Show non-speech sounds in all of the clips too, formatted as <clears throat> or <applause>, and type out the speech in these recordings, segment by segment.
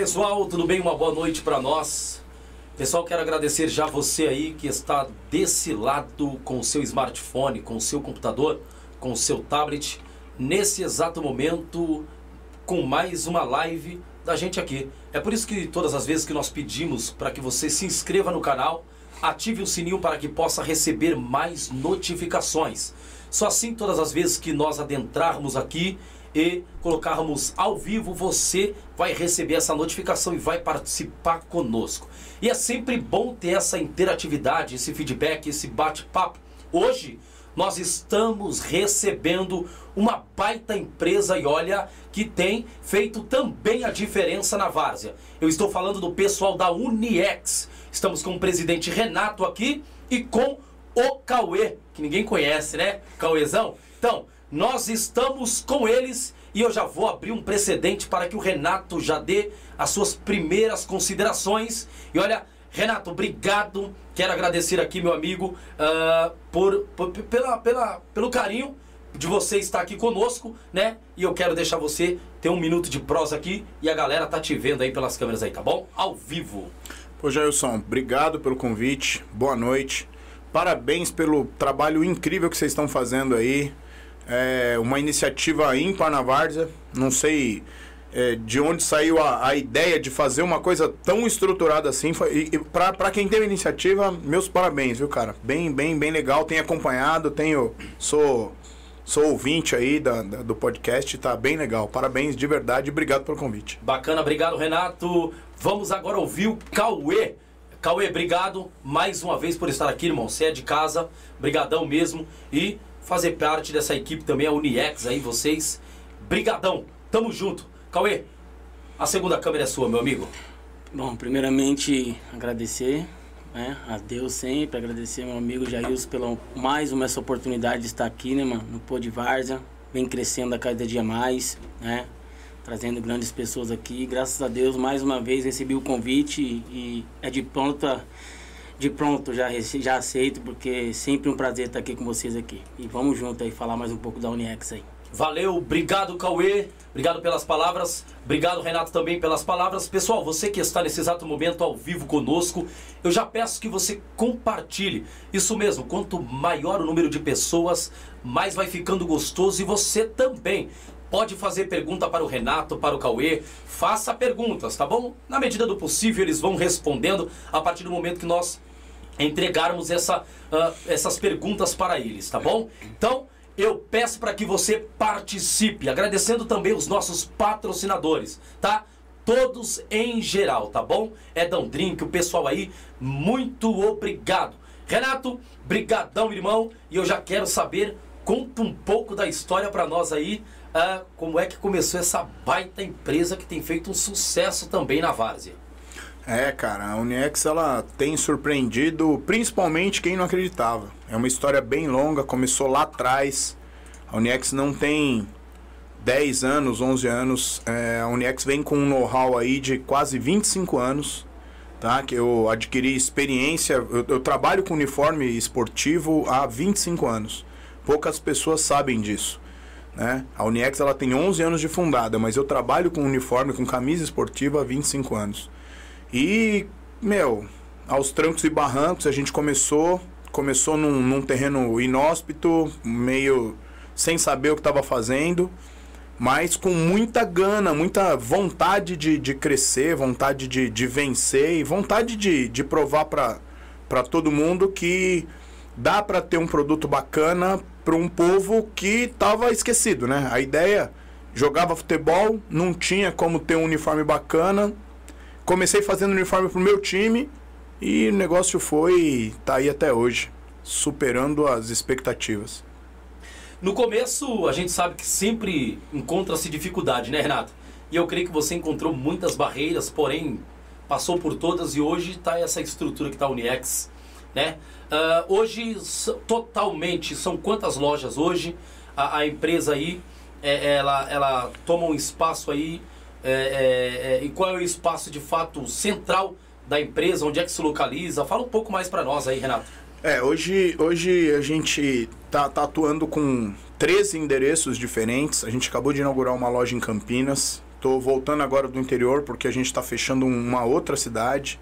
Pessoal, tudo bem? Uma boa noite para nós. Pessoal, quero agradecer já você aí que está desse lado com o seu smartphone, com o seu computador, com o seu tablet, nesse exato momento, com mais uma live da gente aqui. É por isso que todas as vezes que nós pedimos para que você se inscreva no canal, ative o sininho para que possa receber mais notificações. Só assim, todas as vezes que nós adentrarmos aqui e colocarmos ao vivo, você vai receber essa notificação e vai participar conosco. E é sempre bom ter essa interatividade, esse feedback, esse bate-papo. Hoje nós estamos recebendo uma baita empresa e olha que tem feito também a diferença na várzea. Eu estou falando do pessoal da Uniex. Estamos com o presidente Renato aqui e com o Cauê, que ninguém conhece, né? Cauêzão. Então, nós estamos com eles e eu já vou abrir um precedente para que o Renato já dê as suas primeiras considerações. E olha, Renato, obrigado. Quero agradecer aqui, meu amigo, uh, por, por, pela, pela, pelo carinho de você estar aqui conosco, né? E eu quero deixar você ter um minuto de prosa aqui e a galera tá te vendo aí pelas câmeras aí, tá bom? Ao vivo. Pô, Jailson, obrigado pelo convite. Boa noite. Parabéns pelo trabalho incrível que vocês estão fazendo aí é uma iniciativa ímpar na Várzea. Não sei é, de onde saiu a, a, ideia de fazer uma coisa tão estruturada assim. E, e para quem teve iniciativa, meus parabéns, viu, cara? Bem, bem, bem legal. Tenho acompanhado, tenho. Sou. Sou ouvinte aí da, da, do podcast, tá bem legal. Parabéns de verdade, obrigado pelo convite. Bacana, obrigado Renato. Vamos agora ouvir o Cauê. Cauê, obrigado mais uma vez por estar aqui, irmão. Você é de casa, brigadão mesmo. E fazer parte dessa equipe também, a Uniex aí, vocês. Brigadão, tamo junto. Cauê, a segunda câmera é sua, meu amigo. Bom, primeiramente agradecer né, a Deus sempre, agradecer meu amigo Jailson pela mais uma essa oportunidade de estar aqui, né, mano, no Pô de Várzea, vem crescendo a cada dia mais, né, trazendo grandes pessoas aqui. Graças a Deus, mais uma vez recebi o convite e, e é de pronta de pronto já, já aceito, porque é sempre um prazer estar aqui com vocês aqui. E vamos junto aí falar mais um pouco da Uniex aí. Valeu, obrigado Cauê, obrigado pelas palavras, obrigado Renato também pelas palavras. Pessoal, você que está nesse exato momento ao vivo conosco, eu já peço que você compartilhe. Isso mesmo, quanto maior o número de pessoas, mais vai ficando gostoso e você também pode fazer pergunta para o Renato, para o Cauê, faça perguntas, tá bom? Na medida do possível eles vão respondendo a partir do momento que nós entregarmos essa, uh, essas perguntas para eles, tá bom? Então, eu peço para que você participe, agradecendo também os nossos patrocinadores, tá? Todos em geral, tá bom? Edão Drink, o pessoal aí, muito obrigado. Renato, brigadão, irmão, e eu já quero saber, conta um pouco da história para nós aí, uh, como é que começou essa baita empresa que tem feito um sucesso também na Várzea. É, cara, a Uniex ela tem surpreendido principalmente quem não acreditava. É uma história bem longa, começou lá atrás. A Uniex não tem 10 anos, 11 anos. É, a Uniex vem com um know-how aí de quase 25 anos, tá? Que eu adquiri experiência. Eu, eu trabalho com uniforme esportivo há 25 anos. Poucas pessoas sabem disso. Né? A Uniex ela tem 11 anos de fundada, mas eu trabalho com uniforme, com camisa esportiva há 25 anos. E, meu, aos trancos e barrancos a gente começou, começou num, num terreno inóspito, meio sem saber o que estava fazendo, mas com muita gana, muita vontade de, de crescer, vontade de, de vencer e vontade de, de provar para todo mundo que dá para ter um produto bacana para um povo que estava esquecido, né? A ideia jogava futebol, não tinha como ter um uniforme bacana, Comecei fazendo uniforme pro meu time e o negócio foi. tá aí até hoje, superando as expectativas. No começo, a gente sabe que sempre encontra-se dificuldade, né, Renato? E eu creio que você encontrou muitas barreiras, porém passou por todas e hoje está essa estrutura que está a Uniex, né? Uh, hoje, totalmente, são quantas lojas hoje? A, a empresa aí, é, ela, ela toma um espaço aí é, é, é, e qual é o espaço de fato central da empresa, onde é que se localiza? Fala um pouco mais para nós aí, Renato. É, hoje, hoje a gente tá, tá, atuando com 13 endereços diferentes. A gente acabou de inaugurar uma loja em Campinas, Tô voltando agora do interior porque a gente está fechando uma outra cidade.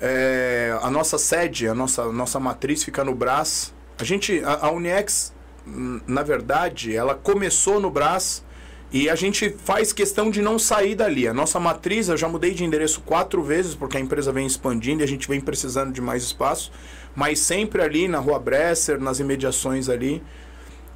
É, a nossa sede, a nossa, nossa matriz fica no Brás. A gente, a, a Uniex, hum, na verdade, ela começou no Brás e a gente faz questão de não sair dali. A nossa matriz, eu já mudei de endereço quatro vezes porque a empresa vem expandindo e a gente vem precisando de mais espaço, mas sempre ali na Rua Bresser, nas imediações ali.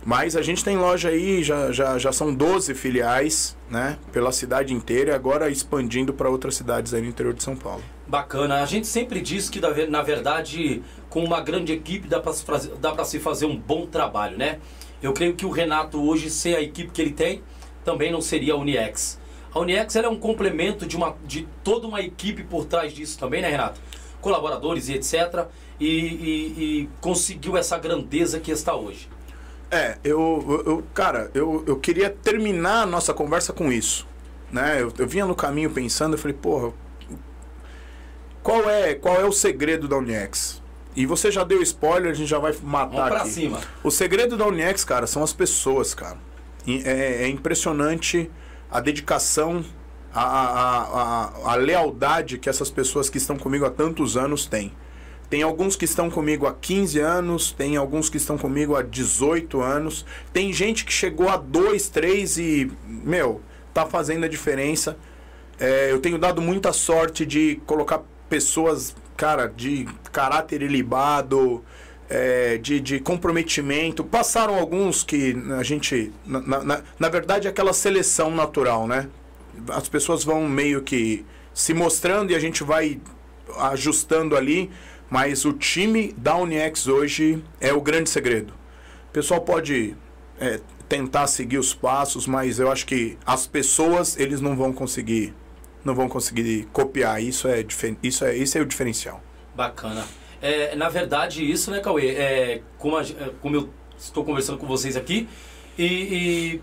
Mas a gente tem loja aí, já, já, já são 12 filiais, né? Pela cidade inteira e agora expandindo para outras cidades aí no interior de São Paulo. Bacana. A gente sempre diz que, na verdade, com uma grande equipe dá para se, fazer um bom trabalho, né? Eu creio que o Renato hoje, sem a equipe que ele tem, também não seria a Uniex. A Uniex é um complemento de, uma, de toda uma equipe por trás disso também, né, Renato? Colaboradores e etc. E, e, e conseguiu essa grandeza que está hoje. É, eu, eu cara, eu, eu queria terminar a nossa conversa com isso. Né? Eu, eu vinha no caminho pensando, eu falei, porra, qual é, qual é o segredo da Uniex? E você já deu spoiler, a gente já vai matar Vamos pra aqui. cima. O segredo da Uniex, cara, são as pessoas, cara. É, é impressionante a dedicação, a, a, a, a lealdade que essas pessoas que estão comigo há tantos anos têm. Tem alguns que estão comigo há 15 anos, tem alguns que estão comigo há 18 anos, tem gente que chegou a 2, 3 e, meu, tá fazendo a diferença. É, eu tenho dado muita sorte de colocar pessoas, cara, de caráter ilibado, é, de, de comprometimento. Passaram alguns que a gente. Na, na, na verdade, é aquela seleção natural, né? As pessoas vão meio que se mostrando e a gente vai ajustando ali. Mas o time da Uniex hoje é o grande segredo. O pessoal pode é, tentar seguir os passos, mas eu acho que as pessoas eles não vão conseguir não vão conseguir copiar. Isso é isso é isso é o diferencial. Bacana. É, na verdade isso, né, Cauê? É, como, a, é, como eu estou conversando com vocês aqui e, e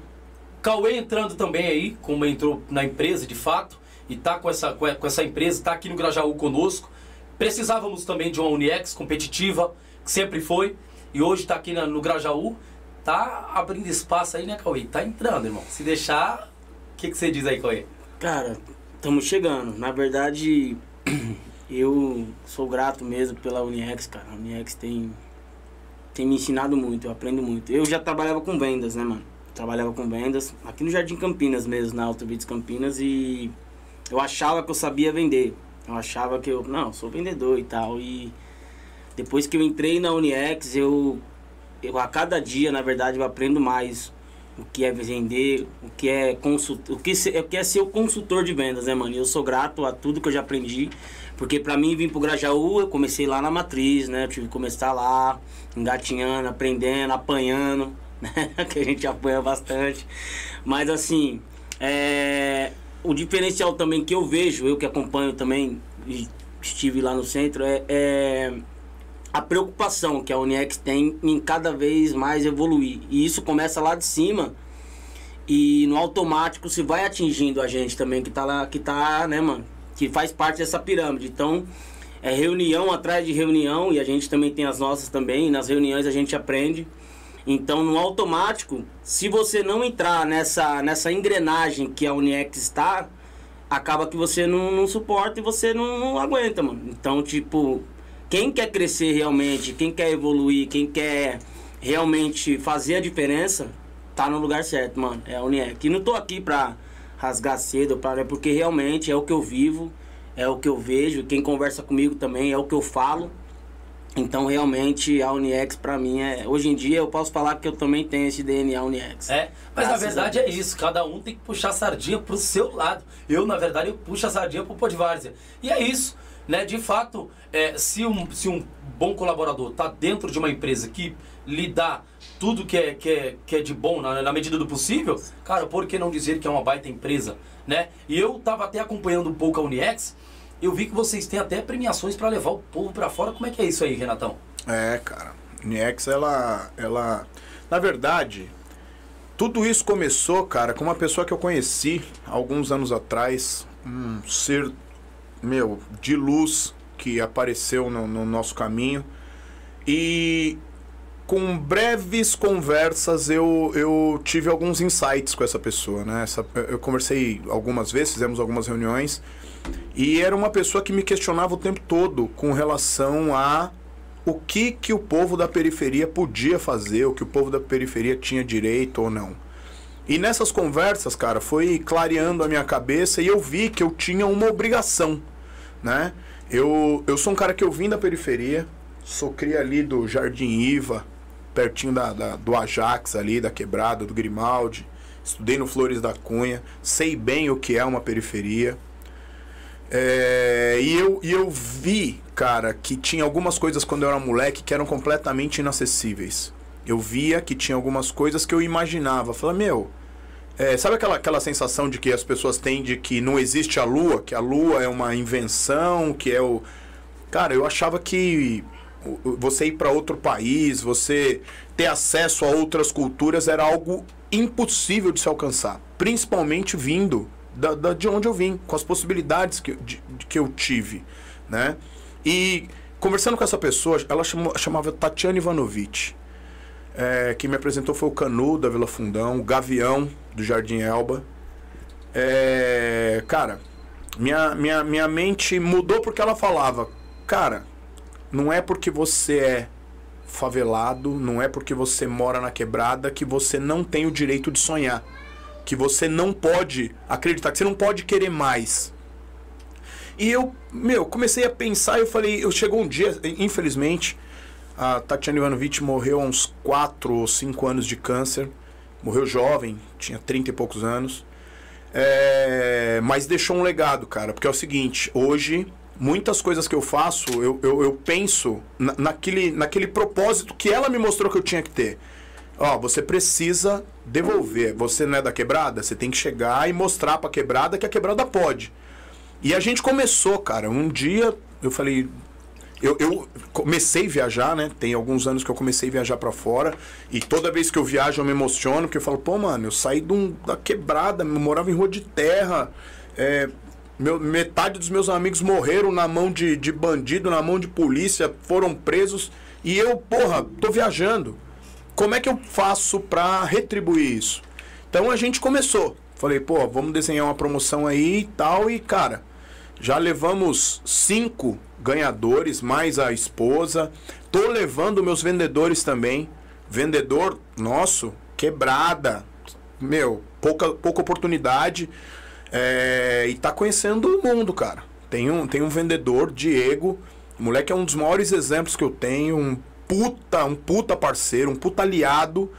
Cauê entrando também aí, como entrou na empresa de fato e tá com essa com essa empresa, tá aqui no Grajaú conosco. Precisávamos também de uma Uniex competitiva, que sempre foi, e hoje está aqui no Grajaú, tá abrindo espaço aí, né, Cauê? Tá entrando, irmão. Se deixar, o que, que você diz aí, Cauê? Cara, estamos chegando. Na verdade, <clears throat> eu sou grato mesmo pela Uniex, cara. A Uniex tem, tem me ensinado muito, eu aprendo muito. Eu já trabalhava com vendas, né, mano? Trabalhava com vendas aqui no Jardim Campinas mesmo, na Autovides Campinas, e eu achava que eu sabia vender. Eu achava que eu, não, sou vendedor e tal. E depois que eu entrei na Uniex, eu, eu a cada dia, na verdade, eu aprendo mais o que é vender, o que é consult, o que, o que é ser o consultor de vendas, né, mano? Eu sou grato a tudo que eu já aprendi, porque para mim vir pro Grajaú, eu comecei lá na matriz, né? Eu tive que começar lá, engatinhando, aprendendo, apanhando, <laughs> né? que a gente apanha bastante. Mas assim, é, o diferencial também que eu vejo, eu que acompanho também, e estive lá no centro, é, é a preocupação que a Uniex tem em cada vez mais evoluir. E isso começa lá de cima e no automático se vai atingindo a gente também que tá lá, que tá, né, mano, que faz parte dessa pirâmide. Então, é reunião atrás de reunião e a gente também tem as nossas também, nas reuniões a gente aprende. Então, no automático, se você não entrar nessa, nessa engrenagem que a Uniex está, acaba que você não, não suporta e você não, não, aguenta, mano. Então, tipo, quem quer crescer realmente, quem quer evoluir, quem quer realmente fazer a diferença, tá no lugar certo, mano. É a Uniex. E não tô aqui pra rasgar cedo, pra, é porque realmente é o que eu vivo, é o que eu vejo. Quem conversa comigo também é o que eu falo. Então, realmente, a Uniex para mim é. Hoje em dia eu posso falar que eu também tenho esse DNA Uniex. É, mas na verdade é isso. Cada um tem que puxar a sardinha pro seu lado. Eu, na verdade, eu puxo a sardinha pro Podvárzea. E é isso. Né? De fato, é, se, um, se um bom colaborador está dentro de uma empresa que lhe dá tudo que é, que é, que é de bom na, na medida do possível, cara, por que não dizer que é uma baita empresa? Né? E eu estava até acompanhando um pouco a Uniex eu vi que vocês têm até premiações para levar o povo para fora. Como é que é isso aí, Renatão? É, cara. Niex, ela, ela, na verdade, tudo isso começou, cara, com uma pessoa que eu conheci alguns anos atrás, um ser, meu, de luz que apareceu no, no nosso caminho. E com breves conversas, eu, eu tive alguns insights com essa pessoa, né? Essa, eu conversei algumas vezes, fizemos algumas reuniões, e era uma pessoa que me questionava o tempo todo com relação a o que, que o povo da periferia podia fazer, o que o povo da periferia tinha direito ou não. E nessas conversas, cara, foi clareando a minha cabeça e eu vi que eu tinha uma obrigação, né? Eu, eu sou um cara que eu vim da periferia, sou cria ali do Jardim Iva, pertinho da, da, do Ajax ali, da Quebrada, do Grimaldi. Estudei no Flores da Cunha, sei bem o que é uma periferia. É, e, eu, e eu vi, cara, que tinha algumas coisas quando eu era moleque que eram completamente inacessíveis. Eu via que tinha algumas coisas que eu imaginava. Falei, meu, é, sabe aquela, aquela sensação de que as pessoas têm de que não existe a lua, que a lua é uma invenção, que é o. Cara, eu achava que você ir para outro país, você ter acesso a outras culturas era algo impossível de se alcançar, principalmente vindo da, da, de onde eu vim, com as possibilidades que, de, que eu tive, né? E conversando com essa pessoa, ela chamou, chamava Tatiana Ivanovic. É, me apresentou foi o Canu da Vila Fundão, o Gavião do Jardim Elba. É, cara, minha, minha, minha mente mudou porque ela falava, cara, não é porque você é favelado, não é porque você mora na quebrada que você não tem o direito de sonhar que você não pode acreditar, que você não pode querer mais. E eu, meu, comecei a pensar eu falei, eu chegou um dia, infelizmente, a Tatiana Ivanovic morreu há uns 4 ou 5 anos de câncer. Morreu jovem, tinha 30 e poucos anos. É, mas deixou um legado, cara, porque é o seguinte, hoje muitas coisas que eu faço, eu, eu, eu penso na, naquele, naquele propósito que ela me mostrou que eu tinha que ter. Ó, você precisa devolver. Você não é da quebrada? Você tem que chegar e mostrar pra quebrada que a quebrada pode. E a gente começou, cara. Um dia eu falei. Eu, eu comecei a viajar, né? Tem alguns anos que eu comecei a viajar para fora. E toda vez que eu viajo eu me emociono, porque eu falo, pô, mano, eu saí de um, da quebrada, eu morava em rua de terra. É, meu, metade dos meus amigos morreram na mão de, de bandido, na mão de polícia, foram presos. E eu, porra, tô viajando. Como é que eu faço para retribuir isso? Então a gente começou. Falei, pô, vamos desenhar uma promoção aí e tal. E, cara, já levamos cinco ganhadores, mais a esposa. Tô levando meus vendedores também. Vendedor nosso, quebrada. Meu, pouca, pouca oportunidade. É, e tá conhecendo o mundo, cara. Tem um, tem um vendedor, Diego. O moleque é um dos maiores exemplos que eu tenho. Um puta, um puta parceiro, um puta aliado.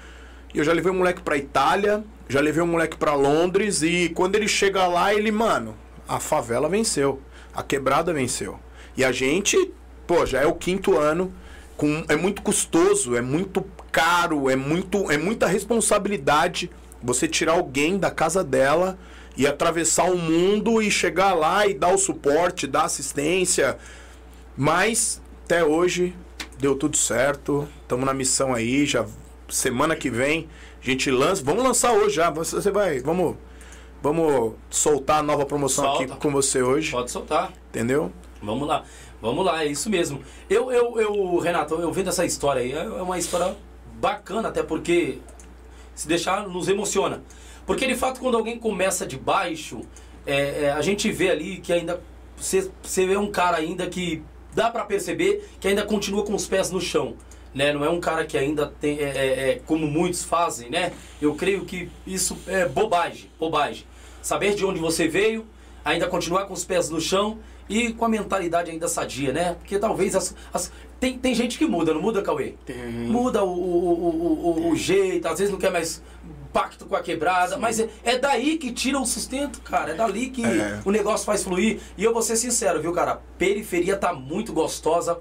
E eu já levei um moleque pra Itália, já levei um moleque pra Londres e quando ele chega lá, ele, mano, a favela venceu, a quebrada venceu. E a gente, pô, já é o quinto ano, com, é muito custoso, é muito caro, é muito é muita responsabilidade você tirar alguém da casa dela e atravessar o mundo e chegar lá e dar o suporte, dar assistência. Mas até hoje deu tudo certo. Estamos na missão aí, já semana que vem a gente lança. Vamos lançar hoje já. Você vai, vamos vamos soltar a nova promoção Solta. aqui com você hoje. Pode soltar. Entendeu? Vamos lá. Vamos lá, é isso mesmo. Eu, eu, eu Renato, eu vendo essa história aí, é uma história bacana, até porque se deixar nos emociona. Porque de fato, quando alguém começa de baixo, é, é, a gente vê ali que ainda. Você, você vê um cara ainda que dá para perceber que ainda continua com os pés no chão. Né? Não é um cara que ainda tem, é, é, é, como muitos fazem, né? Eu creio que isso é bobagem, bobagem. Saber de onde você veio, ainda continuar com os pés no chão e com a mentalidade ainda sadia, né? Porque talvez as, as tem, tem gente que muda, não muda, Cauê? Tem. Muda o, o, o, o, o jeito, às vezes não quer mais pacto com a quebrada, Sim. mas é, é, daí que tira o sustento, cara. É dali que é. o negócio faz fluir. E eu vou ser sincero, viu, cara? A periferia tá muito gostosa.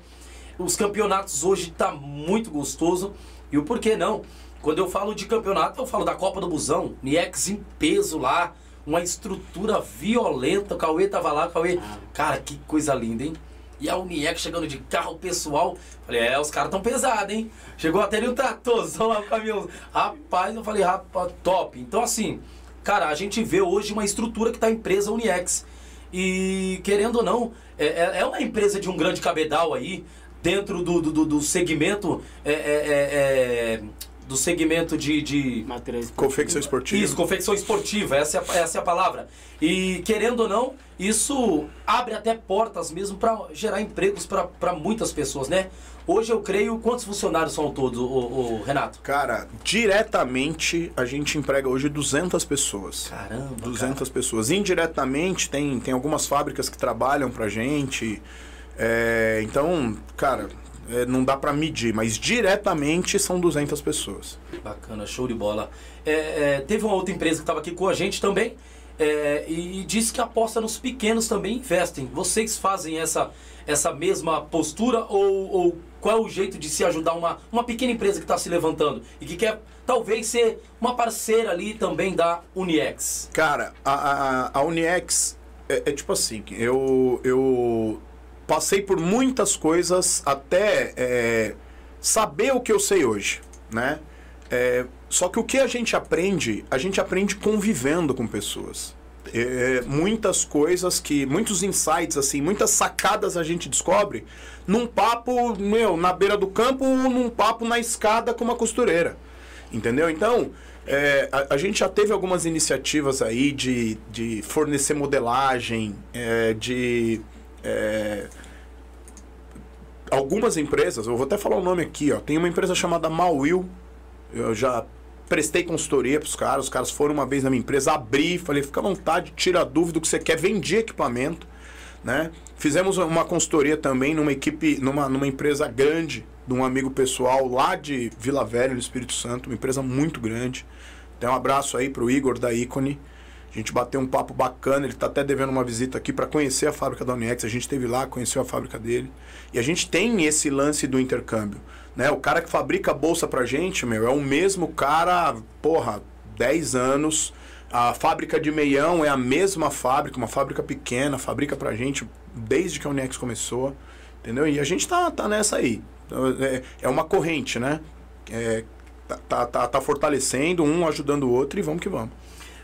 Os campeonatos hoje tá muito gostoso. E o porquê não? Quando eu falo de campeonato, eu falo da Copa do Busão, Niex em peso lá, uma estrutura violenta. O Cauê tava lá, Cauê. Ah. Cara, que coisa linda, hein? E a Uniec chegando de carro pessoal. Falei, é, os caras tão pesados, hein? Chegou até ali um tratorzão lá no caminhão. Rapaz, eu falei, rapaz, top. Então, assim, cara, a gente vê hoje uma estrutura que tá empresa Uniex. E, querendo ou não, é, é, é uma empresa de um grande cabedal aí. dentro do, do, do segmento é, é, é, é, do segmento de, de Materiais Confecção esportiva. isso, confecção esportiva, essa é, a, essa é a palavra. E querendo ou não, isso abre até portas mesmo para gerar empregos para muitas pessoas, né? Hoje eu creio, quantos funcionários são todos, o, o Renato? Cara, diretamente a gente emprega hoje 200 pessoas. Caramba, 200 cara. pessoas. Indiretamente, tem, tem algumas fábricas que trabalham pra gente. É, então, cara, é, não dá pra medir, mas diretamente são 200 pessoas. Bacana, show de bola. É, é, teve uma outra empresa que estava aqui com a gente também é, e disse que aposta nos pequenos também investem. Vocês fazem essa, essa mesma postura ou, ou qual é o jeito de se ajudar uma, uma pequena empresa que está se levantando e que quer talvez ser uma parceira ali também da Uniex? Cara, a, a, a Uniex é, é tipo assim, eu, eu passei por muitas coisas até é, saber o que eu sei hoje, né? É, só que o que a gente aprende, a gente aprende convivendo com pessoas. É, muitas coisas que, muitos insights, assim, muitas sacadas a gente descobre num papo, meu, na beira do campo ou num papo na escada com uma costureira. Entendeu? Então, é, a, a gente já teve algumas iniciativas aí de, de fornecer modelagem, é, de. É, algumas empresas, eu vou até falar o nome aqui, ó. Tem uma empresa chamada Mauil. Eu já prestei consultoria pros caras, os caras foram uma vez na minha empresa, abri, falei, fica à vontade, tira a dúvida do que você quer, vendi equipamento, né? Fizemos uma consultoria também numa equipe, numa, numa empresa grande, de um amigo pessoal lá de Vila Velha, no Espírito Santo, uma empresa muito grande. Então um abraço aí pro Igor da Icone. A gente bateu um papo bacana, ele está até devendo uma visita aqui para conhecer a fábrica da Uniex. A gente esteve lá, conheceu a fábrica dele. E a gente tem esse lance do intercâmbio. Né? O cara que fabrica a bolsa pra gente, meu, é o mesmo cara, porra, 10 anos. A fábrica de meião é a mesma fábrica, uma fábrica pequena, fabrica pra gente desde que a Uniex começou. Entendeu? E a gente tá, tá nessa aí. Então, É, é uma corrente, né? É, tá, tá, tá, tá fortalecendo, um ajudando o outro e vamos que vamos.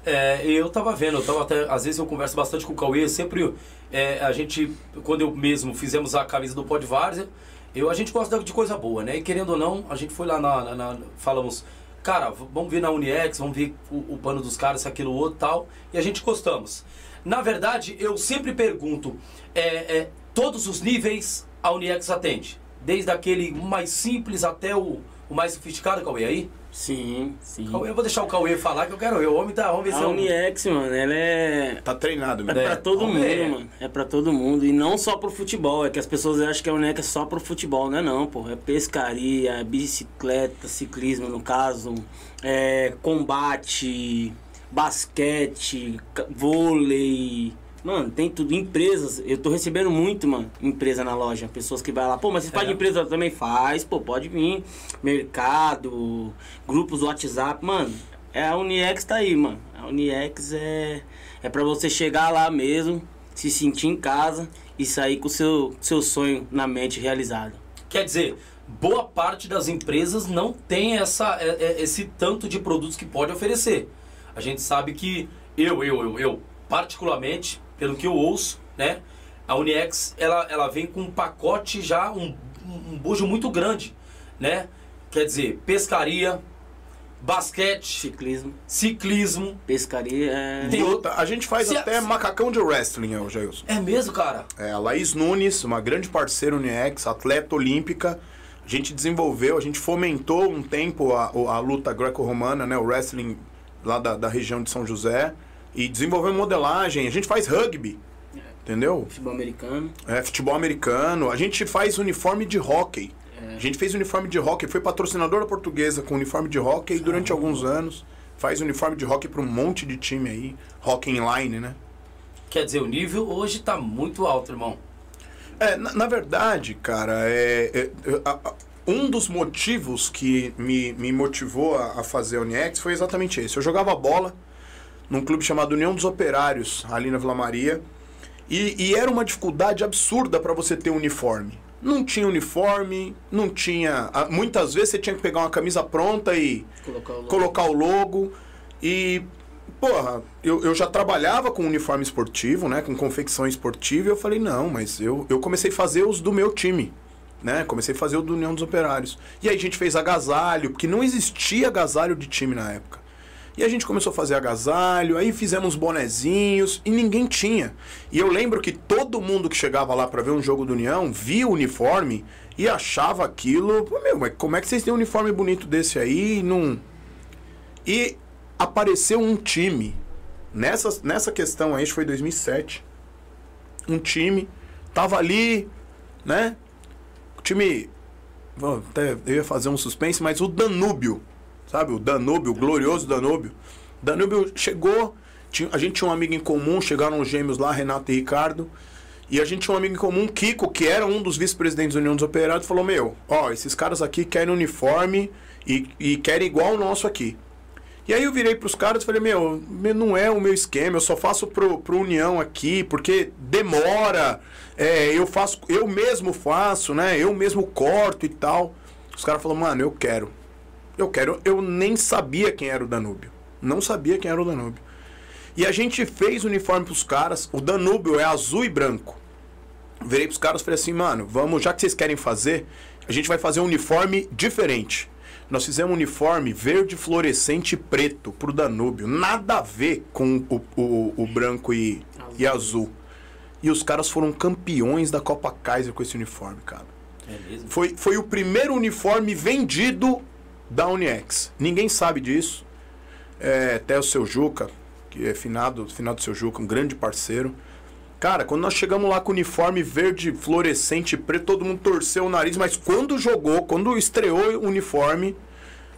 É, eu tava vendo, eu tava até, às vezes eu converso bastante com o Cauê, sempre é, a gente, quando eu mesmo fizemos a camisa do Pod Várzea, eu, a gente gosta de coisa boa, né? E querendo ou não, a gente foi lá na, na- na- falamos, cara, vamos ver na Uniex, vamos ver o, o pano dos caras, aquilo, outro tal, e a gente gostamos. Na verdade, eu sempre pergunto, é, é, todos os níveis a Uniex atende? Desde aquele mais simples até o, o mais sofisticado, Cauê, aí? Sim, sim. Cauê, eu vou deixar o Cauê falar que eu quero eu. O homem tá, vamos ver se A é um- Uniex, mano, ela é. Tá treinado, É meu. É, pra todo vamos mundo, ver. mano. É pra todo mundo. E não só pro futebol. É que as pessoas acham que a Uneca é só pro futebol. Não é não, pô. É pescaria, é bicicleta, ciclismo no caso. É combate, basquete, vôlei. Mano, tem tudo. Empresas. Eu tô recebendo muito, mano. Empresa na loja. Pessoas que vai lá. Pô, mas você faz É. empresa também? Faz. Pô, pode vir. Mercado, grupos do WhatsApp. Mano, é a Uniex tá aí, mano. A Uniex é, é pra você chegar lá mesmo, se sentir em casa e sair com o seu, seu sonho na mente realizado. Quer dizer, boa parte das empresas não tem essa, é- é- esse tanto de produtos que pode oferecer. A gente sabe que eu, eu, eu, eu, particularmente, pelo que eu ouço, né? A Uniex, ela, ela vem com um pacote já, um, um bojo muito grande, né? Quer dizer, pescaria, basquete, Ciclismo, ciclismo. pescaria é... Tem- E outra, a gente faz Se- até macacão de wrestling, ô Jailson. É mesmo, cara? É, a Laís Nunes, uma grande parceira Uniex, atleta olímpica. A gente desenvolveu, a gente fomentou um tempo a, a luta greco-romana, né, o wrestling lá da, da região de São José. E desenvolvemos modelagem. A gente faz rugby, entendeu? futebol americano. É, futebol americano. A gente faz uniforme de hockey. A gente fez uniforme de hockey, foi patrocinador da portuguesa com uniforme de hockey durante alguns anos. Faz uniforme de hockey para um monte de time aí. Hockey inline, né? Quer dizer, o nível hoje tá muito alto, irmão. É, na, na verdade, cara, é, é, é, a- a- um dos motivos que me, me motivou a, a fazer a Uniex foi exatamente esse. Eu jogava bola num clube chamado União dos Operários, ali na Vila Maria, e, e era uma dificuldade absurda para você ter uniforme. Não tinha uniforme, não tinha. Muitas vezes você tinha que pegar uma camisa pronta e Colocar o logo. colocar o logo. E, porra, eu, eu já trabalhava com uniforme esportivo, né? Com confecção esportiva. E eu falei, não, mas eu, eu comecei a fazer os do meu time. né? Comecei a fazer o do União dos Operários. E aí a gente fez agasalho, porque não existia agasalho de time na época. E a gente começou a fazer agasalho, aí fizemos bonezinhos e ninguém tinha. E eu lembro que todo mundo que chegava lá para ver um jogo do União via o uniforme e achava aquilo, meu, mas como é que vocês têm um uniforme bonito desse aí? Não. E apareceu um time nessa, nessa questão aí, acho que foi 2007. Um time tava ali, né? O time eu ia fazer um suspense, mas o Danúbio sabe? O Danúbio, o glorioso Danúbio. Danúbio chegou, tinha, a gente tinha um amigo em comum, chegaram os gêmeos lá, Renato e Ricardo. E a gente tinha um amigo em comum, Kiko, que era um dos vice-presidentes da União dos Operários, falou: Meu, ó, esses caras aqui querem uniforme e, e querem igual o nosso aqui. E aí eu virei pros caras e falei, meu, não é o meu esquema, eu só faço pro, pro União aqui, porque demora, é, eu faço, eu mesmo faço, né? Eu mesmo corto e tal. Os caras falaram, mano, eu quero. Eu quero. Eu nem sabia quem era o Danúbio. Não sabia quem era o Danúbio. E a gente fez o uniforme pros caras. O Danúbio é azul e branco. Virei pros caras e falei assim, mano, vamos, já que vocês querem fazer, a gente vai fazer um uniforme diferente. Nós fizemos um uniforme verde fluorescente preto pro Danúbio. Nada a ver com o, o, o branco e azul. e azul. E os caras foram campeões da Copa Kaiser com esse uniforme, cara. É mesmo? Foi, foi o primeiro uniforme vendido da Uniex. Ninguém sabe disso. É, até o seu Juca, que é finado, finado seu Juca, um grande parceiro. Cara, quando nós chegamos lá com o uniforme verde fluorescente preto, todo mundo torceu o nariz, mas quando jogou, quando estreou o uniforme,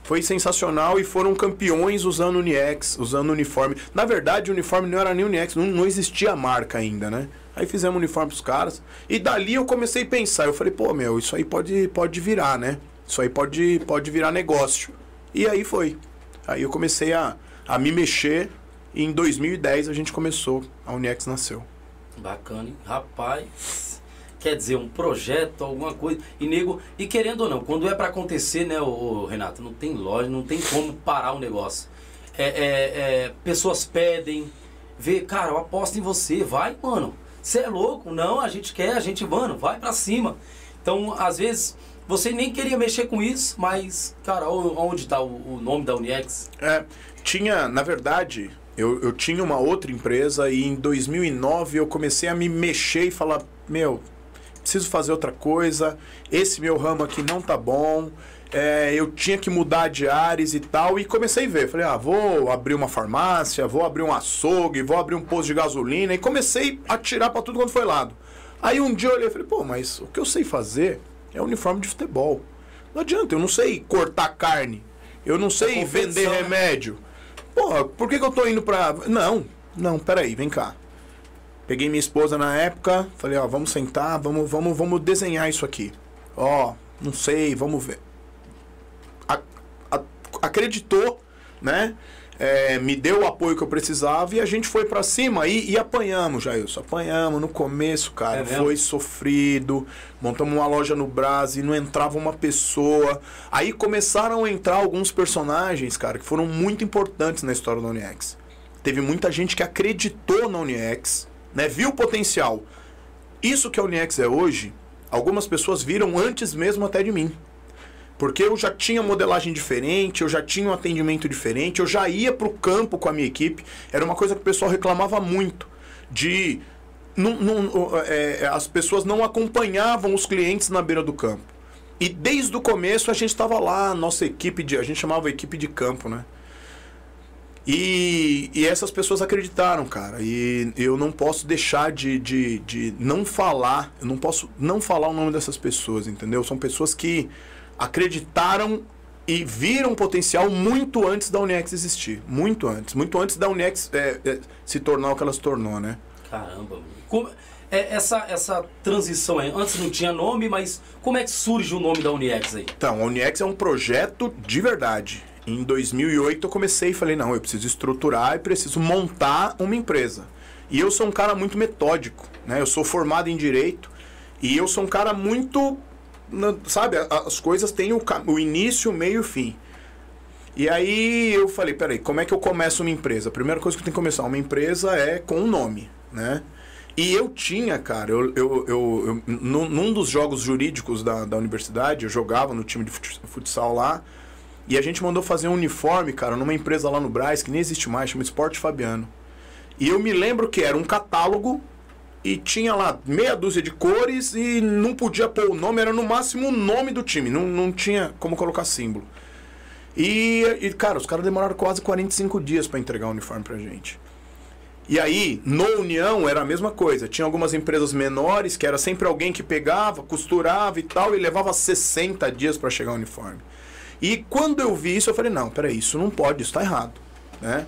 foi sensacional e foram campeões usando Uniex, usando uniforme. Na verdade, o uniforme não era nem Uniex, não, não existia a marca ainda, né? Aí fizemos uniforme pros caras. E dali eu comecei a pensar, eu falei, pô, meu, isso aí pode, pode virar, né? Isso aí pode, pode virar negócio. E aí foi. Aí eu comecei a, a me mexer e em 2010 a gente começou, a Uniex nasceu. Bacana, hein? Rapaz, quer dizer, um projeto, alguma coisa. E nego, e querendo ou não, quando é para acontecer, né, o, Renato, não tem loja, não tem como parar o negócio. É, é, é, pessoas pedem, vê, cara, eu aposto em você, vai, mano. Você é louco? Não, a gente quer, a gente, mano, vai para cima. Então, às vezes, você nem queria mexer com isso, mas, cara, onde está o, o, nome da Uniex? É, tinha, na verdade, eu, eu tinha uma outra empresa e em 2009 eu comecei a me mexer e falar: meu, preciso fazer outra coisa, esse meu ramo aqui não tá bom. É, eu tinha que mudar de áreas e tal, e comecei a ver. Falei, ah, vou abrir uma farmácia, vou abrir um açougue, vou abrir um posto de gasolina, e comecei a tirar para tudo quanto foi lado. Aí um dia eu olhei e falei, pô, mas o que eu sei fazer é uniforme de futebol. Não adianta, eu não sei cortar carne. Eu não sei vender né? remédio. Porra, por que, que eu tô indo pra. Não, não, peraí, vem cá. Peguei minha esposa na época, falei, ó, vamos sentar, vamos, vamos, vamos desenhar isso aqui. Ó, não sei, vamos ver. A, a, acreditou, né? É, me deu o apoio que eu precisava e a gente foi para cima e, e apanhamos, Jailson. Apanhamos no começo, cara. É foi sofrido. Montamos uma loja no Brasil e não entrava uma pessoa. Aí começaram a entrar alguns personagens, cara, que foram muito importantes na história da Uniex. Teve muita gente que acreditou na Uniex, né? Viu o potencial. Isso que a Uniex é hoje, algumas pessoas viram antes mesmo até de mim. Porque eu já tinha modelagem diferente, eu já tinha um atendimento diferente, eu já ia para o campo com a minha equipe. Era uma coisa que o pessoal reclamava muito. De. Não, não, é, as pessoas não acompanhavam os clientes na beira do campo. E desde o começo a gente estava lá, nossa equipe de. A gente chamava equipe de campo, né? E, e essas pessoas acreditaram, cara. E eu não posso deixar de, de, de não falar. Eu não posso não falar o nome dessas pessoas, entendeu? São pessoas que acreditaram e viram potencial muito antes da Uniex existir. Muito antes. Muito antes da Uniex é, é, se tornar o que ela se tornou, né? Caramba. Como, é, essa, essa transição aí, antes não tinha nome, mas como é que surge o nome da Uniex aí? Então, a Uniex é um projeto de verdade. Em 2008 eu comecei e falei, não, eu preciso estruturar e preciso montar uma empresa. E eu sou um cara muito metódico, né? Eu sou formado em Direito e eu sou um cara muito sabe, as coisas têm o, o início, meio e fim. E aí eu falei, peraí, como é que eu começo uma empresa? A primeira coisa que eu tenho que começar uma empresa é com um nome, né? E eu tinha, cara, eu, eu, eu, eu num, num dos jogos jurídicos da, da universidade, eu jogava no time de futsal lá, e a gente mandou fazer um uniforme, cara, numa empresa lá no Braz, que nem existe mais, chama Esporte Fabiano. E eu me lembro que era um catálogo e tinha lá meia dúzia de cores e não podia pôr o nome, era no máximo o nome do time, não, não tinha como colocar símbolo. E, e cara, os caras demoraram quase 45 dias para entregar o uniforme pra gente. E aí, no União era a mesma coisa. Tinha algumas empresas menores que era sempre alguém que pegava, costurava e tal, e levava 60 dias para chegar o uniforme. E quando eu vi isso, eu falei: não, peraí, isso não pode, isso tá errado. Né?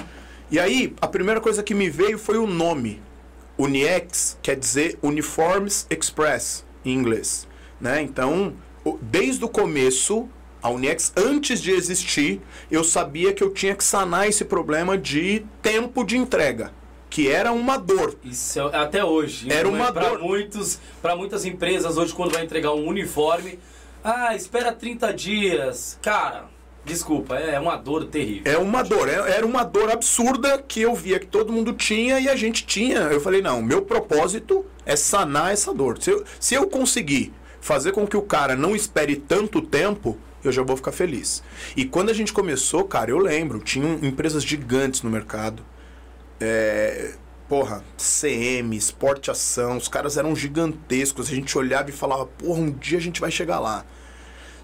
E aí, a primeira coisa que me veio foi o nome. Uniex quer dizer Uniforms Express em inglês. Né? Então, desde o começo, a Uniex, antes de existir, eu sabia que eu tinha que sanar esse problema de tempo de entrega que era uma dor. Isso é, até hoje. Era uma pra dor. Muitos, para muitas empresas hoje quando vai entregar um uniforme, ah, espera 30 dias. Cara, desculpa, é uma dor terrível. É uma dor, é, era uma dor absurda que eu via que todo mundo tinha e a gente tinha. Eu falei, não, meu propósito é sanar essa dor. Se eu, se eu conseguir fazer com que o cara não espere tanto tempo, eu já vou ficar feliz. E quando a gente começou, cara, eu lembro, tinham empresas gigantes no mercado é, porra, CM, esporte ação, os caras eram gigantescos. A gente olhava e falava, porra, um dia a gente vai chegar lá.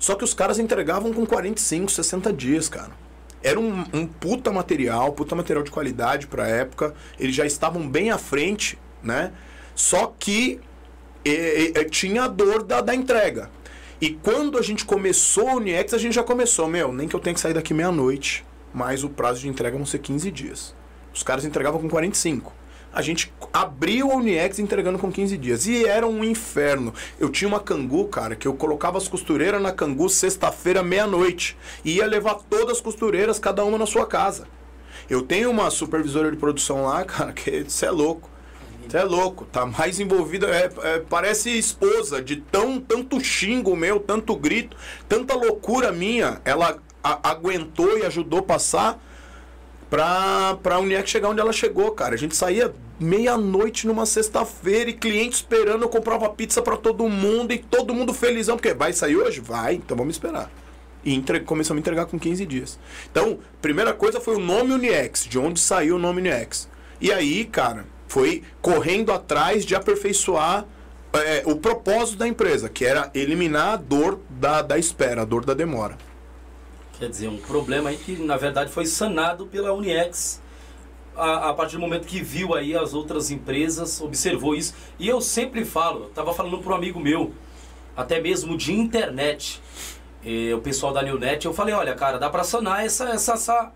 Só que os caras entregavam com 45, 60 dias, cara. Era um, um puta material, puta material de qualidade pra época. Eles já estavam bem à frente, né? Só que e, e, tinha a dor da, da entrega. E quando a gente começou o Uniex, a gente já começou, meu, nem que eu tenha que sair daqui meia-noite, mas o prazo de entrega vão ser 15 dias. Os caras entregavam com 45. A gente abriu a Uniex entregando com 15 dias. E era um inferno. Eu tinha uma cangu, cara, que eu colocava as costureiras na cangu sexta-feira, meia-noite. E ia levar todas as costureiras, cada uma na sua casa. Eu tenho uma supervisora de produção lá, <laughs> cara, que isso é louco. Você é louco, tá mais envolvida, é, é, parece esposa, de tão tanto xingo meu, tanto grito, tanta loucura minha, ela a, aguentou e ajudou passar pra, pra Uniex chegar onde ela chegou, cara. A gente saía meia-noite numa sexta-feira e cliente esperando, eu comprava pizza para todo mundo e todo mundo felizão, porque vai sair hoje? Vai, então vamos esperar. E entre... começamos a entregar com 15 dias. Então, primeira coisa foi o nome Uniex, de onde saiu o nome Uniex. E aí, cara, foi correndo atrás de aperfeiçoar é, o propósito da empresa, que era eliminar a dor da, da espera, a dor da demora. Quer dizer, um problema aí que na verdade foi sanado pela Uniex a, a, partir do momento que viu aí as outras empresas, observou isso. E eu sempre falo, estava falando para um amigo meu, até mesmo de internet, e, o pessoal da Newnet, eu falei, olha cara, dá para sanar essa, essa, essa,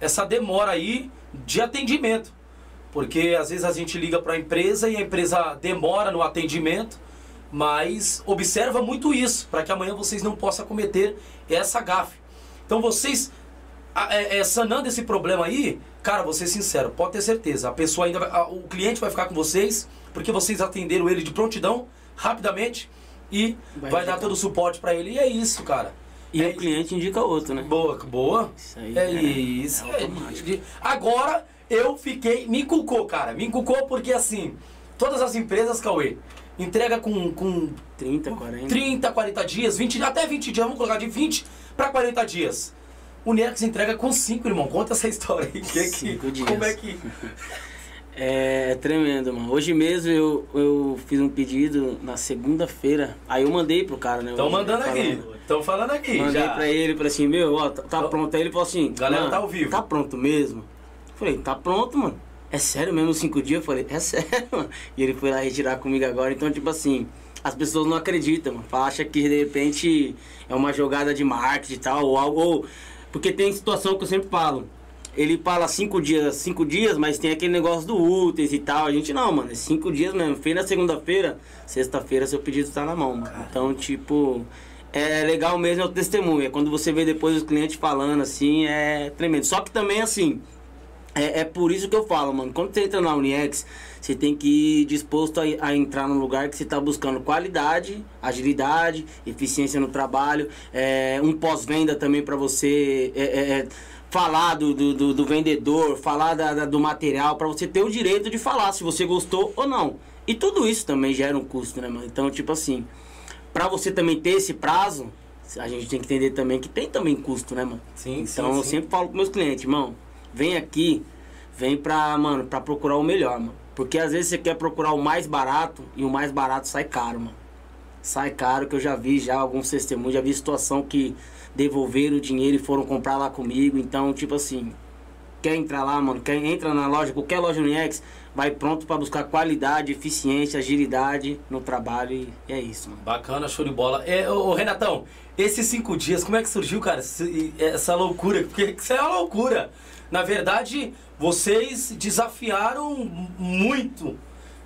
essa demora aí de atendimento. Porque às vezes a gente liga para a empresa e a empresa demora no atendimento, mas observa muito isso, para que amanhã vocês não possam cometer essa gafe. Então vocês, é, é, sanando esse problema aí, cara, vou ser sincero, pode ter certeza, a pessoa ainda vai, a, o cliente vai ficar com vocês, porque vocês atenderam ele de prontidão, rapidamente, e vai, vai dar todo o suporte para ele. E é isso, cara. E é, o cliente indica outro, né? Boa, boa. Isso aí. É, isso. É, agora eu fiquei. Me inculcou, cara. Me inculcou porque assim, todas as empresas, Cauê, entrega com, com 30, 40. 30, 40 dias, 20, até 20 dias, vamos colocar de 20 para 40 dias. O Nex entrega com 5, irmão. Conta essa história aí. Que, cinco que, dias. Como é que. <laughs> É, é tremendo, mano. Hoje mesmo eu, eu fiz um pedido na segunda-feira. Aí eu mandei pro cara, né? Estão mandando aqui. Estão falando aqui. Mandei já. pra ele, falei assim, meu, ó, tá, tá pronto. Aí ele falou assim, galera tá ao vivo. Tá pronto mesmo? Eu falei, tá pronto, mano. É sério mesmo, cinco dias? Eu falei, é sério, <laughs> mano. E ele foi lá retirar comigo agora. Então, tipo assim, as pessoas não acreditam. Acha que de repente é uma jogada de marketing e tal, ou algo. Ou... Porque tem situação que eu sempre falo. Ele fala cinco dias, cinco dias, mas tem aquele negócio do úteis e tal. A gente não, mano, é cinco dias mesmo. Fez na segunda-feira, sexta-feira seu pedido está na mão, mano. Então, tipo, é legal mesmo é o testemunho. É quando você vê depois os clientes falando assim, é tremendo. Só que também, assim, é, é por isso que eu falo, mano. Quando você entra na Uniex, você tem que ir disposto a, a entrar num lugar que você está buscando qualidade, agilidade, eficiência no trabalho, é, um pós-venda também para você é, é, é, falar do, do, do, vendedor, falar da, da, do material, para você ter o direito de falar se você gostou ou não. E tudo isso também gera um custo, né, mano? Então, tipo assim, pra você também ter esse prazo, a gente tem que entender também que tem também custo, né, mano? Sim, Então sim, eu sim. sempre falo com meus clientes, irmão, vem aqui, vem pra, mano, pra procurar o melhor, mano. Porque às vezes você quer procurar o mais barato e o mais barato sai caro, mano. Sai caro, que eu já vi já alguns testemunhos, já vi situação que devolveram o dinheiro e foram comprar lá comigo. Então, tipo assim, quer entrar lá, mano, quer entra na loja, qualquer loja Uniex, vai pronto pra buscar qualidade, eficiência, agilidade no trabalho e é isso, mano. Bacana, show de bola. É, ô, ô, Renatão, esses cinco dias, como é que surgiu, cara, essa loucura? Porque isso é uma loucura. Na verdade, vocês desafiaram muito.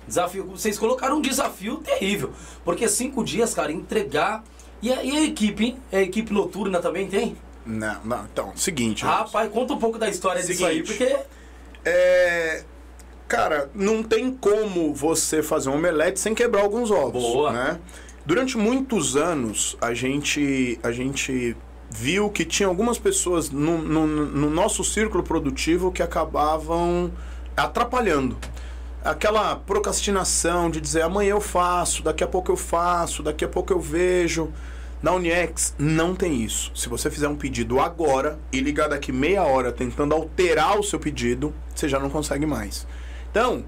Desafio, vocês colocaram um desafio terrível. Porque cinco dias, cara, entregar. E a, e a equipe, hein? A equipe noturna também tem? Não, não. Então, seguinte. Rapaz, conta um pouco da história disso aí, Seguinte. porque. É. Cara, não tem como você fazer um omelete sem quebrar alguns ovos. Boa. Né? Durante muitos anos, a gente, a gente viu que tinha algumas pessoas no, no, no nosso círculo produtivo que acabavam atrapalhando. Aquela procrastinação de dizer amanhã eu faço, daqui a pouco eu faço, daqui a pouco eu vejo. Na Uniex não tem isso. Se você fizer um pedido agora e ligar daqui meia hora tentando alterar o seu pedido, você já não consegue mais. Então,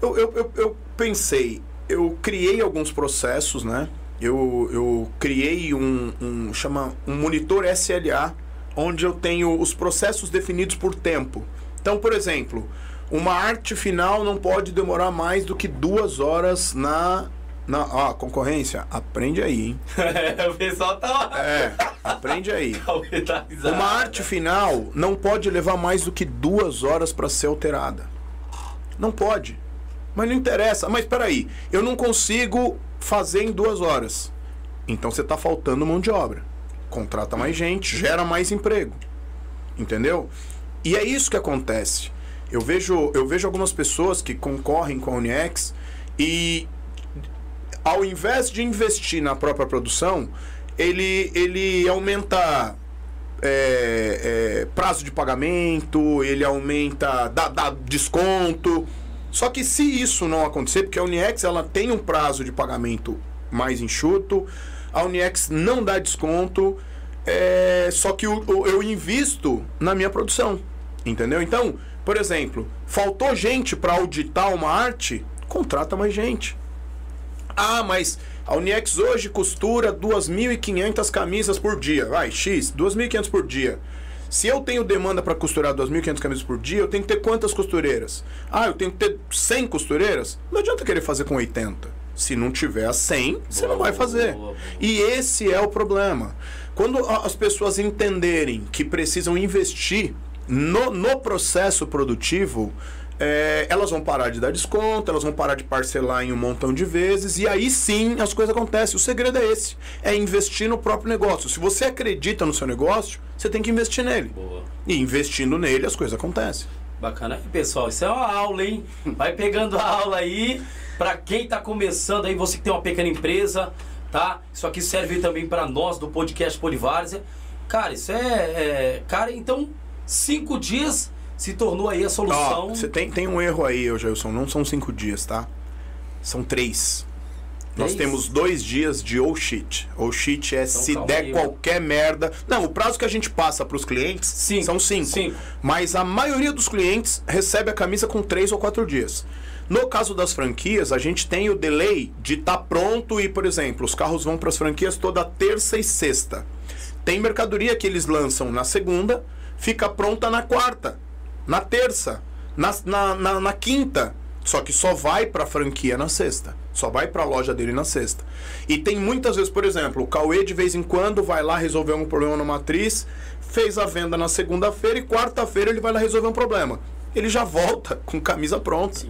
eu, eu, eu, eu pensei, eu criei alguns processos, né? Eu, eu criei um, um, chama, um monitor SLA, onde eu tenho os processos definidos por tempo. Então, por exemplo, uma arte final não pode demorar mais do que duas horas na. na ó, concorrência, aprende aí, hein? <laughs> o pessoal tá. É, aprende aí. <laughs> Tá. Uma arte final não pode levar mais do que duas horas para ser alterada. Não pode. Mas não interessa. Mas peraí, eu não consigo fazer em duas horas. Então você está faltando mão de obra. Contrata mais gente, gera mais emprego. Entendeu? E é isso que acontece. Eu vejo, eu vejo algumas pessoas que concorrem com a Uniex e ao invés de investir na própria produção, ele, ele aumenta é, é, prazo de pagamento, ele aumenta, dá, dá desconto. Só que se isso não acontecer, porque a Uniex ela tem um prazo de pagamento mais enxuto, a Uniex não dá desconto, é, só que o- eu invisto na minha produção, entendeu? Então, por exemplo, faltou gente para auditar uma arte, contrata mais gente. Ah, mas a Uniex hoje costura 2.500 camisas por dia. Vai, X, 2.500 por dia. Se eu tenho demanda para costurar 2.500 camisas por dia, eu tenho que ter quantas costureiras? Ah, eu tenho que ter 100 costureiras? Não adianta querer fazer com 80. Se não tiver a 100, você não vai fazer. boa, boa. E esse é o problema. Quando as pessoas entenderem que precisam investir no, no processo produtivo, é, elas vão parar de dar desconto, elas vão parar de parcelar em um montão de vezes, e aí sim as coisas acontecem. O segredo é esse: é investir no próprio negócio. Se você acredita no seu negócio, você tem que investir nele. Boa. E investindo nele, as coisas acontecem. Bacana aí, pessoal. Isso é uma aula, hein? Vai pegando a aula aí. Pra quem tá começando aí, você que tem uma pequena empresa, tá? Isso aqui serve também pra nós do podcast Polivárzia. Cara, isso é, é- Cara, então, cinco dias se tornou aí a Ó, solução. você tem, tem um erro aí, ô Gelson. Não são cinco dias, tá? São três. Nós Três? temos dois dias de oh shit. Oh shit é se calma der aí, qualquer merda. Não, o prazo que a gente passa pros clientes Cinco. são cinco. Cinco. Mas a maioria dos clientes recebe a camisa com três ou quatro dias. No caso das franquias, a gente tem o delay de estar pronto e, por exemplo, os carros vão para as franquias toda terça e sexta. Tem mercadoria que eles lançam na segunda, fica pronta na quarta, na terça, na, na, na, na quinta. Só que só vai para a franquia na sexta. Só vai para a loja dele na sexta. E tem muitas vezes, por exemplo, o Cauê de vez em quando vai lá resolver um problema na matriz, fez a venda na segunda-feira e quarta-feira ele vai lá resolver um problema. Ele já volta <laughs> com camisa pronta.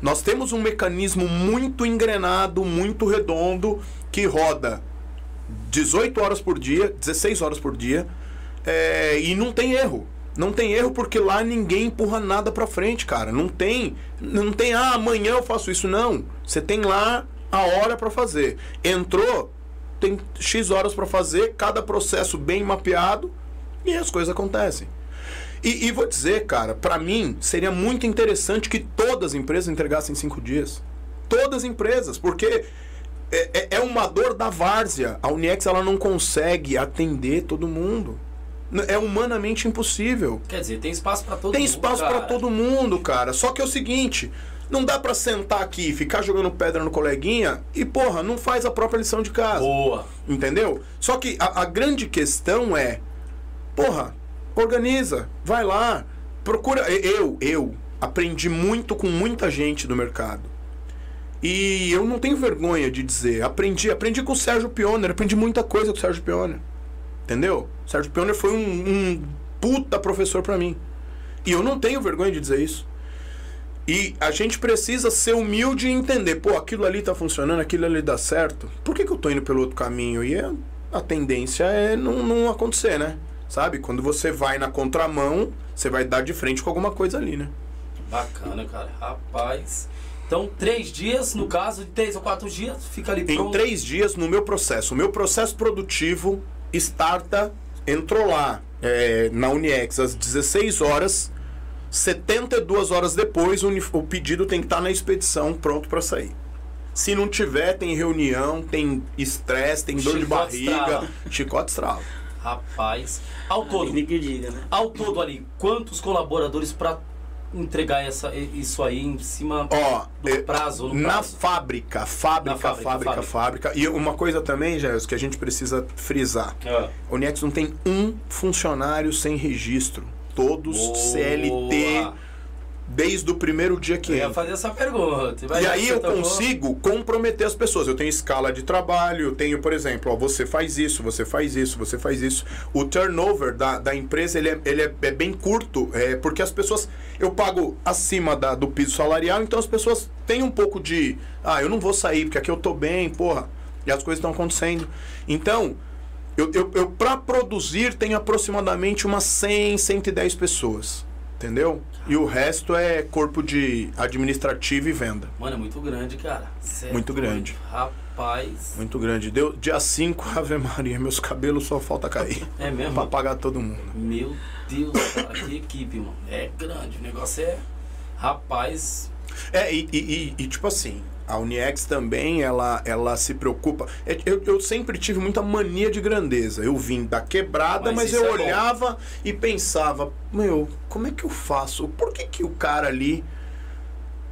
Nós temos um mecanismo muito engrenado, muito redondo, que roda 18 horas por dia, 16 horas por dia, é, e não tem erro. Não tem erro porque lá ninguém empurra nada pra frente, cara. Não tem, não tem, ah, amanhã eu faço isso. Não. Você tem lá a hora pra fazer. Entrou, tem X horas pra fazer, cada processo bem mapeado e as coisas acontecem. E, e vou dizer, cara, pra mim seria muito interessante que todas as empresas entregassem em cinco dias. todas as empresas, porque é, é, é uma dor da várzea. A Uniex ela não consegue atender todo mundo. É humanamente impossível. Quer dizer, tem espaço pra todo Tem mundo. espaço cara. pra todo mundo, cara. Só que é o seguinte, não dá pra sentar aqui e ficar jogando pedra no coleguinha e, porra, não faz a própria lição de casa. Boa. Entendeu? Só que a, a grande questão é, porra, organiza, vai lá, procura. Eu, eu aprendi muito com muita gente do mercado. E eu não tenho vergonha de dizer, aprendi, aprendi com o Sérgio Pioner, aprendi muita coisa com o Sérgio Pioner. Entendeu? Sérgio Pioner foi um, um puta professor pra mim. E eu não tenho vergonha de dizer isso. E a gente precisa ser humilde e entender, pô, aquilo ali tá funcionando, aquilo ali dá certo. Por que, que eu tô indo pelo outro caminho? E é- a tendência é não, não acontecer, né? Sabe? Quando você vai na contramão, você vai dar de frente com alguma coisa ali, né? Bacana, cara. Rapaz. Então, três dias, no caso de três ou quatro dias, fica ali Em pronto. três dias, no meu processo, o meu processo produtivo starta, entrou lá é, na Uniex às 16 horas, 72 horas depois, o, o pedido tem que estar na expedição pronto para sair. Se não tiver, tem reunião, tem estresse, tem dor de Chicote barriga, estrala. chicote estrala. Rapaz. Ao todo, que diga, né? ao todo ali, quantos colaboradores pra entregar essa, isso aí em cima Ó, do é, prazo? No na prazo? fábrica, fábrica, Na fábrica, fábrica, fábrica, E uma coisa também, Jéssica, que a gente precisa frisar. Ah. A Uniex não tem um funcionário sem registro. Todos Boa. CLT desde o primeiro dia que Eu ia entra. fazer essa pergunta. Vai E aí eu tocou. consigo comprometer as pessoas. Eu tenho escala de trabalho, eu tenho, por exemplo, ó, você faz isso, você faz isso, você faz isso. O turnover da, da empresa ele, é, ele é, é bem curto, é, porque as pessoas. Eu pago acima da- do piso salarial, então as pessoas têm um pouco de. Ah, eu não vou sair, porque aqui eu tô bem, porra. E as coisas estão acontecendo. Então, eu, eu, eu para produzir tem aproximadamente umas 100, 110 pessoas. Entendeu? E o resto é corpo de administrativo e venda. Mano, é muito grande, cara. Cê é Muito grande. Rapaz. Muito grande. Deu dia 5, <laughs> Ave Maria, meus cabelos só falta cair. É mesmo? pra pagar todo mundo. Meu Deus, cara, que equipe, mano. É grande. O negócio é. Rapaz. É, e, e- e- e, tipo assim, a Uniex também, ela, ela se preocupa. É, Eu, eu sempre tive muita mania de grandeza. Eu vim da quebrada, Mas mas, eu é bom. olhava e pensava, meu, como é que eu faço? Por que, que o cara ali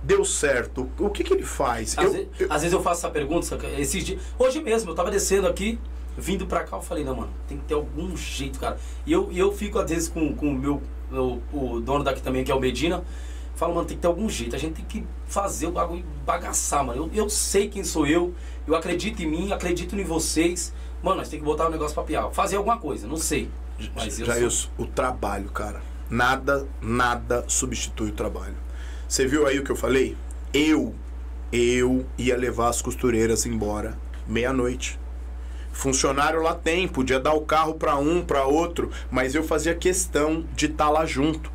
deu certo? O que, que ele faz? Às, Eu- ve- eu- às vezes eu faço essa pergunta, esses dias. Hoje mesmo, eu tava descendo aqui, vindo pra cá, eu falei, não, mano, tem que ter algum jeito, cara. E eu, eu fico, às vezes, com, com o meu. O, o dono daqui também, que é o Medina. Falo, mano, tem que ter algum jeito. A gente tem que fazer o bagulho bagaçar, mano. Eu, eu sei quem sou eu. Eu acredito em mim, acredito em vocês. Mano, nós tem que botar o negócio pra piar. Fazer alguma coisa, não sei. Mas eu sou- Jailson, o trabalho, cara. Nada, nada substitui o trabalho. Você viu aí o que eu falei? Eu, eu ia levar as costureiras embora meia-noite. Funcionário lá tem, podia dar o carro para um, para outro, mas eu fazia questão de estar lá junto.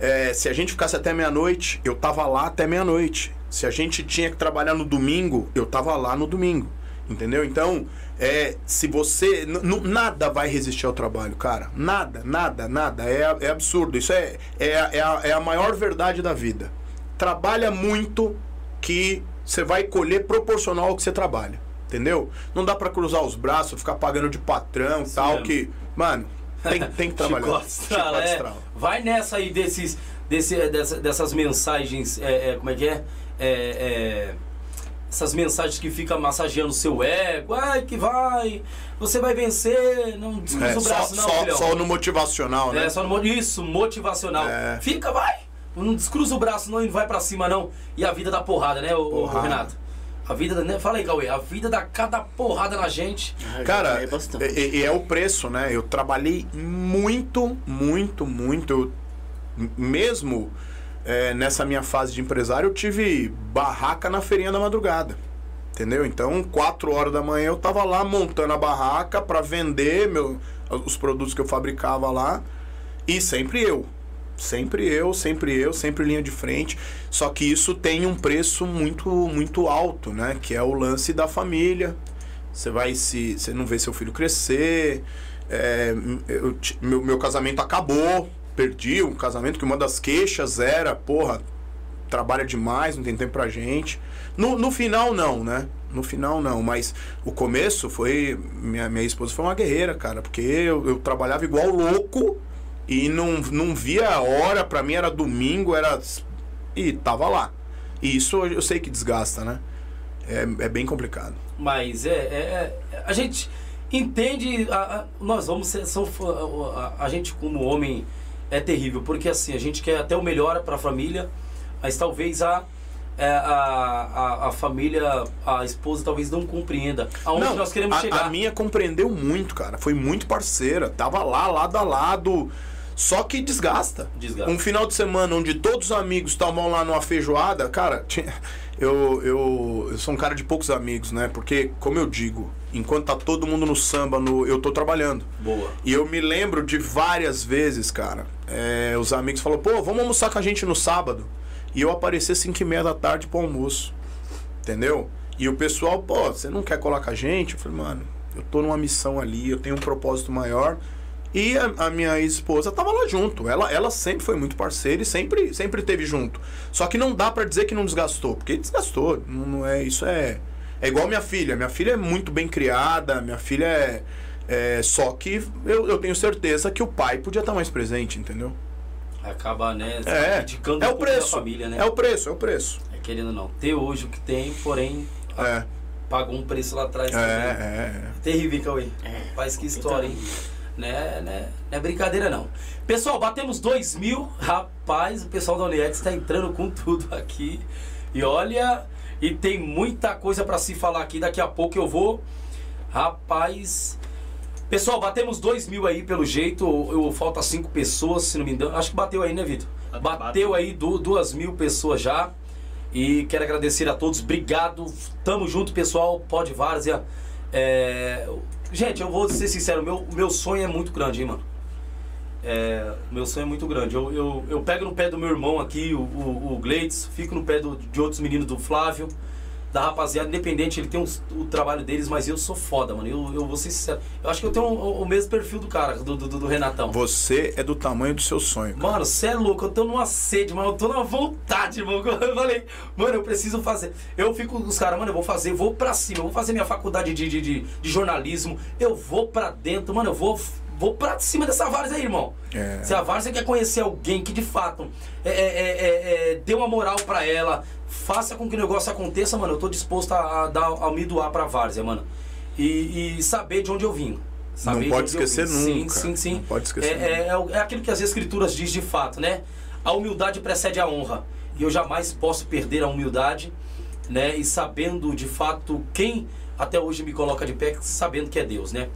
É, se a gente ficasse até meia-noite, eu tava lá até meia-noite. Se a gente tinha que trabalhar no domingo, eu tava lá no domingo. Entendeu? Então, é, se você. nada vai resistir ao trabalho, cara. Nada, nada, nada. É, é absurdo. Isso é, é, a- é, a, é a maior verdade da vida. Trabalha muito que você vai colher proporcional ao que você trabalha. Entendeu? Não dá pra cruzar os braços, ficar pagando de patrão e tal, mesmo. que. Mano, tem, tem que trabalhar. Chicote estrala, Chicote é. estrala. Vai nessa aí desses, desse, dessa- dessas mensagens, é, é, como é que é? É, é, Essas mensagens que ficam massageando o seu ego, ai que vai, você vai vencer, não descruza É, o só, braço não, só, filhão. só no motivacional, né? É, só no, isso, motivacional. É. Fica, vai! Não descruza o braço não e não vai pra cima não. E a vida dá porrada, né, Porrada. Renato? A vida, da- né? Fala aí, Cauê, a vida dá cada porrada na gente. Cara, é bastante. e, e é o preço, né? Eu trabalhei muito, muito, muito. Eu, mesmo é, nessa minha fase de empresário, eu tive barraca na feirinha da madrugada. Entendeu? Então, 4 horas da manhã eu tava lá montando a barraca para vender meu, os produtos que eu fabricava lá. E sempre eu. Sempre eu, sempre eu, sempre linha de frente. Só que isso tem um preço muito, muito alto, né? Que é o lance da família. Você vai se. Você não vê seu filho crescer. É, eu meu, meu casamento acabou. Perdi um casamento que uma das queixas era, porra, trabalha demais, não tem tempo pra gente. No, no final, não, né? No final, não. Mas o começo foi. Minha, minha esposa foi uma guerreira, cara. Porque eu, eu trabalhava igual louco e não, não via a hora. Pra mim era domingo, era. E tava lá. E isso eu sei que desgasta, né? É, é bem complicado. Mas é, é, é a gente entende. A, a, nós vamos ser. São, a, a, gente, como homem, é terrível. Porque assim, a gente quer até o melhor para a família, mas talvez a. É, a, a, a, família, a esposa talvez não compreenda aonde não, nós queremos a, chegar. A minha compreendeu muito, cara. Foi muito parceira. Tava lá, lado a lado. Só que desgasta. desgasta. Um final de semana onde todos os amigos estavam lá numa feijoada, cara, <laughs> eu, eu, eu sou um cara de poucos amigos, né? Porque, como eu digo, enquanto tá todo mundo no samba, no, eu tô trabalhando. Boa. E eu me lembro de várias vezes, cara, é, os amigos falam, pô, vamos almoçar com a gente no sábado. E eu aparecer 5 e meia da tarde pro almoço. Entendeu? E o pessoal, pô, você não quer colar com a gente? Eu falei, mano, eu tô numa missão ali, eu tenho um propósito maior. E a, a minha esposa tava lá junto. Ela, ela sempre foi muito parceira e sempre, sempre teve junto. Só que não dá para dizer que não desgastou, porque desgastou. Não, não, é, isso é. É igual minha filha. Minha filha é muito bem criada, minha filha é. é só que eu, eu tenho certeza que o pai podia estar mais presente, entendeu? Acaba, né? É, criticando é o preço. família, né? É o preço, é o preço. É querendo não. Ter hoje o que tem, porém. É. Pagou um preço lá atrás é, também. É, é. Terrível, Cauê. É. Faz que história, hein? Né, né, não é brincadeira não. Pessoal, batemos 2 mil. Rapaz, o pessoal da Uniex está entrando com tudo aqui. E olha, e tem muita coisa para se falar aqui. Daqui a pouco eu vou. Rapaz. Pessoal, batemos 2 mil aí pelo jeito. Eu, falta cinco pessoas, se não me engano. Acho que bateu aí, né, Vitor? Bateu aí do, duas mil pessoas já. E quero agradecer a todos. Obrigado. Tamo junto, pessoal. Pode Várzea. É, Gente, eu vou ser sincero, meu, meu sonho é muito grande, hein, mano. É, meu sonho é muito grande. Eu, eu, eu pego no pé do meu irmão aqui, o, o, o Gleides, fico no pé do, de outros meninos do Flávio, da rapaziada, independente, ele tem o trabalho deles, mas eu sou foda, mano. Eu, eu vou ser sincero. Eu acho que eu tenho o, o mesmo perfil do cara, do, do, do, Renatão. Você é do tamanho do seu sonho. Cara. Mano, você é louco, eu tô numa sede, mano. Eu tô numa vontade, irmão. <laughs> Eu falei, mano, eu preciso fazer. Eu fico com os caras, mano, eu vou fazer, eu vou pra cima, eu vou fazer minha faculdade de, de, de, de jornalismo, eu vou pra dentro, mano, eu vou vou pra cima dessa várzea aí, irmão. É. Se a várzea quer conhecer alguém que de fato é, é, é, é dê uma moral pra ela, faça com que o negócio aconteça, mano, eu tô disposto a, a dar, a me doar pra várzea, mano. E, e saber de onde eu vim. Saber não pode esquecer nunca. Sim, sim, sim. Não pode esquecer é, é, é, aquilo que as escrituras diz de fato, né? A humildade precede a honra. E eu jamais posso perder a humildade, né? E sabendo de fato quem até hoje me coloca de pé, sabendo que é Deus, né?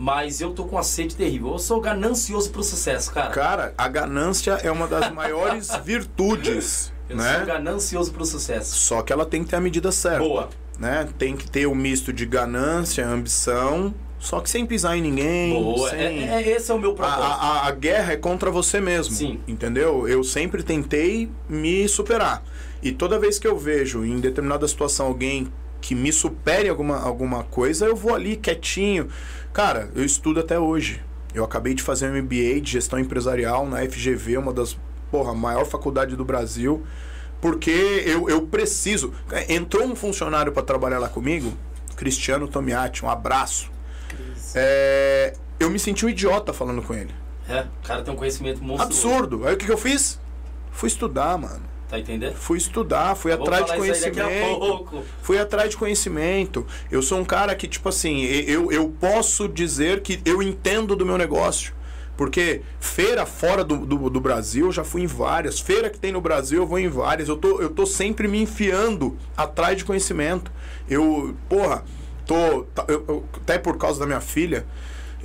Mas eu tô com uma sede terrível. Eu sou ganancioso pro sucesso, cara. Cara, a ganância é uma das <laughs> maiores virtudes. Eu né? sou ganancioso pro sucesso. Só que ela tem que ter a medida certa. Boa. Né? Tem que ter o um misto de ganância, ambição, só que sem pisar em ninguém. Boa. Sem... É, é, esse é o meu propósito. A, a, a, guerra é contra você mesmo. Sim. Entendeu? Eu sempre tentei me superar. E toda vez que eu vejo em determinada situação alguém que me supere alguma, alguma coisa, eu vou ali quietinho. Cara, eu estudo até hoje. Eu acabei de fazer um MBA de gestão empresarial na FGV, uma das, porra, maior faculdade do Brasil. Porque eu, eu preciso. Entrou um funcionário para trabalhar lá comigo, Cristiano Tomiati, um abraço. É, eu me senti um idiota falando com ele. É, o cara tem um conhecimento monstruoso. Absurdo. Aí o que, que eu fiz? Fui estudar, mano. Tá entendendo? Fui estudar, fui Vou atrás de conhecimento. Fui atrás de conhecimento. Eu sou um cara que, tipo assim, eu, eu posso dizer que eu entendo do meu negócio. Porque feira fora do, do, do, Brasil, eu já fui em várias. Feira que tem no Brasil, eu vou em várias. Eu tô, eu tô sempre me enfiando atrás de conhecimento. Eu, porra, tô. Tá, eu, eu, até por causa da minha filha,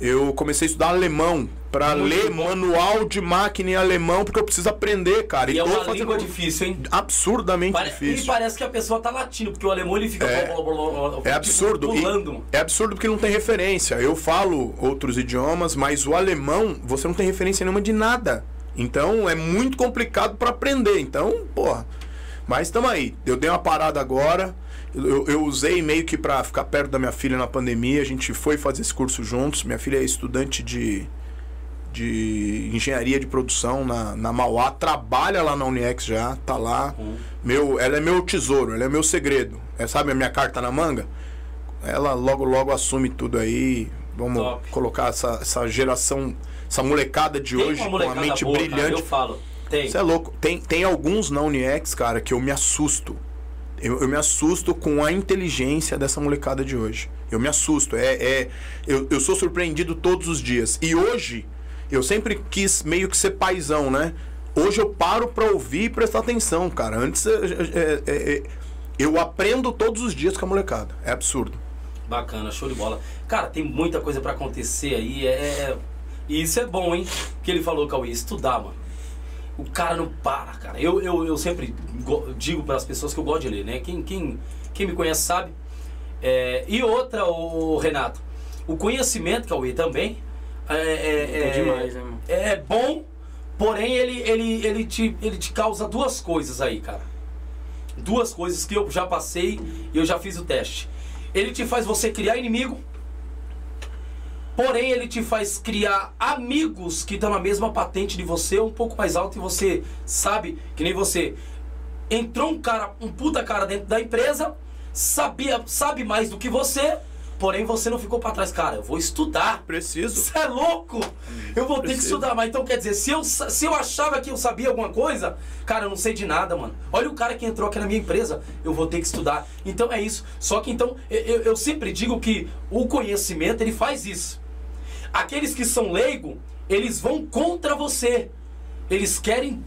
eu comecei a estudar alemão para ler bom. manual de máquina em alemão porque eu preciso aprender, cara. E, e é uma fazendo... língua difícil, hein? Absurdamente Pare... difícil. E parece que a pessoa tá latindo, porque o alemão ele fica é, blá, blá, blá, é absurdo. pulando. E é absurdo porque não tem referência. Eu falo outros idiomas, mas o alemão você não tem referência nenhuma de nada. Então é muito complicado para aprender. Então, porra. Mas estamos aí. Eu dei uma parada agora. Eu, eu usei meio que para ficar perto da minha filha na pandemia. A gente foi fazer esse curso juntos. Minha filha é estudante de de engenharia de produção na, na Mauá, trabalha lá na Uniex já, tá lá. Uhum. Meu, ela é meu tesouro, ela é meu segredo. É, sabe a minha carta na manga? Ela logo, logo assume tudo aí. Vamos Top. colocar essa, essa geração, essa molecada de Tem hoje uma com a molecada mente boa, cara, brilhante. eu falo. Tem. Você é louco. Tem, tem alguns na Uniex, cara, que eu me assusto. Eu, eu me assusto com a inteligência dessa molecada de hoje. Eu me assusto. É, é, eu, eu sou surpreendido todos os dias. E hoje, eu sempre quis meio que ser paizão, né? Hoje eu paro pra ouvir e prestar atenção, cara. Antes é, é, é, é, eu aprendo todos os dias com a molecada. É absurdo. Bacana, show de bola. Cara, tem muita coisa pra acontecer aí. É, é- E isso é bom, hein? Que ele falou, Cauê, estudar, mano. O cara não para, cara. Eu, eu, eu sempre go- digo para as pessoas que eu gosto de ler, né? Quem, quem, quem me conhece sabe. É, E outra, o Renato, o conhecimento, Cauê, também é, é, É demais, né, mano? é bom, porém ele, ele, ele, te, ele te causa duas coisas aí, cara. Duas coisas que eu já passei e eu já fiz o teste. Ele te faz você criar inimigo, porém ele te faz criar amigos que estão na mesma patente de você, um pouco mais alto, e você sabe, que nem você. Entrou um cara, um puta cara dentro da empresa, sabia, sabe mais do que você, porém você não ficou pra trás. Cara, eu vou estudar. Preciso. Você é louco? Eu vou ter que Preciso. estudar, mas então quer dizer, se eu, se eu achava que eu sabia alguma coisa, cara, eu não sei de nada, mano. Olha o cara que entrou aqui na minha empresa, eu vou ter que estudar. Então é isso. Só que então, eu, eu- sempre digo que o conhecimento, ele faz isso. Aqueles que são leigo, eles vão contra você. Eles querem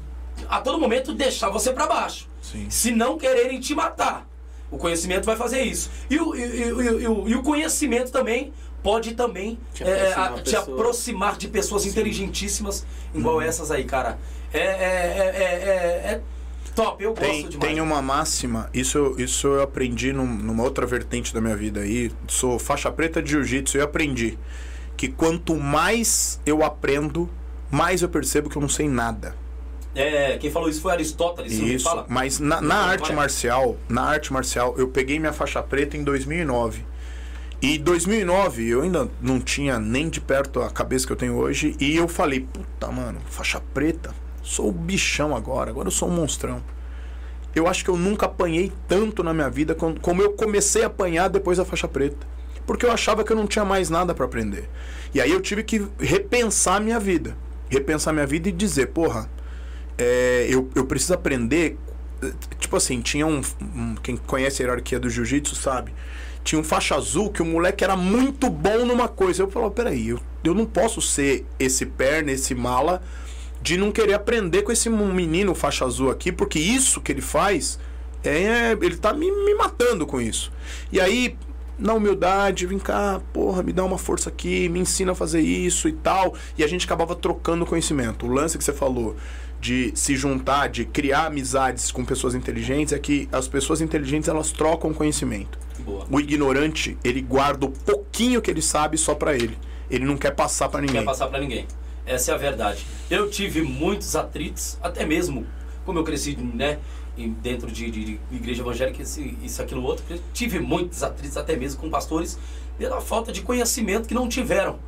a todo momento deixar você pra baixo. Sim. Se não quererem te matar. O conhecimento vai fazer isso. E o, e, e- e- e o- e o conhecimento também pode também Te é, aproximar a- te aproximar de pessoas inteligentíssimas Uhum. igual essas aí, cara. É, é, é, é- é top, eu Tem, gosto demais. tem uma máxima, isso, eu- isso eu aprendi num- numa outra vertente da minha vida aí. Sou faixa preta de jiu-jitsu e eu aprendi que quanto mais eu aprendo, mais eu percebo que eu não sei nada. É, quem falou isso foi Aristóteles, você não me Isso, fala? mas na, na arte marcial, na arte marcial, eu peguei minha faixa preta em 2009. E 2009 eu ainda não tinha nem de perto a cabeça que eu tenho hoje e eu falei, puta, mano, faixa preta, sou o bichão agora, agora eu sou um monstrão. Eu acho que eu nunca apanhei tanto na minha vida como como eu comecei a apanhar depois da faixa preta. Porque eu achava que eu não tinha mais nada pra aprender. E aí eu tive que repensar a minha vida. Repensar a minha vida e dizer, porra, é, eu, eu preciso aprender. Tipo assim, tinha um, um- Quem conhece a hierarquia do jiu-jitsu sabe. Tinha um faixa azul que o moleque era muito bom numa coisa. Eu falava, peraí, eu, eu não posso ser esse perna, esse mala, de não querer aprender com esse menino faixa azul aqui, porque isso que ele faz, é, ele tá me, me matando com isso. E aí, na humildade, vem cá, porra, me dá uma força aqui, me ensina a fazer isso e tal. E a gente acabava trocando conhecimento. O lance que você falou de se juntar, de criar amizades com pessoas inteligentes, é que as pessoas inteligentes elas trocam conhecimento. Boa. O ignorante, ele guarda o pouquinho que ele sabe só pra ele. Ele não quer passar pra Não ninguém. quer passar pra ninguém. Essa é a verdade. Eu tive muitos atritos, até mesmo como eu cresci, né, dentro de, de- de igreja evangélica, esse, isso, aquilo, outro, tive muitos atritos, até mesmo com pastores, pela falta de conhecimento que não tiveram,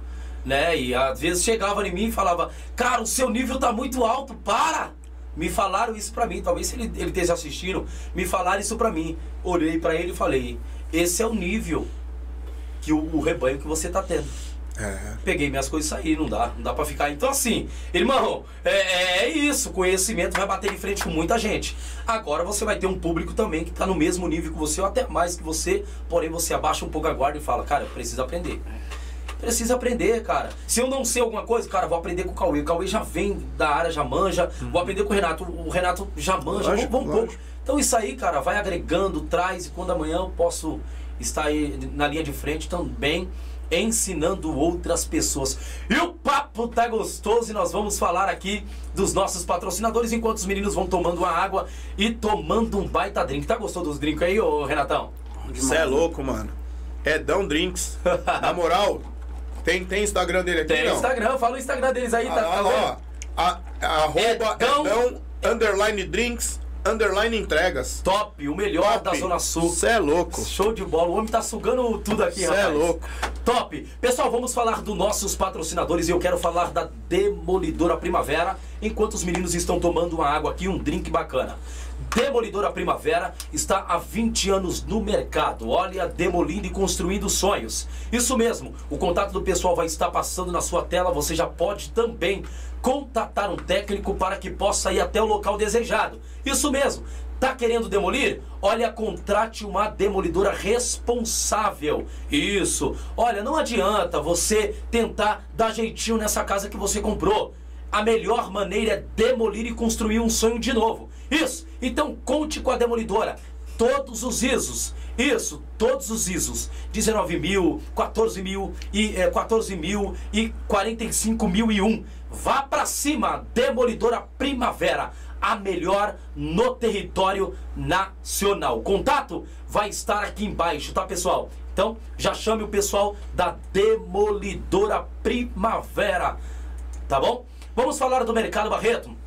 né? E às vezes chegava em mim e falava, cara, o seu nível tá muito alto, para! Me falaram isso pra mim, talvez se ele, ele esteja assistindo, me falaram isso pra mim. Olhei pra ele e falei, esse é o nível que o, o rebanho que você tá tendo É. peguei minhas coisas e saí, não dá, não dá pra ficar. Então assim, irmão, é, é isso, conhecimento vai bater de frente com muita gente. Agora você vai ter um público também que tá no mesmo nível que você, ou até mais que você, porém você abaixa um pouco a guarda e fala, cara, eu preciso aprender. Preciso aprender, cara. Se eu não sei alguma coisa, cara, vou aprender com o Cauê. O Cauê já vem da área, já manja. Vou aprender com o Renato. O Renato já manja. Lógico, vamos, vamos um pouco. Então isso aí, cara, vai agregando, traz. E quando amanhã eu posso estar aí na linha de frente também, ensinando outras pessoas. E o papo tá gostoso e nós vamos falar aqui dos nossos patrocinadores enquanto os meninos vão tomando uma água e tomando um baita drink. Tá gostoso dos drinks aí, ô Renatão? Você é louco, mano. Edão Drinks. <laughs> Na moral, tem, tem Instagram dele aqui, Tem não? Instagram, fala o Instagram deles aí, Ah, tá, lá, tá ó. vendo? A, a- arroba Edão- Edão, underline drinks. underline entregas. Top, o melhor Top. da Zona Sul. Cê é louco. Show de bola. O homem tá sugando tudo aqui, Cê rapaz. é louco. Top. Pessoal, vamos falar dos nossos patrocinadores e eu quero falar da Demolidora Primavera, enquanto os meninos estão tomando uma água aqui, um drink bacana. Demolidora Primavera está há 20 anos no mercado. Olha, demolindo e construindo sonhos. Isso mesmo, o contato do pessoal vai estar passando na sua tela. Você já pode também contatar um técnico para que possa ir até o local desejado. Isso mesmo. Tá querendo demolir? Olha, contrate uma demolidora responsável. Isso. Olha, não adianta você tentar dar jeitinho nessa casa que você comprou. A melhor maneira é demolir e construir um sonho de novo. Isso. Então conte com a demolidora. Todos os ISOs. Isso, todos os ISOs. 19 mil, 14 mil e eh, 14 mil e 45 mil e um. Vá pra cima, Demolidora Primavera a melhor no território nacional. Contato vai estar aqui embaixo, tá, pessoal? Então, já chame o pessoal da Demolidora Primavera, tá bom? Vamos falar do Mercado Barreto.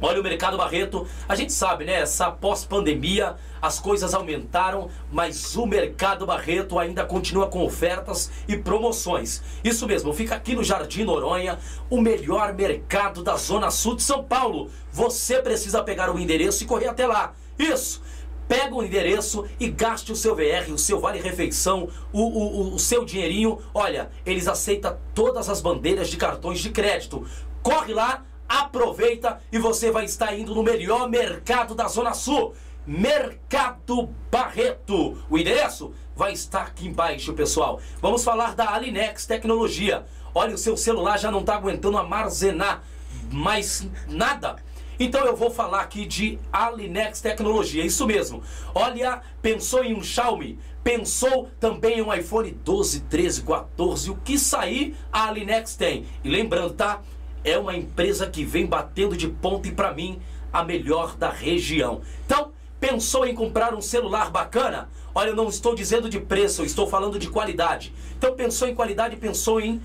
Olha o Mercado Barreto, a gente sabe, né? Essa pós-pandemia, as coisas aumentaram, mas o Mercado Barreto ainda continua com ofertas e promoções. Isso mesmo, fica aqui no Jardim Noronha, o melhor mercado da Zona Sul de São Paulo. Você precisa pegar o endereço e correr até lá. Isso! Pega o endereço e gaste o seu VR, o seu vale-refeição, o, o, o seu dinheirinho. Olha, eles aceitam todas as bandeiras de cartões de crédito. Corre lá, aproveita e você vai estar indo no melhor mercado da Zona Sul. Mercado Barreto. O endereço vai estar aqui embaixo, pessoal. Vamos falar da Alinex Tecnologia. Olha, o seu celular já não está aguentando armazenar mais nada. Então eu vou falar aqui de Alinex Tecnologia, isso mesmo. Olha, pensou em um Xiaomi, pensou também em um iPhone 12, 13, 14, o que sair a Alinex tem. E lembrando, tá? É uma empresa que vem batendo de ponta e para mim a melhor da região. Então, pensou em comprar um celular bacana? Olha, eu não estou dizendo de preço, eu estou falando de qualidade. Então, pensou em qualidade, pensou em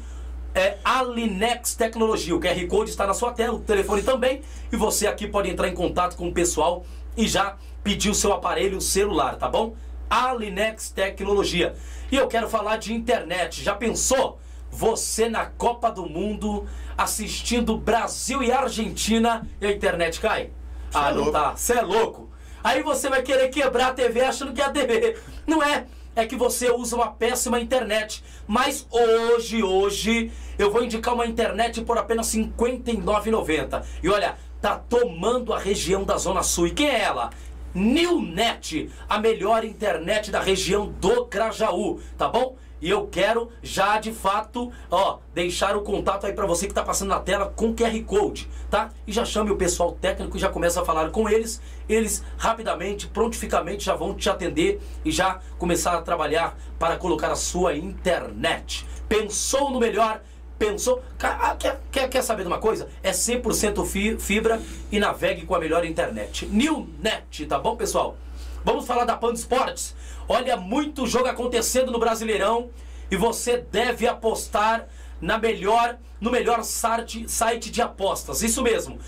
é Alinex Tecnologia. O QR Code está na sua tela, o telefone também. E você aqui pode entrar em contato com o pessoal e já pedir o seu aparelho celular, tá bom? Alinex Tecnologia. E eu quero falar de internet. Já pensou? Você na Copa do Mundo assistindo Brasil e Argentina e a internet cai? ah, é não louco. tá. Você é louco. Aí você vai querer quebrar a TV achando que é a TV. Não é. É que você usa uma péssima internet. Mas hoje, hoje, eu vou indicar uma internet por apenas R$ 59,90. E olha, tá tomando a região da Zona Sul. E quem é ela? Newnet, a melhor internet da região do Grajaú, tá bom? E eu quero já de fato, ó, deixar o contato aí para você que tá passando na tela com QR Code, tá? E já chame o pessoal técnico e já começa a falar com eles. Eles rapidamente, prontificamente já vão te atender e já começar a trabalhar para colocar a sua internet. Pensou no melhor? Pensou? Ah, Quer, quer, quer saber de uma coisa? É 100% fi- fibra e navegue com a melhor internet. Newnet, tá bom, pessoal? Vamos falar da Pan Esportes. Olha, muito jogo acontecendo no Brasileirão e você deve apostar na melhor, no melhor site, de apostas. Isso mesmo.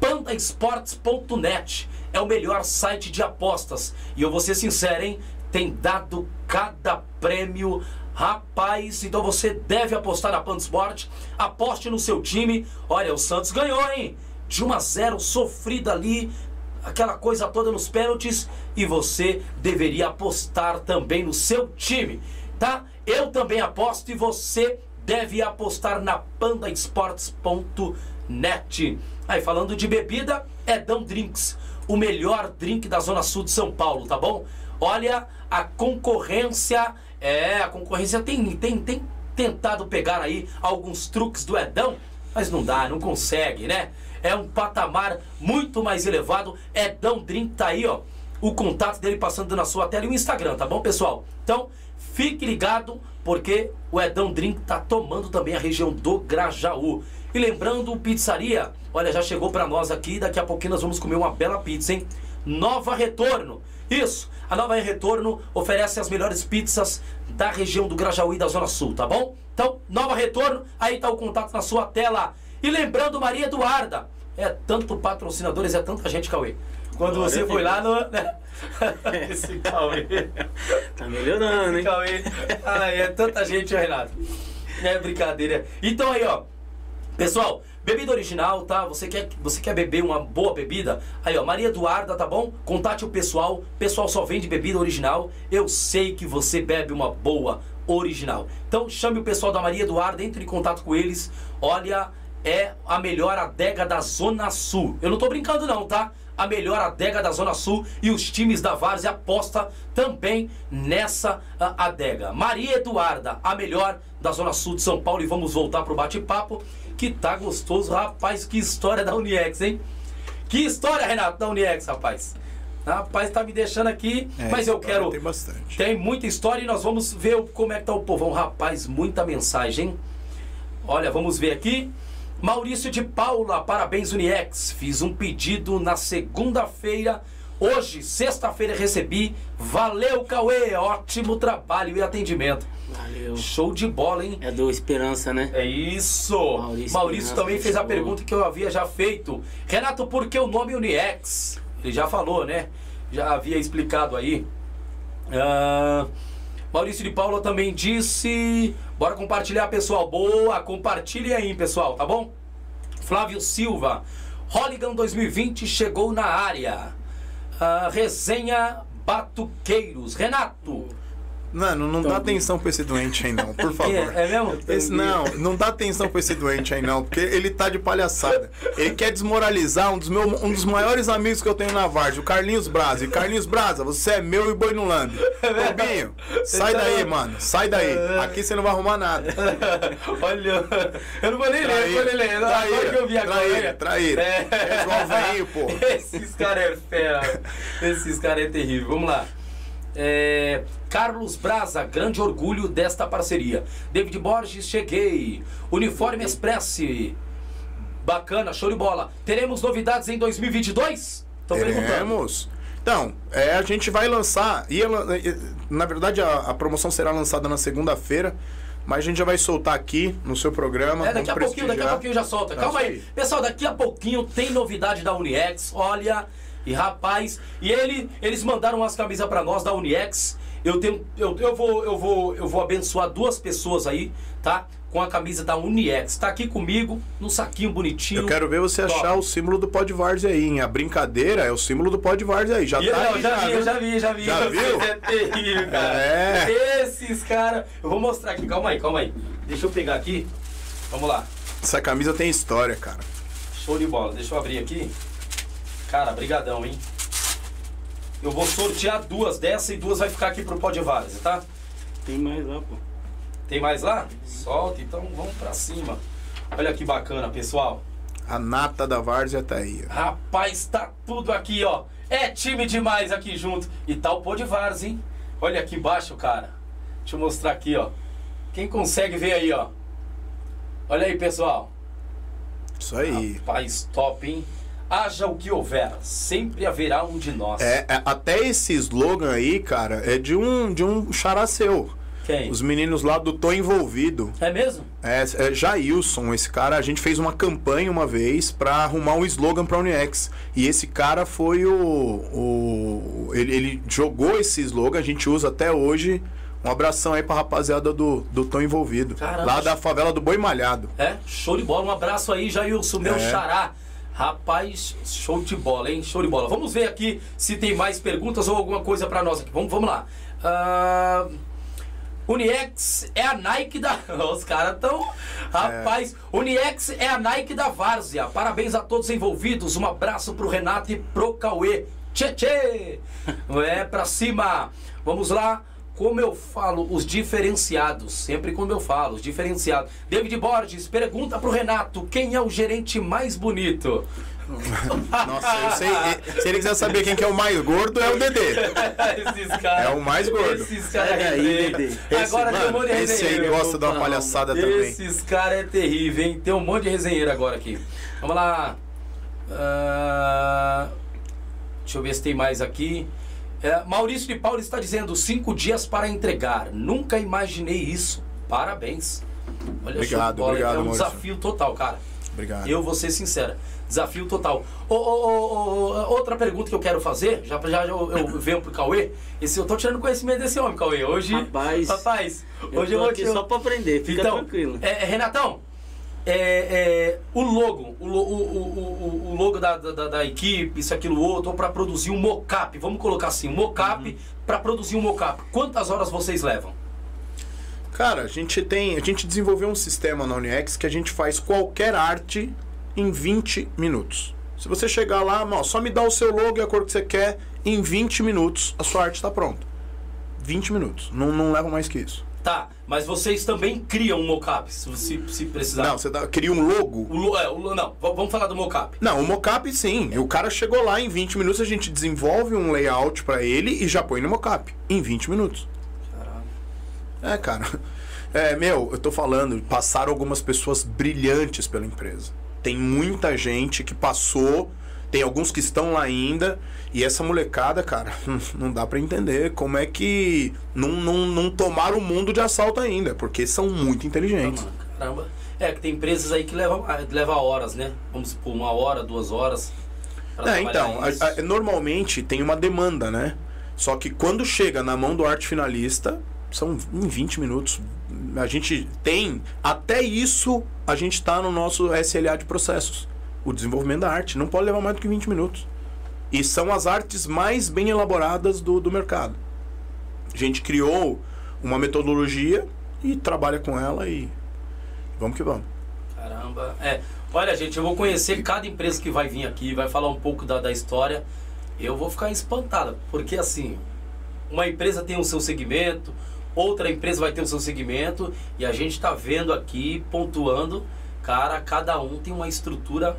pandaesportes.net é o melhor site de apostas. E eu vou ser sincero, hein? Tem dado cada prêmio Rapaz, então você deve apostar na Pansport. Aposte no seu time. Olha, o Santos ganhou, hein? De 1 a 0, sofrida ali, aquela coisa toda nos pênaltis. E você deveria apostar também no seu time, tá? Eu também aposto e você deve apostar na pandaesportes.net. Aí, falando de bebida, Edão Drinks, o melhor drink da Zona Sul de São Paulo, tá bom? Olha, a concorrência, é, a concorrência tem, tem, tem tentado pegar aí alguns truques do Edão, mas não dá, não consegue, né? É um patamar muito mais elevado. Edão Drink tá aí, ó. O contato dele passando na sua tela e o Instagram, tá bom, pessoal? Então, fique ligado, porque o Edão Drink tá tomando também a região do Grajaú. E lembrando, pizzaria, olha, já chegou para nós aqui, daqui a pouquinho nós vamos comer uma bela pizza, hein? Nova Retorno. Isso, a Nova Retorno oferece as melhores pizzas da região do Grajaú e da Zona Sul, tá bom? Então, Nova Retorno, aí tá o contato na sua tela. E lembrando, Maria Eduarda, é tanto patrocinadores, é tanta gente, Cauê. Quando Glória você foi lá no. né? <laughs> Esse Cauê. Tá melhorando, Esse hein? Cauê. Ai, é tanta gente, Renato. É brincadeira. Então aí, ó. Pessoal, bebida original, tá? Você quer, você quer beber uma boa bebida? Aí, ó, Maria Eduarda, tá bom? Contate o pessoal. Pessoal só vende bebida original. Eu sei que você bebe uma boa original. Então chame o pessoal da Maria Eduarda, entre em contato com eles. Olha, é a melhor adega da Zona Sul. Eu não tô brincando não, tá? A melhor adega da Zona Sul e os times da Várzea aposta também nessa ah, adega. Maria Eduarda, a melhor da Zona Sul de São Paulo e vamos voltar pro bate-papo que tá gostoso, rapaz, que história da Uniex, hein? Que história, Renato, da Uniex, rapaz. Rapaz, tá me deixando aqui, É, mas eu quero Tem bastante. tem muita história e nós vamos ver como é que tá o povão. Rapaz, muita mensagem. Olha, vamos ver aqui. Maurício de Paula, parabéns Uniex. Fiz um pedido na segunda-feira. Hoje, sexta-feira, recebi. Valeu, Cauê. Ótimo trabalho e atendimento. Valeu. Show de bola, hein? É do Esperança, né? É isso! Maurício, Maurício também fez a pergunta que eu havia já feito. Renato, por que o nome Uniex? Ele já falou, né? Já havia explicado aí. Ah, Maurício de Paula também disse. Bora compartilhar, pessoal. Boa, compartilhe aí, pessoal, tá bom? Flávio Silva. Holigan 2020 chegou na área. Ah, resenha Batuqueiros. Renato. Mano, não dá atenção pra esse doente aí não, por <laughs> favor. É, é mesmo? Esse, não, não dá atenção pra esse doente aí não, porque ele tá de palhaçada. Ele quer desmoralizar um dos, meu, um dos maiores amigos que eu tenho na Vargem, o Carlinhos Brasa. E Carlinhos Brasa, você é meu e boi no lambe. <laughs> Tobinho, sai tá- daí, mano. Sai daí. Aqui você não vai arrumar nada. <laughs> Olha, eu não vou nem ler, eu não vou nem ler. Agora Traíra, que eu vi agora. traíra, traíra. É igual veinho, pô. Esses caras é fera. Esses caras é terrível. Vamos lá. É, Carlos Braza, grande orgulho desta parceria. David Borges, cheguei. Uniforme Express. Bacana, show de bola. Teremos novidades em 2022? Tô perguntando. Teremos. Então, é, a gente vai lançar. Eh, na verdade, a, a promoção será lançada na segunda-feira. Mas a gente já vai soltar aqui no seu programa. É, daqui a pouquinho, daqui a pouquinho já solta. Tá, Calma isso aí. Pessoal, daqui a pouquinho tem novidade da Uniex. Olha, e rapaz, e ele, eles mandaram umas camisas pra nós da Uniex. Eu tenho eu, eu vou eu vou eu vou abençoar duas pessoas aí, tá? Com a camisa da Uniex. Tá aqui comigo, num saquinho bonitinho. Eu quero ver você Top. achar o símbolo do Pod Várzea aí, hein? A brincadeira é o símbolo do Pod Várzea aí. Já E, tá aí, já, vi, viu? já vi, já vi. Já viu? É terrível, cara. É. Esses caras. Eu vou mostrar aqui, calma aí, calma aí. Deixa eu pegar aqui. Vamos lá. Essa camisa tem história, cara. Show de bola. Deixa eu abrir aqui. Cara, brigadão, hein? Eu vou sortear duas dessa e duas vai ficar aqui pro Pod Várzea, tá? Tem mais lá, pô. Tem mais lá? Solta, então vamos pra cima. Olha que bacana, pessoal. A nata da Várzea tá aí. ó. Rapaz, tá tudo aqui, ó. É time demais aqui junto. E tá o Pod Várzea, hein? Olha aqui embaixo, cara. Deixa eu mostrar aqui, ó. Quem consegue ver aí, ó. Olha aí, pessoal. Isso aí. Rapaz, top, hein? Haja o que houver, sempre haverá um de nós. É, é, até esse slogan aí, cara, é de um, de um xará seu. Quem? Os meninos lá do Tô Envolvido. É mesmo? É, é Jailson, esse cara, a gente fez uma campanha uma vez pra arrumar um slogan pra Uniex. E esse cara foi o. o ele, ele jogou esse slogan, a gente usa até hoje. Um abração aí pra rapaziada do, do Tô Envolvido. Caramba. Lá da favela do Boi Malhado. É, show de bola. Um abraço aí, Jailson, meu É. xará. Rapaz, show de bola, hein? Show de bola. Vamos ver aqui se tem mais perguntas ou alguma coisa pra nós aqui. Vamos, vamos lá. Ah, Uniex é a Nike da. <laughs> Os caras tão. Rapaz, Uniex é a Nike da Várzea. Parabéns a todos envolvidos. Um abraço pro Renato e pro Cauê. Tchê, tchê. <laughs> É pra cima. Vamos lá. Como eu falo, os diferenciados. Sempre como eu falo, os diferenciados. David Borges, pergunta pro Renato: quem é o gerente mais bonito? <laughs> Nossa, eu sei. Se ele quiser saber quem que é o mais gordo, é o Dedê. <laughs> Esses caras. É o mais gordo. Esses caras é aí. Dedê. Esse, Agora tem um mano, monte de esse aí resenheiro. gosta de uma palhaçada também. Esses caras é terrível, hein? Tem um monte de resenheiro agora aqui. Vamos lá. Ah, deixa eu ver se tem mais aqui. É, Maurício de Paulo está dizendo cinco dias para entregar. Nunca imaginei isso. Parabéns. Olha, Obrigado, bola. obrigado, É um Maurício. desafio total, cara. Obrigado. Eu vou ser sincera. Desafio total. Ô, ô, ô, outra pergunta que eu quero fazer, já, já eu, eu <coughs> venho pro Cauê. Esse, eu tô tirando conhecimento desse homem, Cauê. Hoje. Rapaz, rapaz eu hoje tô eu vou aqui te- só pra aprender, fica então, tranquilo. é, Renatão, é, é, o logo, o, o, o, o, o logo da, da, da equipe, isso, aquilo, outro, ou para produzir um mocap, vamos colocar assim, um mocap, Uhum. para produzir um mocap, quantas horas vocês levam? Cara, a gente tem. A gente desenvolveu um sistema na Uniex que a gente faz qualquer arte em 20 minutos. Se você chegar lá, ó, só me dá o seu logo e a cor que você quer, em 20 minutos a sua arte está pronta. 20 minutos. Não, não leva mais que isso. Tá, mas vocês também criam um mocap, se, se, precisar. Não, você dá, cria um logo. O, lo- é, o não, vamos falar do mocap. Não, o mocap sim. O cara chegou lá em 20 minutos, a gente desenvolve um layout pra ele e já põe no mocap. Em 20 minutos. Caralho. É, cara. É, meu, eu tô falando, passaram algumas pessoas brilhantes pela empresa. Tem muita gente que passou, tem alguns que estão lá ainda, e essa molecada, cara, <laughs> não dá pra entender como é que não, não, não tomaram o mundo de assalto ainda, porque são muito inteligentes. Caramba. É, que tem empresas aí que levam, leva horas, né? Vamos supor, uma hora, duas horas. É, então, a- a- normalmente tem uma demanda, né? Só que quando chega na mão do arte finalista, são em 20 minutos. A gente tem, até isso, a gente tá no nosso SLA de processos. O desenvolvimento da arte não pode levar mais do que 20 minutos. E são as artes mais bem elaboradas do, do mercado. A gente criou uma metodologia e trabalha com ela e vamos que vamos. Caramba. É, olha, gente, eu vou conhecer cada empresa que vai vir aqui, vai falar um pouco da, da história. Eu vou ficar espantada, porque assim, uma empresa tem o seu segmento, outra empresa vai ter o seu segmento, e a gente está vendo aqui, pontuando, cara, cada um tem uma estrutura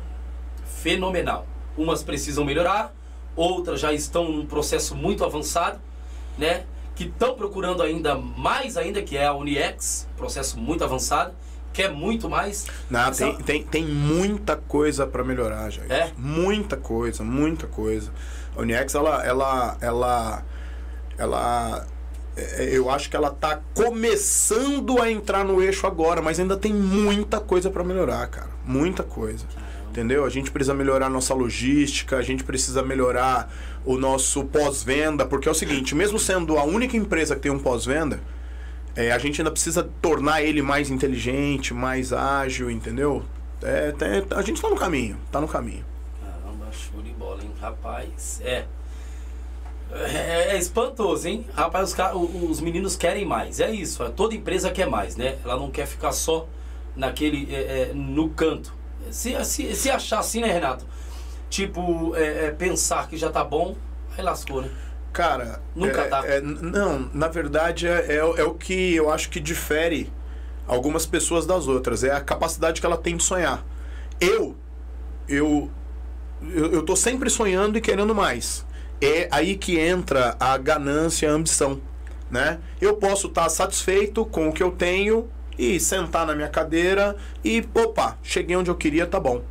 fenomenal. Umas precisam melhorar, outras já estão num processo muito avançado, né? Que estão procurando ainda mais ainda, que é a Uniex, processo muito avançado, quer muito mais. Não, tem, tem, tem muita coisa para melhorar, já. É? Muita coisa, muita coisa. A Uniex, ela, ela, ela, ela, é, eu acho que ela tá começando a entrar no eixo agora, mas ainda tem muita coisa para melhorar, cara. Muita coisa. Entendeu? A gente precisa melhorar nossa logística, a gente precisa melhorar o nosso pós-venda, porque é o seguinte, mesmo sendo a única empresa que tem um pós-venda, é, a gente ainda precisa tornar ele mais inteligente, mais ágil, entendeu? É, tem- a gente tá no caminho, tá no caminho. Caramba, show de bola, hein? Rapaz, é. É, é espantoso, hein? Rapaz, os, os meninos querem mais. É isso. Toda empresa quer mais, né? Ela não quer ficar só naquele. é, é, no canto. Se, se, se achar assim, né, Renato? Tipo, é, é, pensar que já tá bom, aí lascou, né? Cara, Nunca é- tá. é- não, na verdade é, é, o- é o que eu acho que difere algumas pessoas das outras, é a capacidade que ela tem de sonhar. Eu, eu, eu, eu tô sempre sonhando e querendo mais. É aí que entra a ganância, a ambição, né? Eu posso estar satisfeito com o que eu tenho e sentar na minha cadeira e, opa, cheguei onde eu queria, tá bom.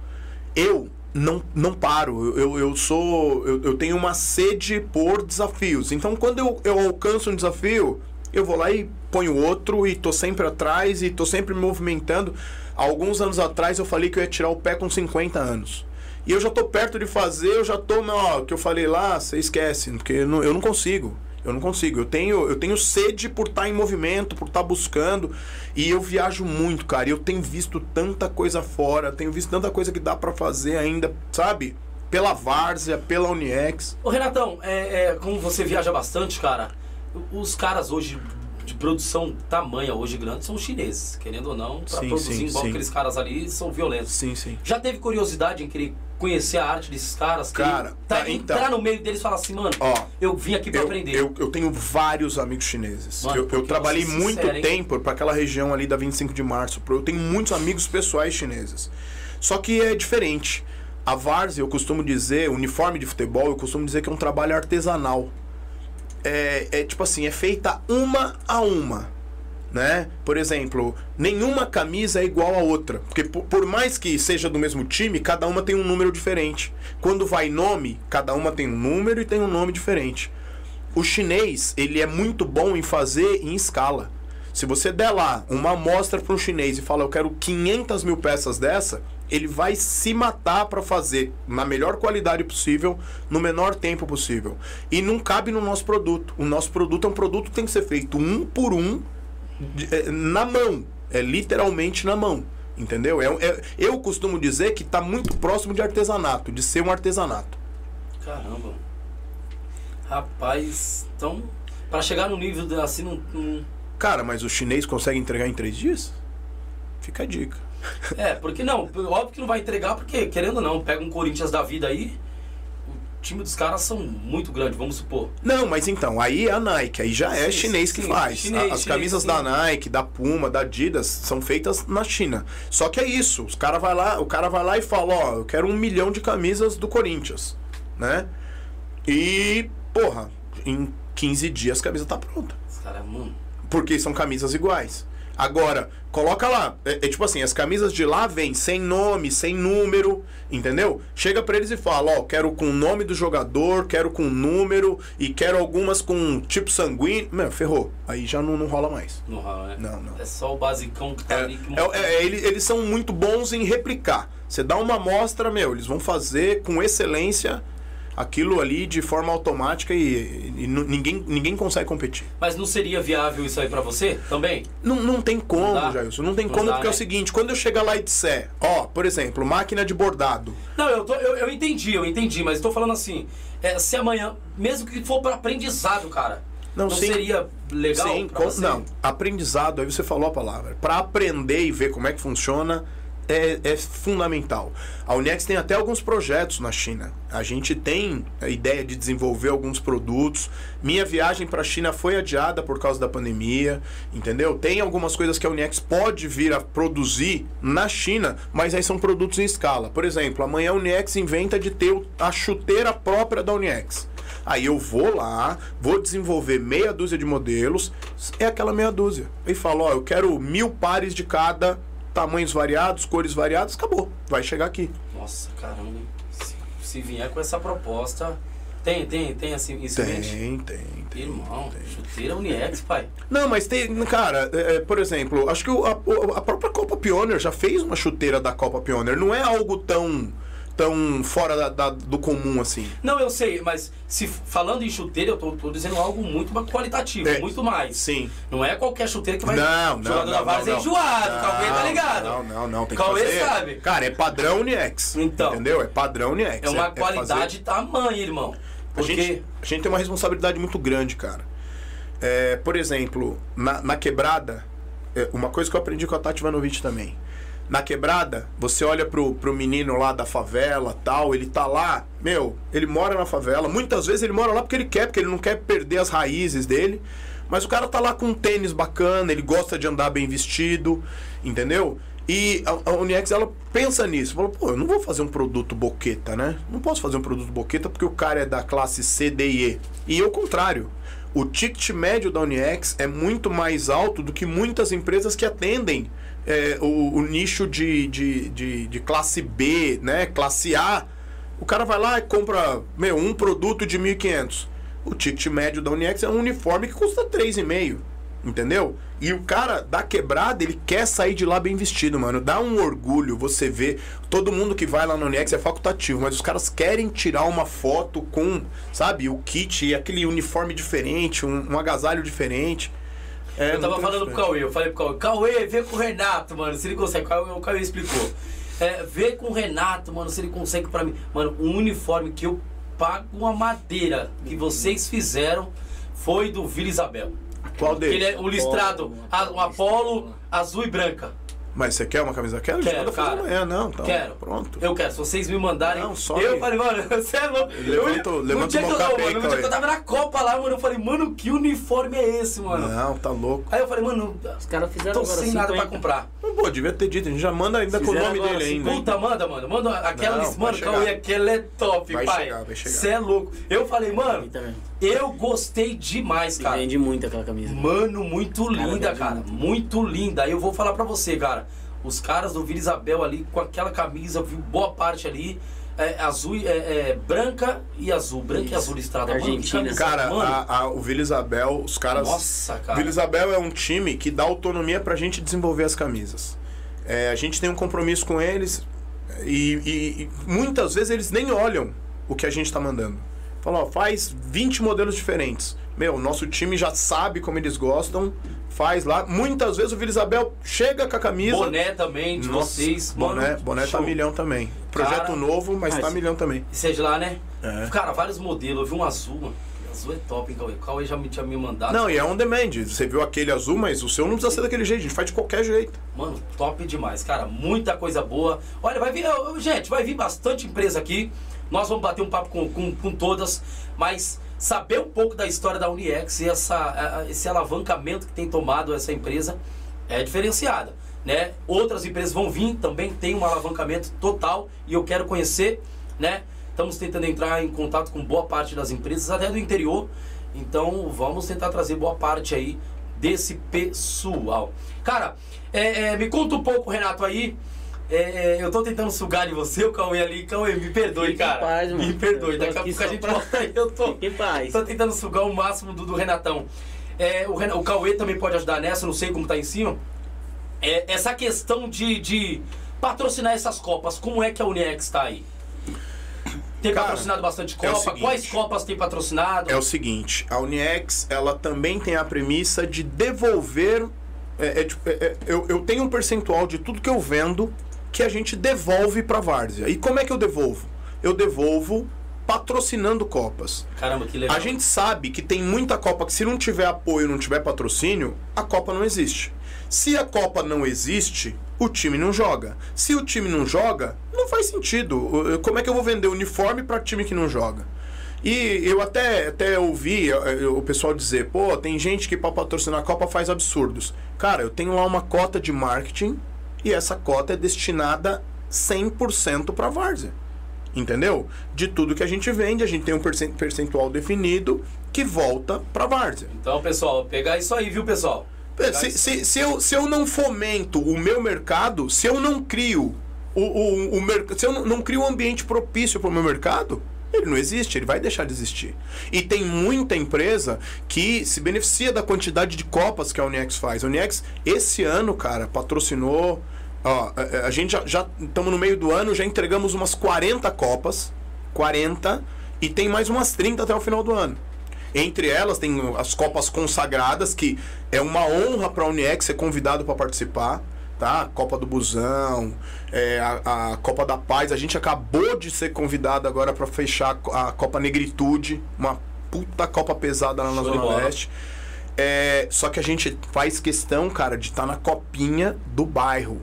Eu não, não paro, eu, eu sou. Eu, eu tenho uma sede por desafios. Então, quando eu, eu alcanço um desafio, eu vou lá e ponho outro e tô sempre atrás e tô sempre me movimentando. Alguns anos atrás eu falei que eu ia tirar o pé com 50 anos. E eu já tô perto de fazer, eu já tô, ó, que eu falei lá, você esquece, porque eu não, eu não consigo. Eu não consigo. Eu tenho, eu tenho sede por estar em movimento, por estar buscando. E eu viajo muito, cara. E eu tenho visto tanta coisa fora, tenho visto tanta coisa que dá pra fazer ainda, sabe? Pela Várzea, pela Uniex. Ô Renatão, é, é, como você viaja bastante, cara, os caras hoje de produção tamanha, hoje grande, são os chineses, querendo ou não, Sim, produzir sim, igual sim. aqueles caras ali, são violentos. Sim, sim. Já teve curiosidade em querer conhecer a arte desses caras? Cara, tá, tá, então. entrar no meio deles e falar assim, mano, Ó, eu vim aqui pra Eu, aprender. eu, eu tenho vários amigos chineses. Mano, eu, eu trabalhei ser muito sincero, hein? tempo para aquela região ali da 25 de março. Eu tenho muitos amigos pessoais chineses. Só que é diferente. A várzea, eu costumo dizer, uniforme de futebol, eu costumo dizer que é um trabalho artesanal. É, é tipo assim, é feita uma a uma. Né? Por exemplo, nenhuma camisa é igual a outra. Porque por, mais que seja do mesmo time, cada uma tem um número diferente. Quando vai nome, cada uma tem um número e tem um nome diferente. O chinês, ele é muito bom em fazer em escala. Se você der lá uma amostra para um chinês e falar, eu quero 500 mil peças dessa, ele vai se matar para fazer na melhor qualidade possível, no menor tempo possível. E não cabe no nosso produto. O nosso produto é um produto que tem que ser feito um por um, é, na mão. É literalmente na mão. Entendeu? É, é- eu costumo dizer que está muito próximo de artesanato, de ser um artesanato. Caramba. Rapaz, então, pra chegar no nível assim, não, não- Cara, mas o chinês consegue entregar em três dias? Fica a dica. <laughs> É, porque não, óbvio que não vai entregar, porque, querendo ou não, pega um Corinthians da vida aí, o time dos caras são muito grandes, vamos supor. Não, mas então, aí é a Nike, aí já é Sim, chinês que sim, faz. chinês, As chinês, camisas sim. da Nike, da Puma, da Adidas são feitas na China. Só que é isso, os cara vai lá, o cara vai lá e fala, ó, eu quero um milhão de camisas do Corinthians, né? E, porra, em 15 dias a camisa tá pronta. Os caras, mano. Porque são camisas iguais. Agora, coloca lá. É, é tipo assim, as camisas de lá vêm sem nome, sem número, entendeu? Chega pra eles e fala, ó, quero com o nome do jogador, quero com número e quero algumas com tipo sanguíneo. Meu, ferrou. Aí já não, não rola mais. Não, rola, né? Não, não. É só o basicão que tá É, ali que é- é- eles, eles são muito bons em replicar. Você dá uma amostra, meu, eles vão fazer com excelência aquilo ali de forma automática e, e ninguém, ninguém consegue competir. Mas não seria viável isso aí pra você também? Não, não tem como, Não? Jailson. Não tem Não como, dá, porque é o né? seguinte, quando eu chegar lá e disser, ó, por exemplo, máquina de bordado. Não, eu, tô, eu, eu entendi, eu entendi, mas tô falando assim, é, se amanhã, mesmo que for para aprendizado, cara, Não, não, sim. seria legal Sim, com- não. Aprendizado, aí você falou a palavra. Para aprender e ver como é que funciona, é, é fundamental. A Unex tem até alguns projetos na China. A gente tem a ideia de desenvolver alguns produtos. Minha viagem para a China foi adiada por causa da pandemia, entendeu? Tem algumas coisas que a Unex pode vir a produzir na China, mas aí são produtos em escala. Por exemplo, amanhã a Unex inventa de ter a chuteira própria da Unex. Aí eu vou lá, vou desenvolver meia dúzia de modelos, é aquela meia dúzia. Aí falo, ó, eu quero mil pares de cada, tamanhos variados, cores variadas, acabou. Vai chegar aqui. Nossa, caramba, se, se vier com essa proposta, tem, tem, tem assim, isso? Tem, tem, tem. Irmão, chuteira Uniex, pai. Não, mas tem, cara, é, é, por exemplo, acho que a, a própria Copa Pioneer já fez uma chuteira da Copa Pioneer. Não é algo tão, tão fora da- da- do comum assim. Não, eu sei, mas se falando em chuteira, eu tô, tô dizendo algo muito mais qualitativo, É, muito mais. Sim. Não é qualquer chuteira que vai. Não, não, jogador não, da não, Várzea é não. enjoado, o Cauê tá Não, ligado. Não, não, não, tem que Cauê fazer. sabe. Cara, é padrão Uniex. Então. Entendeu? É padrão Uniex. É uma fazer- qualidade tamanha, irmão. A Porque. gente, a gente tem uma responsabilidade muito grande, cara. É, por exemplo, na, na quebrada, é, uma coisa que eu aprendi com a Tati Vanovich também. Na quebrada, você olha pro, pro menino lá da favela tal, ele tá lá, meu, ele mora na favela. Muitas vezes ele mora lá porque ele quer, porque ele não quer perder as raízes dele. Mas o cara tá lá com um tênis bacana, ele gosta de andar bem vestido, entendeu? E a, a Uniex, ela pensa nisso. Fala, pô, eu não vou fazer um produto boqueta, né? Não posso fazer um produto boqueta porque o cara é da classe C, D e E. E ao contrário. O ticket médio da Uniex é muito mais alto do que muitas empresas que atendem é, o, o nicho de, de, de, de classe B, né? Classe A. O cara vai lá e compra, meu, um produto de 1.500. O ticket médio da Uniex é um uniforme que custa 3,5. Entendeu? E o cara da quebrada, ele quer sair de lá bem vestido, mano. Dá um orgulho você ver. Todo mundo que vai lá no Uniex é facultativo, mas os caras querem tirar uma foto com, sabe, o kit aquele uniforme diferente, um, um agasalho diferente. É eu tava falando pro. Cauê, eu falei pro Cauê, Cauê, vê com o Renato, mano, se ele consegue. O Cauê, o Cauê explicou. É, vê com o Renato, mano, se ele consegue pra mim. Mano, um uniforme que eu pago uma madeira que vocês fizeram foi do Vila Isabel. Qual Ele deles? é um listrado, a- um Apolo azul e branca. Mas você quer uma camisa? Quero, Quero, manda fazer cara. amanhã, não. Então, Quero. Pronto. Eu quero, se vocês me mandarem. Não, só eu aí. falei, mano, <laughs> você é louco. Levanta o- eu, levanta no dia o que eu, não, mano, no dia que eu tava na Copa lá, mano, eu falei, mano, que uniforme é esse, mano? Não, tá louco. Aí eu falei, mano, Os caras fizeram tô agora sem nada pra 50. comprar. Não, pô, devia ter dito. A gente já manda ainda com o Fizeram nome agora dele ainda. Puta, manda, mano. Manda aquela Não, Mano. Cauê, aquela é top, Vai pai. chegar, vai chegar. Você é louco. Eu falei, mano, também. Eu gostei demais, E cara. Vende muito aquela camisa. Mano, muito Cara, linda, cara. muito. Muito linda. Aí eu vou falar pra você, cara. Os caras do Vila Isabel ali, com aquela camisa, viu boa parte ali. É, azul, e- é, é, branca e azul. Branca e Isso. azul listrada. Mano, Argentina. camisa, Cara, mano. a- a- o Vila Isabel, os caras. Nossa, cara. Vila Isabel é um time que dá autonomia pra gente desenvolver as camisas. É, a gente tem um compromisso com eles. e, e- e muitas vezes eles nem olham o que a gente está mandando. Fala, ó, faz 20 modelos diferentes. Meu, nosso time já sabe como eles gostam, faz lá. Muitas vezes o Vila Isabel chega com a camisa. Boné também de Nossa, vocês, boné, mano. boné tá show. milhão também. Projeto Cara, novo, mas mas- tá milhão também. Seja lá, né? É. Cara, vários modelos. Eu vi um azul, mano. Azul é top, hein, Cauê? O Cauê já me tinha me mandado. Não, e é on demand. Você viu aquele azul, mas o seu não precisa ser daquele jeito, a gente faz de qualquer jeito. Mano, top demais, cara. Muita coisa boa. Olha, vai vir. Gente, vai vir bastante empresa aqui. Nós vamos bater um papo com, com, com todas, mas saber um pouco da história da Uniex e essa, esse alavancamento que tem tomado essa empresa é diferenciada. Né? Outras empresas vão vir, também tem um alavancamento total e eu quero conhecer, né? Estamos tentando entrar em contato com boa parte das empresas, até do interior. Então vamos tentar trazer boa parte aí desse pessoal. Cara, é, é, me conta um pouco, Renato, aí. É, é, eu tô tentando sugar de você, o Cauê ali. Cauê, me perdoe, Fique em cara. paz, mano. Me perdoe, daqui a pouco a gente pra- volta aí. Eu tô, Fique em paz. tô tentando sugar o máximo do, do Renatão. É, o, Ren- o Cauê também pode ajudar nessa, não sei como tá em cima. É, essa questão de, de patrocinar essas Copas, como é que a Uniex tá aí? Tem Cara, patrocinado bastante é Copa? seguinte. Quais Copas tem patrocinado? É o seguinte, a Uniex, ela também tem a premissa de devolver. é, é, tipo, é, é, eu, eu tenho um percentual de tudo que eu vendo que a gente devolve pra Várzea. E como é que eu devolvo? Eu devolvo patrocinando Copas. Caramba, que legal. A gente sabe que tem muita Copa que se não tiver apoio, não tiver patrocínio, a Copa não existe. Se a Copa não existe, o time não joga. Se o time não joga, não faz sentido. Como é que eu vou vender uniforme para time que não joga? E eu até, até ouvi o pessoal dizer, pô, tem gente que para patrocinar a Copa faz absurdos. Cara, eu tenho lá uma cota de marketing e essa cota é destinada 100% para Várzea. Entendeu? De tudo que a gente vende, a gente tem um percen- percentual definido que volta para Várzea. Então, pessoal, pegar isso aí, viu, pessoal? Se, se, se, eu, se eu não fomento o meu mercado, se eu não crio o, o, o mercado, se eu não, não crio um ambiente propício para o meu mercado, ele não existe, ele vai deixar de existir. E tem muita empresa que se beneficia da quantidade de copas que a Uniex faz. A Uniex, esse ano, cara, patrocinou. Ó, a, a gente já estamos no meio do ano, já entregamos umas 40 copas. 40. E tem mais umas 30 até o final do ano. Entre elas tem as Copas Consagradas, que é uma honra para a Uniex ser convidado para participar. Tá? Copa do Busão, é, a, a Copa da Paz. A gente acabou de ser convidado agora para fechar a Co- a Copa Negritude, uma puta Copa pesada lá na Show Zona bola. Leste. É, só que a gente faz questão, cara, de estar na copinha do bairro.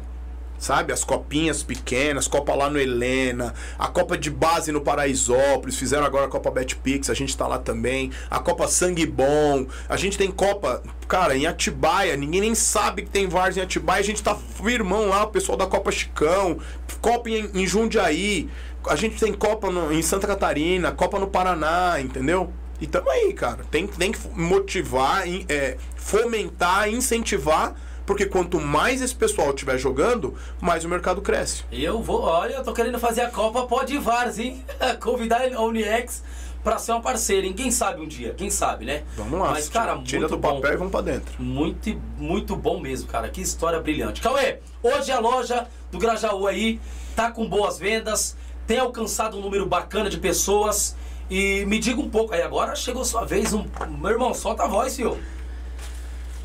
Sabe? As copinhas pequenas, Copa lá no Helena, a Copa de Base no Paraisópolis, fizeram agora a Copa Betpix, a gente tá lá também. A Copa Sangue Bom, a gente tem Copa, cara, em Atibaia, ninguém nem sabe que tem Vars em Atibaia, a gente tá firmão lá, o pessoal da Copa Chicão, Copa em, em Jundiaí, a gente tem Copa no- em Santa Catarina, Copa no Paraná, entendeu? E tamo aí, cara. Tem, tem que motivar, é, fomentar, incentivar, porque quanto mais esse pessoal estiver jogando, mais o mercado cresce. Eu vou, olha, eu tô querendo fazer a Copa Pode Vars, hein? <laughs> Convidar a Uniex pra ser uma parceira, hein? Quem sabe um dia, quem sabe, né? Vamos lá, Mas, cara, tira muito do bom. papel e vamos pra dentro. Muito, muito bom mesmo, cara. Que história brilhante. Cauê, hoje a loja do Grajaú aí tá com boas vendas, tem alcançado um número bacana de pessoas. E me diga um pouco aí, agora chegou sua vez. Um... Meu irmão, solta a voz, filho.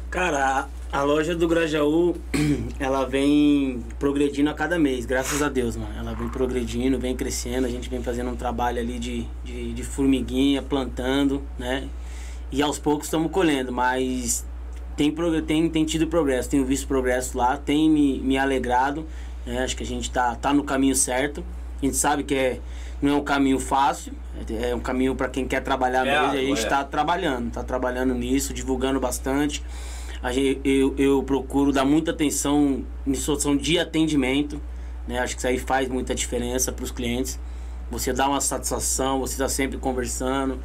Cara, a, loja do Grajaú, <clears throat> ela vem progredindo a cada mês, graças a Deus, mano. Ela vem progredindo, vem crescendo, a gente vem fazendo um trabalho ali de, de, de formiguinha, plantando, né? E aos poucos estamos colhendo, mas tem, tem, tem tido progresso, tenho visto progresso lá, tem me, me alegrado. né? Acho que a gente tá, tá no caminho certo. A gente sabe que é, não é um caminho fácil, é, é um caminho para quem quer trabalhar É mesmo. A gente é. está trabalhando, está trabalhando nisso, divulgando bastante. Eu, eu procuro dar muita atenção em solução de atendimento, né? Acho que isso aí faz muita diferença para os clientes. Você dá uma satisfação, você está sempre conversando.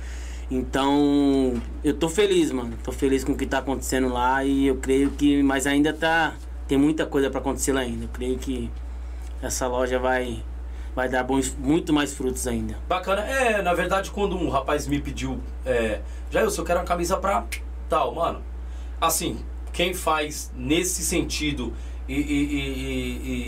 Então, eu tô feliz, mano. Tô feliz com o que tá acontecendo lá e eu creio que, mas ainda tá tem muita coisa para acontecer lá ainda. Eu creio que essa loja vai vai dar bons, muito mais frutos ainda. Bacana. É, na verdade, quando um rapaz me pediu, é, Jair, eu quero uma camisa pra tal, mano. Assim, quem faz nesse sentido E, e, e,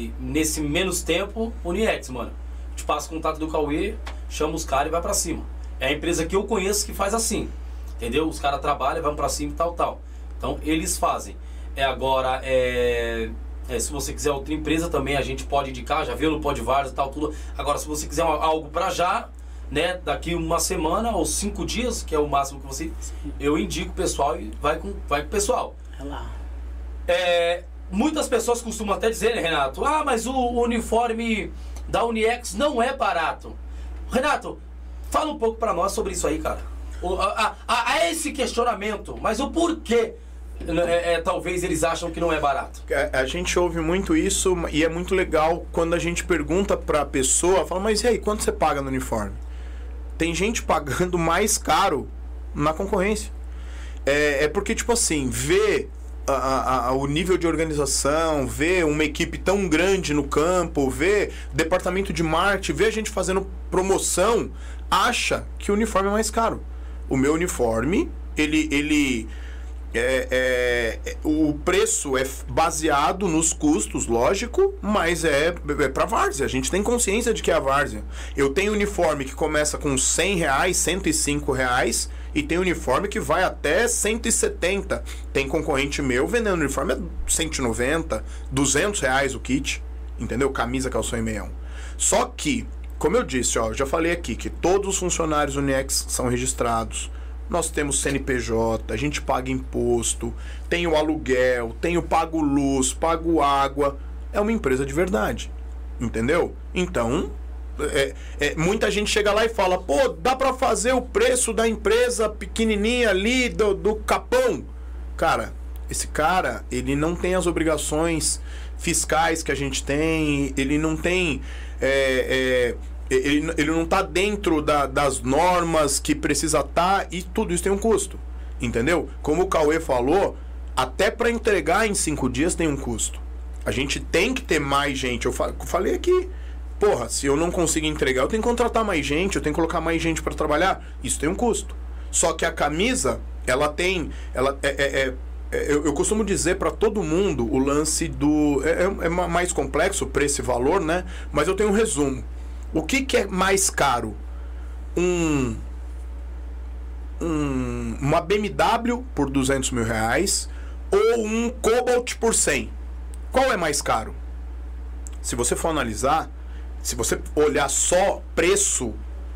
e nesse menos tempo, Uniex, mano. Te passa o contato do Cauê, chama os caras e vai pra cima. É a empresa que eu conheço que faz assim. Entendeu? Os caras trabalham, vão pra cima e tal, tal. Então eles fazem. É agora, é, é, se você quiser outra empresa também, a gente pode indicar, já viu no Podvars e tal, tudo. Agora, se você quiser algo para já, né, daqui uma semana ou cinco dias, que é o máximo que você. Eu indico o pessoal e vai com, vai com o pessoal. É lá. É, muitas pessoas costumam até dizer, né, Renato? Ah, mas o uniforme da Uniex não é barato. Renato, fala um pouco para nós sobre isso aí, cara. O, a, a, a, esse questionamento, mas o porquê é, é, talvez eles acham que não é barato. A, é, a, gente ouve muito isso e é muito legal quando a gente pergunta para a pessoa, fala, mas e aí, quanto você paga no uniforme? Tem gente pagando mais caro na concorrência. É, é porque, tipo assim, ver a, a, o nível de organização, ver uma equipe tão grande no campo, ver departamento de marketing, ver a gente fazendo promoção, acha que o uniforme é mais caro. O meu uniforme, ele, ele é, é, o preço é baseado nos custos, lógico, mas é, é para várzea. A gente tem consciência de que é a várzea. Eu tenho uniforme que começa com 100 reais, 105 reais, e tem uniforme que vai até 170. Tem concorrente meu vendendo uniforme a 190, 200 reais o kit, entendeu? Camisa, calção e meião. Só que, como eu disse, ó, já falei aqui que todos os funcionários Uniex são registrados nós temos CNPJ, a gente paga imposto, tem o aluguel, tem o pago luz, pago água. É uma empresa de verdade. Entendeu? Então, é, é, muita gente chega lá e fala: pô, dá para fazer o preço da empresa pequenininha ali do, do Capão? Cara, esse cara, ele não tem as obrigações fiscais que a gente tem, ele não tem. É, é ele, ele não está dentro da, das normas que precisa estar tá, e tudo isso tem um custo. Entendeu? Como o Cauê falou, até para entregar em cinco dias tem um custo. A gente tem que ter mais gente. Eu falei aqui. Porra, se eu não consigo entregar, eu tenho que contratar mais gente, eu tenho que colocar mais gente para trabalhar. Isso tem um custo. Só que a camisa, ela tem. Ela é, é, é, é eu, eu, costumo dizer para todo mundo o lance do. É, é, é mais complexo para esse valor, né? Mas eu tenho um resumo. O que, que é mais caro? Um, um, uma BMW por 200 mil reais ou um Cobalt por 100? Qual é mais caro? Se você for analisar, se você olhar só preço,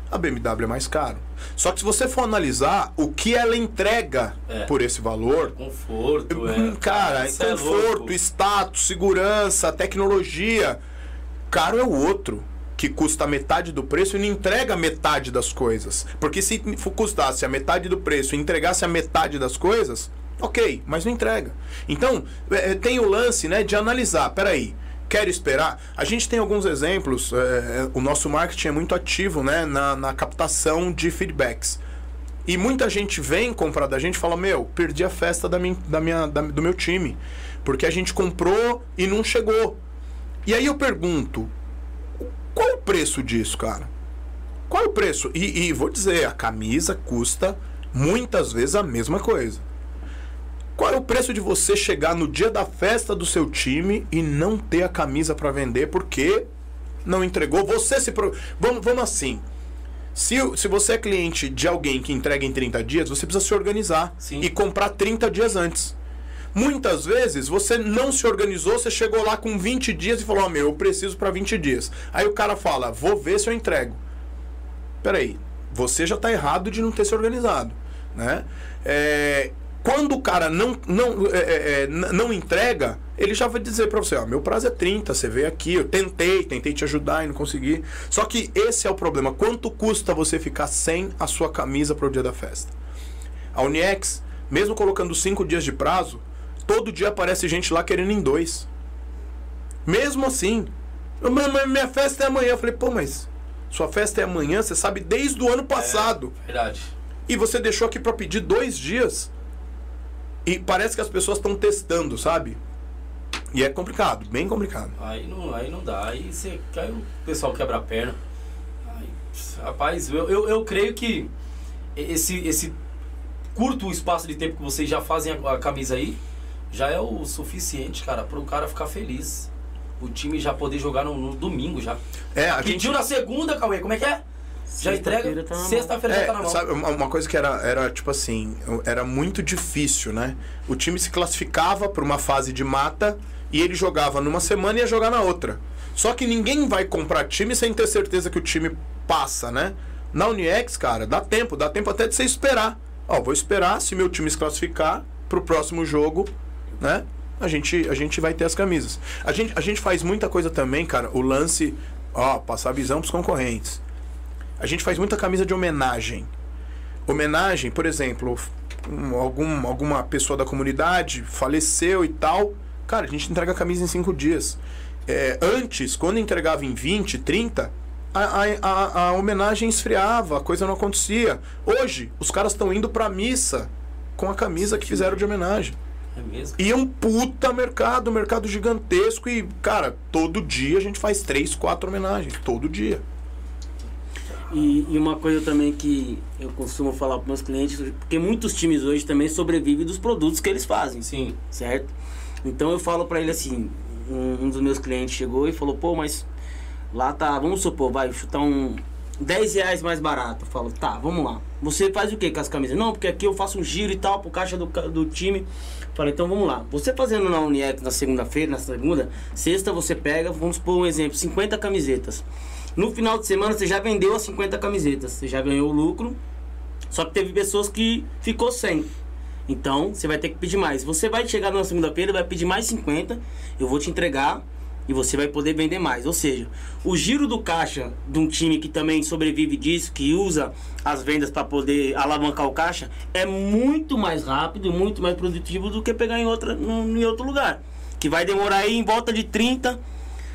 a BMW é mais caro. Só que se você for analisar o que ela entrega é. por esse valor. Conforto, hum, é. Cara, é conforto, status, segurança, tecnologia. Caro é o outro que custa metade do preço e não entrega metade das coisas. Porque se custasse a metade do preço e entregasse a metade das coisas, ok, mas não entrega. Então, é, é, tem o lance né, de analisar, peraí, quero esperar. A gente tem alguns exemplos, é, é, o nosso marketing é muito ativo né, na, na captação de feedbacks. E muita gente vem comprar da gente e fala: Meu, perdi a festa da minha, da minha, da, do meu time. Porque a gente comprou e não chegou. E aí eu pergunto: qual é o preço disso, cara? Qual é o preço? E, e vou dizer, a camisa custa muitas vezes a mesma coisa. Qual é o preço de você chegar no dia da festa do seu time e não ter a camisa para vender porque não entregou? Você se. Pro... Vamos, vamos assim. Se, se você é cliente de alguém que entrega em 30 dias, você precisa se organizar Sim. e comprar 30 dias antes. Muitas vezes você não se organizou, você chegou lá com 20 dias e falou: oh, meu, eu preciso para 20 dias. Aí o cara fala: vou ver se eu entrego. Peraí, você já está errado de não ter se organizado. Né? É, quando o cara não, não, é, é, é não entrega, ele já vai dizer para você: ó, meu prazo é 30, você veio aqui, eu tentei, tentei te ajudar e não consegui. Só que esse é o problema. Quanto custa você ficar sem a sua camisa para o dia da festa? A Uniex, mesmo colocando 5 dias de prazo, Todo dia aparece gente lá querendo em dois. Mesmo assim. Minha festa é amanhã. Eu falei, pô, mas sua festa é amanhã, você sabe desde o ano passado. É, verdade. E você deixou aqui para pedir dois dias. E parece que as pessoas estão testando, sabe? E é complicado, bem complicado. Aí não, aí não dá. Aí, você, aí o pessoal quebra a perna. Aí, rapaz, eu, eu, eu creio que esse, esse curto espaço de tempo que vocês já fazem a, a camisa aí, já é o suficiente, cara, pro cara ficar feliz. O time já poder jogar no, no domingo já. É, a Pediu gente. na segunda, Cauê, como é que é? Já entrega. Sexta-feira tá na mão. Sexta-feira já É, tá na mão. sabe, uma, uma coisa que era, era tipo assim, era muito difícil, né? O time se classificava para uma fase de mata e ele jogava numa semana e ia jogar na outra. Só que ninguém vai comprar time sem ter certeza que o time passa, né? Na Uniex, cara, dá tempo, dá tempo até de você esperar. Ó, vou esperar se meu time se classificar pro próximo jogo, né? A gente, a gente vai ter as camisas. A gente, a gente faz muita coisa também, cara. O lance, ó, passar a visão pros concorrentes. A gente faz muita camisa de homenagem. Homenagem, por exemplo, um- algum, alguma pessoa da comunidade faleceu e tal. Cara, a gente entrega a camisa em cinco dias. É, antes, quando entregava em 20, 30, a, a, a, a homenagem esfriava, a coisa não acontecia. Hoje, os caras estão indo pra missa com a camisa que fizeram de homenagem. É mesmo? E é um puta mercado, um mercado gigantesco. E, cara, todo dia a gente faz três, quatro homenagens. Todo dia. E, e uma coisa também que eu costumo falar para meus clientes, porque muitos times hoje também sobrevivem dos produtos que eles fazem, Sim. certo? Então eu falo para ele assim, um, um dos meus clientes chegou e falou, pô, mas lá tá, vamos supor, vai chutar um 10 reais mais barato. Eu falo, tá, vamos lá. Você faz o que com as camisas? Não, porque aqui eu faço um giro e tal pro caixa do, do time. Falei, então vamos lá. Você fazendo na Uniex na segunda-feira, na segunda, sexta você pega, vamos por um exemplo, 50 camisetas. No final de semana você já vendeu as 50 camisetas, você já ganhou o lucro. Só que teve pessoas que ficou sem. Então, você vai ter que pedir mais. Você vai chegar na segunda-feira, vai pedir mais 50, eu vou te entregar e você vai poder vender mais. Ou seja, o giro do caixa de um time que também sobrevive disso, que usa as vendas para poder alavancar o caixa, é muito mais rápido e muito mais produtivo do que pegar em, outra, em outro lugar. Que vai demorar aí em volta de 30,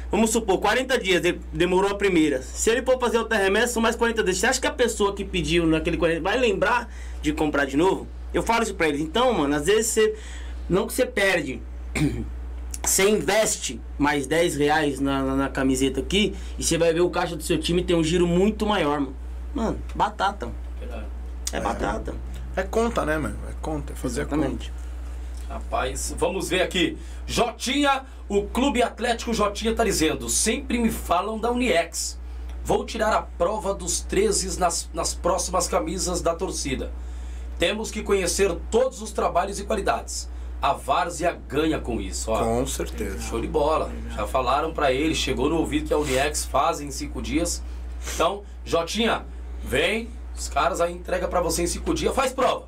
Vamos supor, 40 dias de- demorou a primeira. Se ele for fazer outra remessa, são mais 40 dias. Você acha que a pessoa que pediu naquele 40 vai lembrar de comprar de novo? Eu falo isso pra eles. Então, mano, às vezes você. Não que você perde. <clears throat> Você investe mais 10 reais na, na, na camiseta aqui e você vai ver o caixa do seu time tem um giro muito maior, mano. Mano, batata. É batata. É conta, né, mano? É conta, é fazer a conta. Exatamente. Rapaz, vamos ver aqui. Jotinha, o Clube Atlético Jotinha tá dizendo: sempre me falam da Uniex. Vou tirar a prova dos 13 nas, nas próximas camisas da torcida. Temos que conhecer todos os trabalhos e qualidades. A Várzea ganha com isso. Ó. Com certeza. Show de bola. Já falaram pra ele, chegou no ouvido que a Uniex faz em cinco dias. Então, Jotinha, vem, os caras aí entrega pra você em cinco dias, faz prova.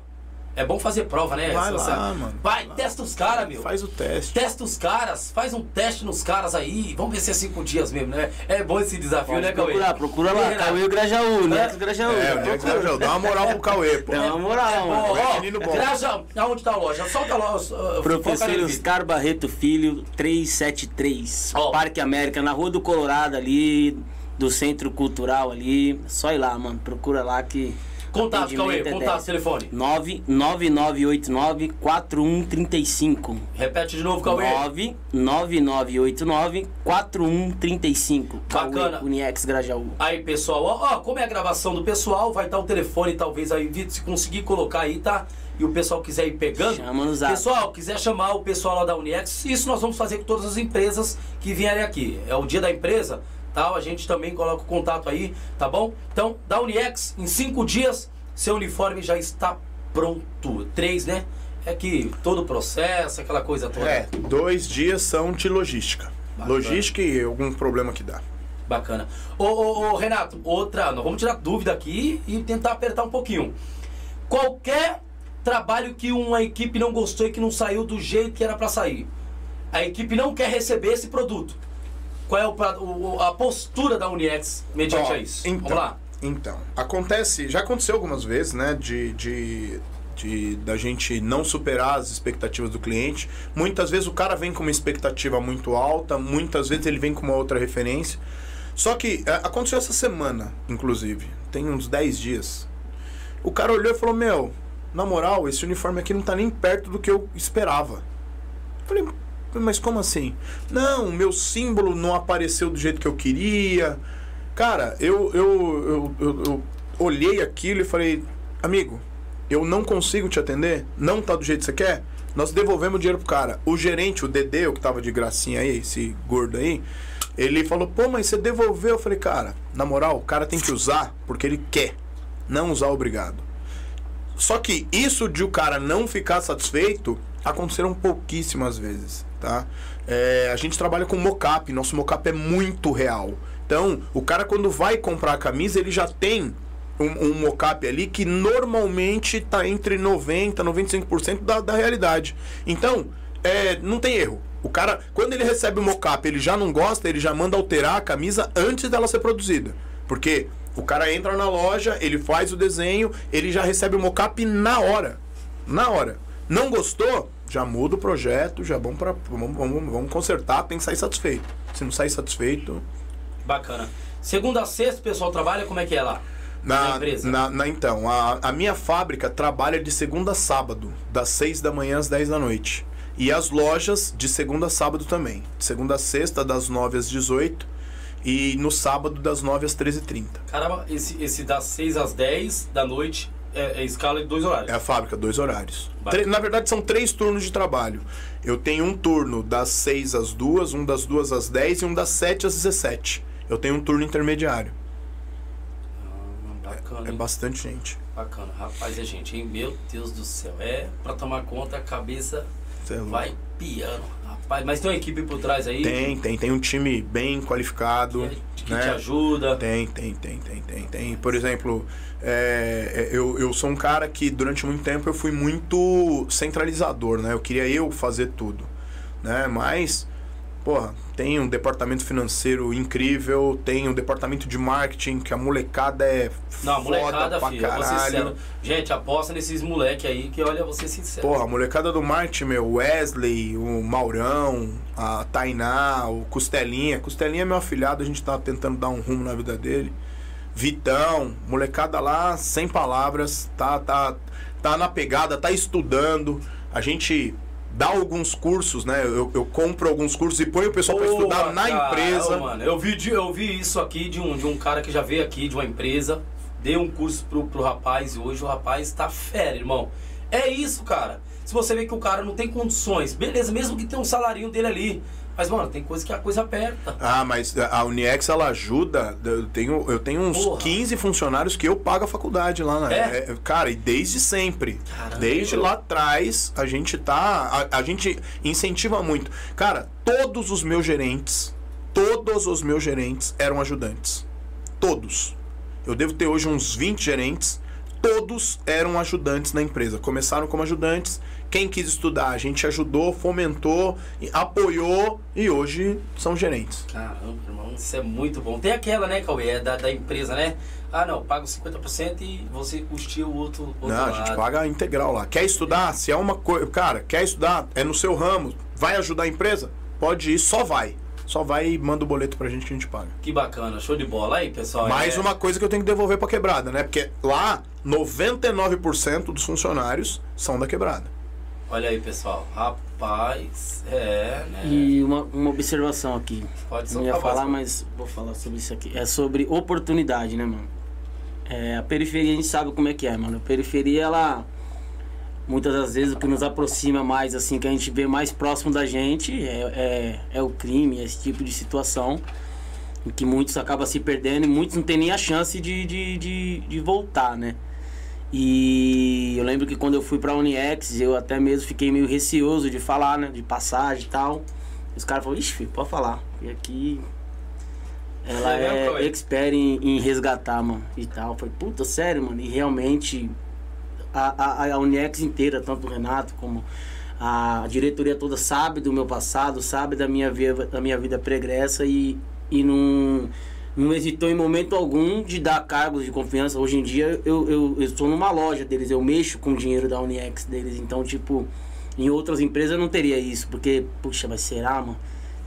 É bom fazer prova, né? Vai você- lá, mano. Vai, testa os caras, meu. Faz o teste. Testa os caras, faz um teste nos caras aí. Vamos ver se é cinco dias mesmo, né? É bom esse desafio, Pode né, Cauê? procurar, procura lá? Cauê Grajaú, né? É. Grajaú. É, o Nex Grajaú. Dá uma moral pro Cauê, pô. Dá uma moral, Ó, mano. É ó, menino bom. Graja, aonde tá a loja? Solta a loja. uh, Professor Oscar Barreto Filho, 373. Ó. Parque América, na Rua do Colorado ali, do Centro Cultural ali. Só ir lá, mano. Procura lá que. Contato, Cauê, contato, 10. telefone. 99989 4135. Repete de novo, Cauê. 99989 4135. Bacana. Cauê Uniex Grajaú. Aí, pessoal, ó, ó, como é a gravação do pessoal, vai estar o telefone, talvez aí, se conseguir colocar aí, tá? E o pessoal quiser ir pegando. Chama no zap. Pessoal, quiser chamar o pessoal lá da Uniex, isso nós vamos fazer com todas as empresas que vierem aqui. É o dia da empresa, a gente também coloca o contato aí, tá bom? Então, da Uniex, em cinco dias, seu uniforme já está pronto. Três, né? É que todo o processo, aquela coisa toda. É, dois dias são de logística. Bacana. Logística e algum problema que dá. Bacana. Ô, ô, ô, Renato, outra, nós vamos tirar dúvida aqui e tentar apertar um pouquinho. Qualquer trabalho que uma equipe não gostou e que não saiu do jeito que era pra sair, a equipe não quer receber esse produto. Qual é o o- a postura da Uniex mediante Ó, a isso? Então, Vamos lá. Então, acontece, já aconteceu algumas vezes, né, de, de, de da gente não superar as expectativas do cliente. Muitas vezes o cara vem com uma expectativa muito alta, muitas vezes ele vem com uma outra referência. Só que é, aconteceu essa semana, inclusive, tem uns 10 dias. O cara olhou e falou: Meu, na moral, esse uniforme aqui não tá nem perto do que eu esperava. Falei, mas como assim? Não, meu símbolo não apareceu do jeito que eu queria. Cara, eu, eu, eu, eu, olhei aquilo e falei, amigo, eu não consigo te atender? Não tá do jeito que você quer? Nós devolvemos o dinheiro pro cara. O gerente, o Dedê, o que tava de gracinha aí, esse gordo aí, ele falou, pô, mas você devolveu? Eu falei, cara, na moral, o cara tem que usar porque ele quer. Não usar obrigado. Só que isso de o cara não ficar satisfeito aconteceram pouquíssimas vezes, tá? É, a gente trabalha com mocap, nosso mocap é muito real. Então, o cara quando vai comprar a camisa, ele já tem um, um mocap ali que normalmente está entre 90% 95% da, da realidade. Então, é, não tem erro. O cara, quando ele recebe o mocap, ele já não gosta, ele já manda alterar a camisa antes dela ser produzida. Porque o cara entra na loja, ele faz o desenho, ele já recebe o mocap na hora. Na hora. Não gostou? Já muda o projeto, já vamos, pra, vamos, vamos, vamos consertar, tem que sair satisfeito. Se não sair satisfeito. Bacana. Segunda a sexta, o pessoal trabalha, como é que é lá? Na, empresa? Na, na, então, a, a minha fábrica trabalha de segunda a sábado, das 6 da manhã às 10 da noite. E as lojas de segunda a sábado também. De segunda a sexta, das 9 às 18 e no sábado, das 9 às 13h30. Caramba, esse, esse das 6 às 10 da noite é, é escala de dois horários? É a fábrica, dois horários. Na verdade, são três turnos de trabalho. Eu tenho um turno das 6 às 2, um das 2 às 10 e um das 7 às 17. Eu tenho um turno intermediário. Ah, bacana. É, é bastante gente. Bacana. Rapaz, é gente, hein? Meu Deus do céu. É pra tomar conta, a cabeça é vai piano. Rapaz, mas tem uma equipe por trás aí? Tem, tem. Tem um time bem qualificado. Que, que né? te ajuda? Tem, tem, tem, tem, tem. tem. Por exemplo, é, eu, eu sou um cara que durante muito tempo eu fui muito centralizador, né? Eu queria eu fazer tudo. Né? Mas porra, tem um departamento financeiro incrível, tem um departamento de marketing que a molecada é Não, a molecada, pra filho, caralho. Gente, aposta nesses moleque aí que olha, ser sincero. Porra, a molecada do marketing, meu, Wesley, o Maurão, a Tainá, o Costelinha. Costelinha é meu afilhado, a gente tá tentando dar um rumo na vida dele. Vitão, molecada lá, sem palavras, tá, tá, tá na pegada, tá estudando. A gente dá alguns cursos, né? Eu, eu compro alguns cursos e ponho o pessoal para estudar na cara, empresa. mano, eu vi, eu vi isso aqui de um, de um cara que já veio aqui de uma empresa, deu um curso pro, pro rapaz e hoje o rapaz tá fera, irmão. É isso, cara. Se você vê que o cara não tem condições, beleza, mesmo que tenha um salarinho dele ali. Mas, mano, tem coisa que a coisa aperta. Ah, mas a Uniex, ela ajuda. Eu tenho, eu tenho uns Porra. 15 funcionários que eu pago a faculdade lá, né? É? É, cara, e desde sempre. Caramba, desde lá atrás, a gente tá. A, a gente incentiva muito. Cara, todos os meus gerentes, todos os meus gerentes eram ajudantes. Todos. Eu devo ter hoje uns 20 gerentes. Todos eram ajudantes na empresa. Começaram como ajudantes quem quis estudar, a gente ajudou, fomentou, apoiou e hoje são gerentes. Caramba, irmão, isso é muito bom. Tem aquela, né, Cauê, é da, da empresa, né? Ah, não, paga 50% e você custeia o outro, outro Não, lado. a gente paga integral lá. Quer estudar? Se é uma coisa. Cara, quer estudar? É no seu ramo. Vai ajudar a empresa? Pode ir, só vai. Só vai e manda o boleto pra gente que a gente paga. Que bacana, show de bola aí, pessoal. Mais é... uma coisa que eu tenho que devolver pra quebrada, né? Porque lá, 99% dos funcionários são da quebrada. Olha aí, pessoal. Rapaz, é, né? E uma, uma observação aqui. Pode Não ia falar, mas vou falar sobre isso aqui. É sobre oportunidade, né, mano? É, a periferia a gente sabe como é que é, mano. A periferia, ela. Muitas das vezes o que nos aproxima mais, assim, que a gente vê mais próximo da gente é, é, é o crime, esse tipo de situação. Em que muitos acabam se perdendo e muitos não têm nem a chance de, de, de, de voltar, né? E eu lembro que quando eu fui pra Uniex, eu até mesmo fiquei meio receoso de falar, né? De passagem e tal. Os caras falaram, ixi, filho, pode falar. E aqui ela é, é expert em, em, resgatar, mano, e tal. Foi, puta, sério, mano. E realmente a, a, a Uniex inteira, tanto o Renato como a diretoria toda sabe do meu passado, sabe da minha, vida, da minha vida pregressa e, e não não hesitou em momento algum de dar cargos de confiança. Hoje em dia eu, eu, eu estou numa loja deles, eu mexo com o dinheiro da Uniex deles. Então, tipo, em outras empresas eu não teria isso, porque, puxa, mas será, mano?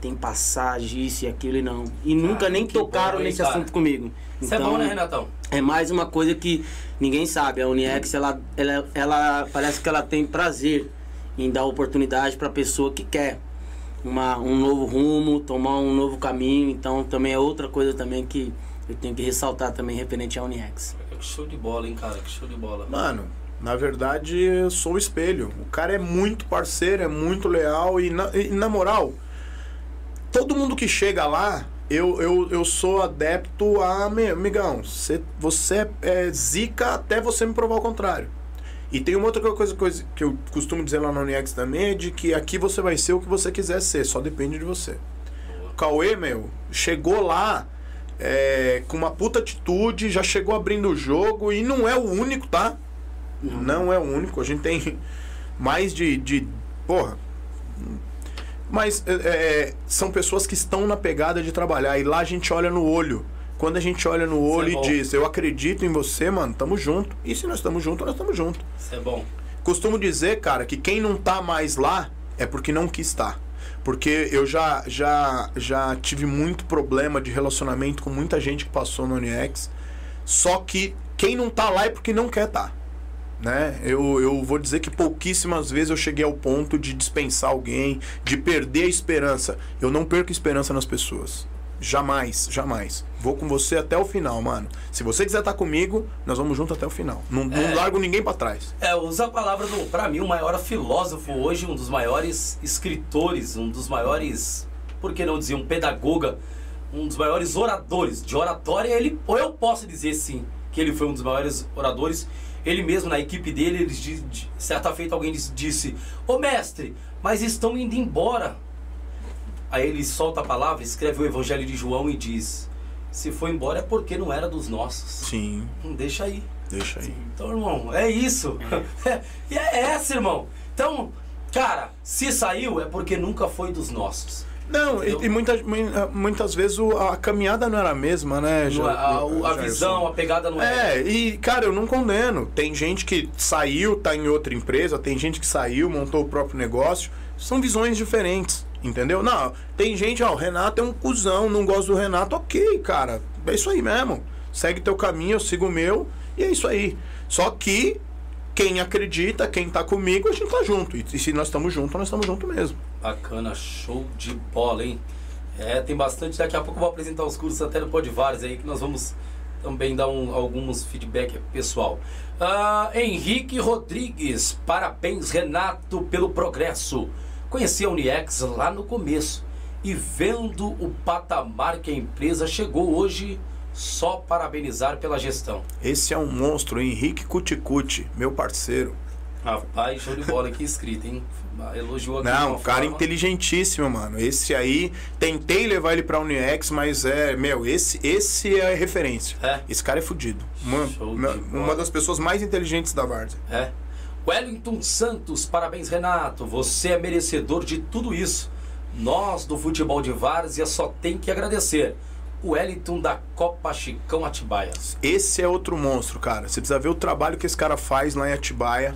Tem passagem, isso e aquilo e não. E nunca nem tocaram bom, nesse cara. assunto comigo. Isso então, é bom, né, Renatão? É mais uma coisa que ninguém sabe. A Uniex, ela, ela, ela parece que ela tem prazer em dar oportunidade para pessoa que quer uma, um novo rumo, tomar um novo caminho. Então também é outra coisa também que eu tenho que ressaltar também referente à Uniex. Que show de bola, hein, cara? Que show de bola. Mano, Na verdade, eu sou o espelho. O cara é muito parceiro, é muito leal e na, e, na moral, todo mundo que chega lá, eu, eu, eu sou adepto a. Amigão, você, você é zica até você me provar o contrário. E tem uma outra coisa, coisa que eu costumo dizer lá na Uniex também, é de que aqui você vai ser o que você quiser ser, só depende de você. O Cauê, meu, chegou lá é, com uma puta atitude, já chegou abrindo o jogo e não é o único, tá? Não, não é o único. A gente tem <laughs> mais de. de porra. Mas é, é, são pessoas que estão na pegada de trabalhar. E lá a gente olha no olho. Quando a gente olha no olho é e diz, eu acredito em você, mano, tamo junto. E se nós estamos juntos, nós estamos juntos. Isso é bom. Costumo dizer, cara, que quem não tá mais lá é porque não quis estar. Tá. Porque eu já, já, já tive muito problema de relacionamento com muita gente que passou no Uniex. Só que quem não tá lá é porque não quer estar. Tá né? Eu, eu vou dizer que pouquíssimas vezes eu cheguei ao ponto de dispensar alguém, de perder a esperança. Eu não perco esperança nas pessoas. Jamais, jamais. Vou com você até o final, mano. Se você quiser estar comigo, nós vamos junto até o final. Não, é, não largo ninguém para trás. É, usa a palavra do, pra mim, o maior filósofo hoje, um dos maiores escritores, um dos maiores, por que não dizer, um pedagoga, um dos maiores oradores de oratória, ele, ou eu posso dizer sim, que ele foi um dos maiores oradores ele mesmo, na equipe dele, ele, de, certa feita alguém disse: Ô mestre, mas estão indo embora. Aí ele solta a palavra, escreve o Evangelho de João e diz: Se foi embora é porque não era dos nossos. Sim. Hum, deixa aí. Deixa aí. Então, irmão, é isso. É. <laughs> e é essa, irmão. Então, cara, se saiu é porque nunca foi dos nossos. Não, e, e, muitas, muitas vezes a caminhada não era a mesma, né? Já, é, a, a, a visão, a pegada não é. É, e, cara, eu não condeno. Tem gente que saiu, tá em outra empresa, tem gente que saiu, montou o próprio negócio. São visões diferentes, entendeu? Não, tem gente, ó, o Renato é um cuzão, não gosto do Renato, ok, cara. É isso aí mesmo. Segue teu caminho, eu sigo o meu, e é isso aí. Só que quem acredita, quem tá comigo, a gente tá junto. E, e se nós estamos juntos, nós estamos juntos mesmo. Bacana, show de bola, hein? É, tem bastante. Daqui a pouco eu vou apresentar os cursos até no Podvares aí, que nós vamos também dar um, alguns feedback pessoal. Uh, Henrique Rodrigues, parabéns Renato pelo progresso. Conheci a Uniex lá no começo e vendo o patamar que a empresa chegou hoje, só parabenizar pela gestão. Esse é um monstro, Henrique Cuticuti, meu parceiro. Rapaz, show de bola aqui escrito, hein? Elogiou aqui. Não, cara forma. inteligentíssimo, mano. Esse aí, tentei levar ele pra Uniex, mas é, meu, esse, esse é a referência. É. Esse cara é fudido. Uma, uma, uma, das pessoas mais inteligentes da Várzea. É. Wellington Santos, parabéns, Renato. Você é merecedor de tudo isso. Nós do futebol de Várzea só tem que agradecer. O Wellington da Copa Chicão Atibaia. Esse é outro monstro, cara. Você precisa ver o trabalho que esse cara faz lá em Atibaia.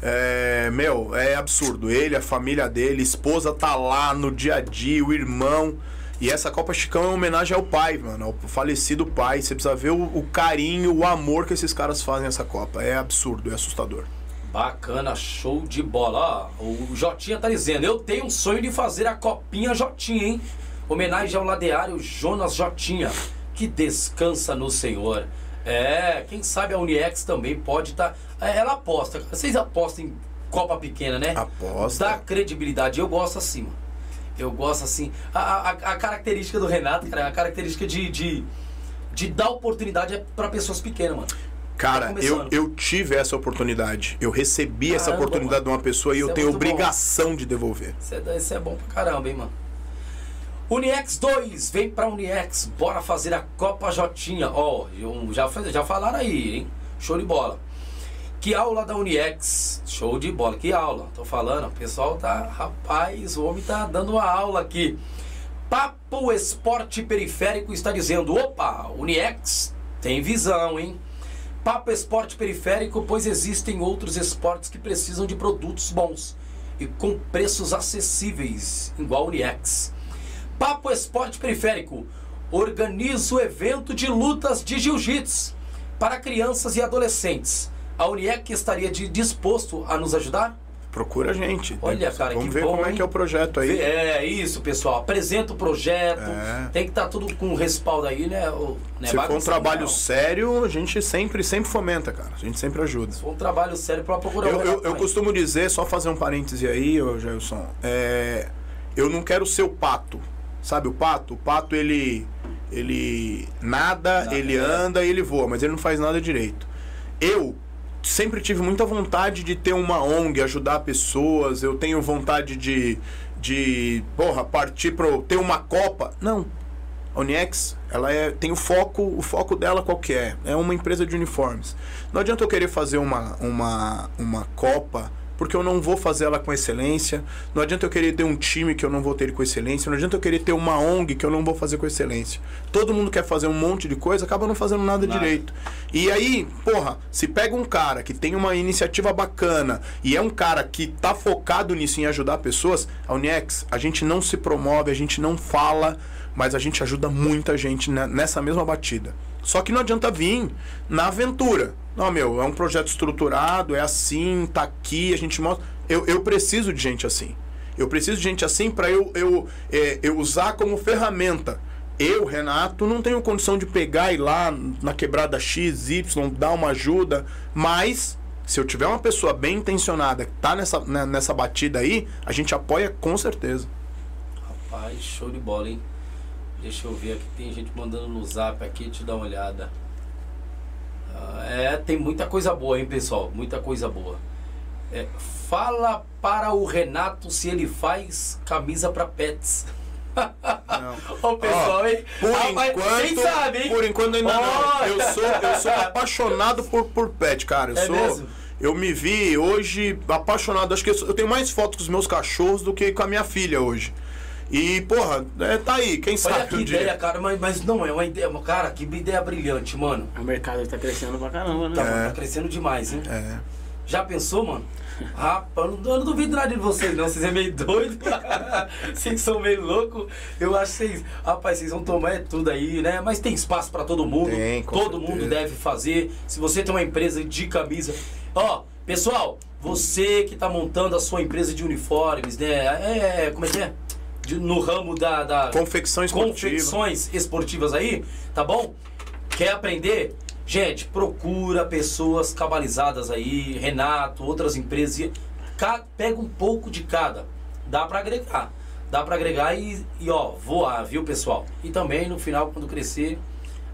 É, meu, é absurdo. Ele, a família dele, esposa tá lá no dia a dia, o irmão. E essa Copa Chicão é uma homenagem ao pai, mano, ao falecido pai. Você precisa ver o, o carinho, o amor que esses caras fazem nessa Copa. É absurdo, é assustador. Bacana, show de bola. Ó, o Jotinha tá dizendo, eu tenho um sonho de fazer a Copinha Jotinha, hein? Homenagem ao ladeário Jonas Jotinha, que descansa no Senhor. É, quem sabe a Uniex também pode estar. Tá, é, ela aposta. Vocês apostam em Copa Pequena, né? Aposta. Dá credibilidade. Eu gosto assim, mano. Eu gosto assim. A, a, a característica do Renato, cara, a característica de, de, de dar oportunidade é para pessoas pequenas, mano. Cara, tá eu, eu tive essa oportunidade. Eu recebi caramba, essa oportunidade mano. de uma pessoa e isso eu é tenho obrigação bom. de devolver. Isso é, bom pra caramba, hein, mano. Uniex 2, vem pra Uniex, bora fazer a Copa Jotinha. Ó, oh, já, já falaram aí, hein? Show de bola. Que aula da Uniex, show de bola, que aula. Tô falando, o pessoal tá, rapaz, o homem tá dando uma aula aqui. Papo Esporte Periférico está dizendo, opa, Uniex tem visão, hein? Papo Esporte Periférico, pois existem outros esportes que precisam de produtos bons e com preços acessíveis, igual a Uniex. Papo Esporte Periférico organiza o evento de lutas de jiu-jitsu para crianças e adolescentes. A Uniec estaria disposto a nos ajudar? Procura a gente. Olha, cara, Vamos ver bom, como é hein? que é o projeto aí. É isso, pessoal. Apresenta o projeto. É. Tem que estar tudo com respaldo aí, né? O, né? Se for um trabalho não. sério, a gente sempre, sempre fomenta, cara. A gente sempre ajuda. Se for um trabalho sério pra procurar Eu, o eu, eu costumo dizer, só fazer um parêntese aí, ô Jailson. É, eu não quero ser o pato. Sabe o pato? O pato, ele. Ele nada, Nada, ele é. anda e ele voa, mas ele não faz nada direito. Eu sempre tive muita vontade de ter uma ONG, ajudar pessoas. Eu tenho vontade de. de porra, partir para ter uma Copa. Não. A Uniex, ela é, tem o foco, o foco dela qual que é? É uma empresa de uniformes. Não adianta eu querer fazer uma, uma, uma Copa, porque eu não vou fazer ela com excelência. Não adianta eu querer ter um time que eu não vou ter com excelência. Não adianta eu querer ter uma ONG que eu não vou fazer com excelência. Todo mundo quer fazer um monte de coisa, acaba não fazendo nada, Nada. direito. E aí, porra, se pega um cara que tem uma iniciativa bacana e é um cara que tá focado nisso em ajudar pessoas, a Uniex, a gente não se promove, a gente não fala, mas a gente ajuda muita gente ne- nessa mesma batida. Só que não adianta vir na aventura. Não, meu, é um projeto estruturado, é assim, tá aqui, a gente mostra. Eu, eu preciso de gente assim. Eu preciso de gente assim para eu, eu, é, eu usar como ferramenta. Eu, Renato, não tenho condição de pegar e ir lá na quebrada X, Y, dar uma ajuda, mas se eu tiver uma pessoa bem intencionada que tá nessa, né, nessa batida aí, a gente apoia com certeza. Rapaz, show de bola, hein? Deixa eu ver aqui, tem gente mandando no zap aqui, eu dar uma olhada. Ah, é, tem muita coisa boa, hein, pessoal? Muita coisa boa. É, fala para o Renato se ele faz camisa para pets. Não. <laughs> Ô, pessoal, Ó, hein? Por Rapaz, enquanto, quem sabe, hein? por enquanto ainda Ó. não. Eu sou, eu sou apaixonado por, por pet, cara. Eu É sou. mesmo? Eu me vi hoje apaixonado. Acho que eu, eu tenho mais fotos com os meus cachorros do que com a minha filha hoje. E, porra, é, tá aí, quem Olha sabe que um ideia, dia. cara, mas, mas não, é uma ideia, cara, que ideia brilhante, mano. O mercado tá crescendo pra caramba, né? Tá, É. tá crescendo demais, hein? É. Já pensou, mano? <laughs> Rapaz, eu não, eu não duvido nada de vocês, não. Vocês é meio doido. <laughs> vocês são meio loucos. Eu acho que vocês. Rapaz, vocês vão tomar é tudo aí, né? Mas tem espaço pra todo mundo. Tem, com todo certeza. mundo deve fazer. Se você tem uma empresa de camisa. Ó, pessoal, você que tá montando a sua empresa de uniformes, né? É. Como é que é? De- no ramo da. da Confecção esportiva. confecções esportivas aí, tá bom? Quer aprender? Gente, procura pessoas cabalizadas aí, Renato, outras empresas. Pega um pouco de cada. Dá pra agregar. Dá pra agregar e, e, ó, voar, viu, pessoal? E também, no final, quando crescer,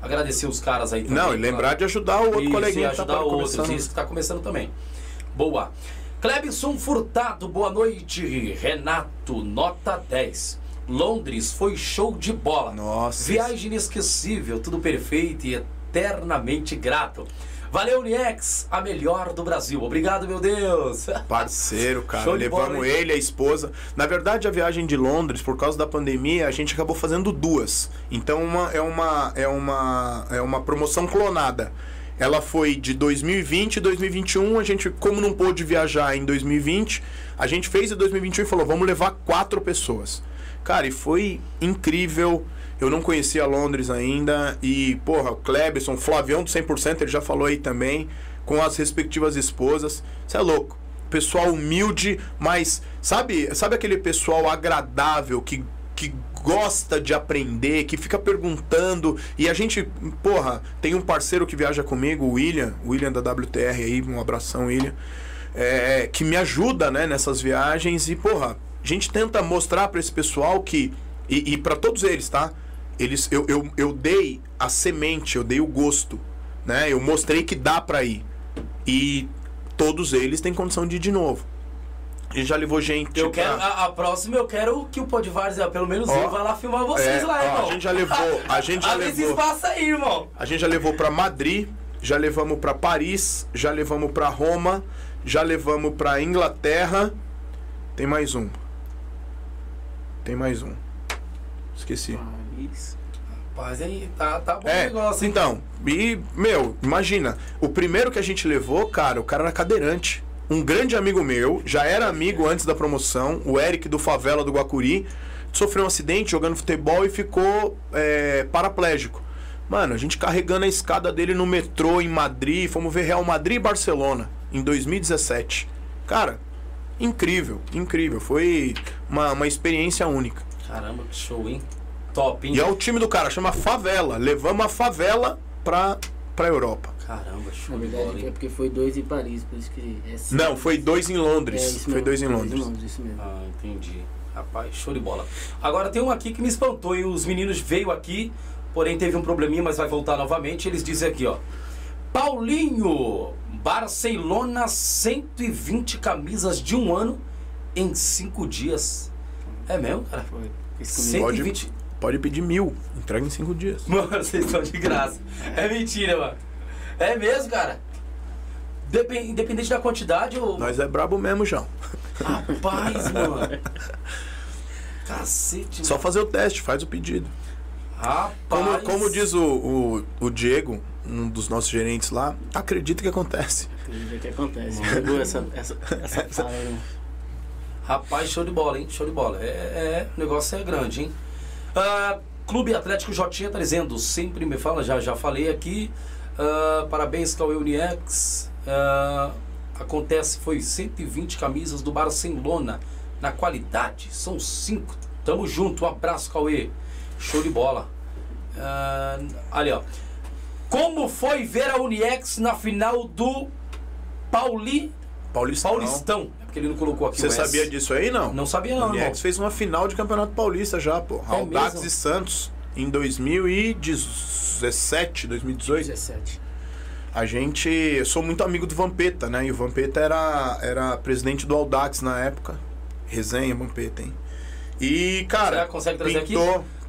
agradecer os caras aí também. Não, e lembrar de ajudar o outro isso, coleguinha e tá ajudar outros, começando. isso que tá começando também. Boa. Clebson Furtado, boa noite. Renato, nota 10. Londres foi show de bola. Nossa. Viagem inesquecível, tudo perfeito e eternamente grato. Valeu, Uniex, a melhor do Brasil. Obrigado, meu Deus. Parceiro, cara. Levamos bola, ele, a esposa. Na verdade, a viagem de Londres, por causa da pandemia, a gente acabou fazendo duas. Então uma, é, uma, é, uma, é uma promoção clonada. Ela foi de 2020 e 2021. A gente, como não pôde viajar em 2020, a gente fez em 2021 e falou: vamos levar quatro pessoas. Cara, e foi incrível. Eu não conhecia Londres ainda. E, porra, o Klebson, Flavião do 100%, ele já falou aí também, com as respectivas esposas. Você é louco. Pessoal humilde, mas sabe, sabe aquele pessoal agradável que, que gosta de aprender, que fica perguntando. E a gente, porra, tem um parceiro que viaja comigo, o William, William da WTR aí, um abração, William, é, que me ajuda, né, nessas viagens. E, porra, a gente tenta mostrar para esse pessoal que. E, e para todos eles, tá? Eles, eu, eu, eu dei a semente, eu dei o gosto, né? Eu mostrei que dá pra ir. E todos eles têm condição de ir de novo. A gente já levou gente. Eu pra- quero, a, a próxima eu quero que o Podvars, pelo menos Ó, eu, vá lá filmar vocês é, lá, ó, irmão. a gente já levou- a gente já levou. espaço aí, irmão. A gente já levou pra Madrid, já levamos pra Paris, já levamos pra Roma, já levamos pra Inglaterra. Tem mais um. Tem mais um. Esqueci. Paris. Rapaz, aí tá, tá bom o É, negócio, hein? então, e, meu, imagina, o primeiro que a gente levou, cara, o cara era cadeirante. Um grande amigo meu, já era amigo antes da promoção, o Eric do Favela do Guacuri, sofreu um acidente jogando futebol e ficou é, paraplégico. Mano, a gente carregando a escada dele no metrô em Madrid, fomos ver Real Madrid e Barcelona em 2017. Cara, incrível, incrível. Foi uma, uma experiência única. Caramba, que show, hein? Top, hein? E é o time do cara, chama Favela. Levamos a favela pra, pra Europa. Caramba, show Na verdade, é porque foi dois em Paris, por isso que é cinco. Não, foi dois em É, Londres. isso foi mesmo, dois em Londres. isso mesmo. Ah, entendi. Rapaz, show de bola. Agora tem um aqui que me espantou e os meninos veio aqui, porém teve um probleminha, mas vai voltar novamente. Eles dizem aqui, ó. Paulinho, Barcelona, 120 camisas de um ano em cinco dias. É mesmo, cara? Foi. Esse comigo. Pode- 120. Pode pedir mil. Entrega em cinco dias. Mano, <laughs> vocês estão de graça. É mentira, mano. É mesmo, cara. Depen- Independente da quantidade, ou. Nós é brabo mesmo, João. Rapaz, mano. Cacete, Só mano. fazer o teste, faz o pedido. Rapaz. Como, como diz o, o, o Diego, um dos nossos gerentes lá, acredita que acontece. Acredita que acontece. Pegou essa, essa, essa fala, né? Rapaz, show de bola, hein? Show de bola. É, é- o negócio é grande, hein? Ah, Clube Atlético Jotinha tá dizendo, sempre me fala, já, já falei aqui. Ah, parabéns, Cauê Uniex. Ah, acontece, foi 120 camisas do Barcelona na qualidade. São cinco. Tamo junto, um abraço, Cauê. Show de bola. Ah, ali, ó. Como foi ver a Uniex na final do Pauli, Paulistão. Paulistão? É porque ele não colocou aqui Você sabia disso aí, não? Não sabia não. Uniex fez uma final de Campeonato Paulista já, pô. Audax mesmo? e Santos, em 2017, 2018. 17. A gente. Eu sou muito amigo do Vampeta, né? E o Vampeta era, era presidente do Audax na época. Resenha, Vampeta, hein? E, cara. Será que consegue trazer aqui?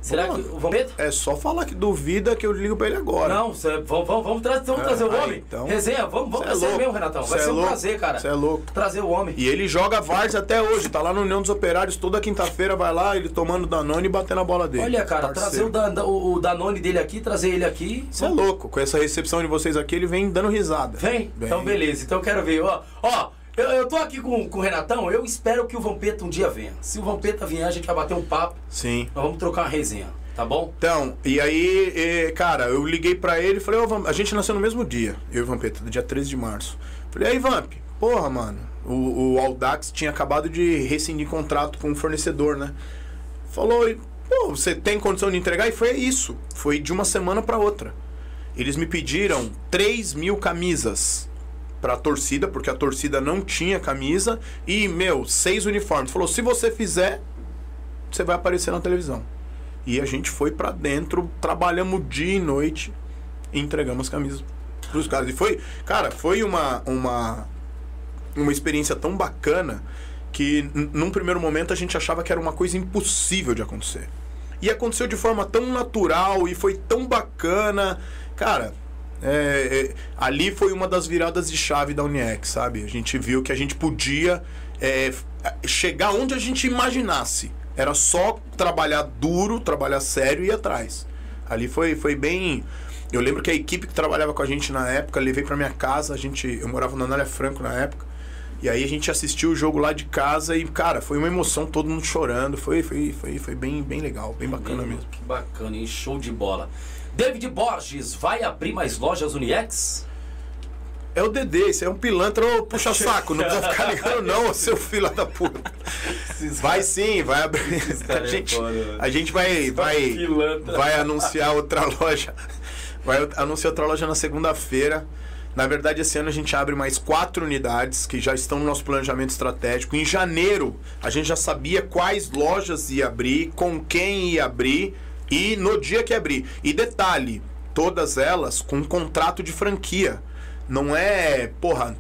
Será que o Vampeta? É só falar que duvida que eu ligo pra ele agora. Não, cê- vamos, vamos, vamos, trazer, vamos É, trazer o homem. então. Resenha, vamos, vamos é trazer louco. mesmo, Renatão. Vai Cê ser é um louco. prazer, cara. Cê é louco. Trazer o homem. E ele joga Vars até hoje, tá lá na União dos Operários toda quinta-feira, vai lá, ele tomando Danone e batendo a bola dele. Olha, cara, trazer o, Dan- o, o Danone dele aqui, trazer ele aqui. Você é louco, com essa recepção de vocês aqui, ele vem dando risada. Vem? Vem. Então, beleza. Então, eu quero ver. Ó, ó eu, eu tô aqui com, com o Renatão, eu espero que o Vampeta um dia venha. Se o Vampeta vier, a gente vai bater um papo, Sim. nós vamos trocar uma resenha, tá bom? Então, e aí, cara, eu liguei pra ele e falei, ô Vamp, a gente nasceu no mesmo dia, eu e o Vampeta, dia 13 de março. Falei, aí Vamp, porra, mano, o, o Audax tinha acabado de rescindir contrato com um fornecedor, né? Falou, pô, você tem condição de entregar? E foi isso, foi de uma semana pra outra. Eles me pediram 3 mil camisas pra torcida, porque a torcida não tinha camisa, e, meu, seis uniformes. Falou, se você fizer, você vai aparecer na televisão. E a gente foi pra dentro, trabalhamos dia e noite e entregamos camisas pros caras. E foi, cara, foi uma uma uma experiência tão bacana que num primeiro momento a gente achava que era uma coisa impossível de acontecer. E aconteceu de forma tão natural e foi tão bacana. Cara, é, é, ali foi uma das viradas de chave da Uniex, sabe? A gente viu que a gente podia é, chegar onde a gente imaginasse. Era só trabalhar duro, trabalhar sério e ir atrás. Ali foi, foi bem. Eu lembro que a equipe que trabalhava com a gente na época, levei pra minha casa, a gente, eu morava na Anália Franco na época. E aí a gente assistiu o jogo lá de casa e, cara, foi uma emoção, todo mundo chorando. Foi, foi, foi, foi bem, bem legal, bem bacana mesmo. Que bacana, hein? Show de bola. David Borges, vai abrir mais lojas Uniex? É o Dedê, esse é um pilantra, ô puxa saco, não precisa ficar ligando não, seu filho da puta. Vai sim, vai abrir. A é gente, a gente vai, vai, pilantra. vai anunciar outra loja. Vai anunciar outra loja na segunda-feira. Na verdade, esse ano a gente abre mais quatro unidades que já estão no nosso planejamento estratégico. Em janeiro, a gente já sabia quais lojas ia abrir, com quem ia abrir e no dia que abrir. E detalhe, todas elas com um contrato de franquia. Não é, porra,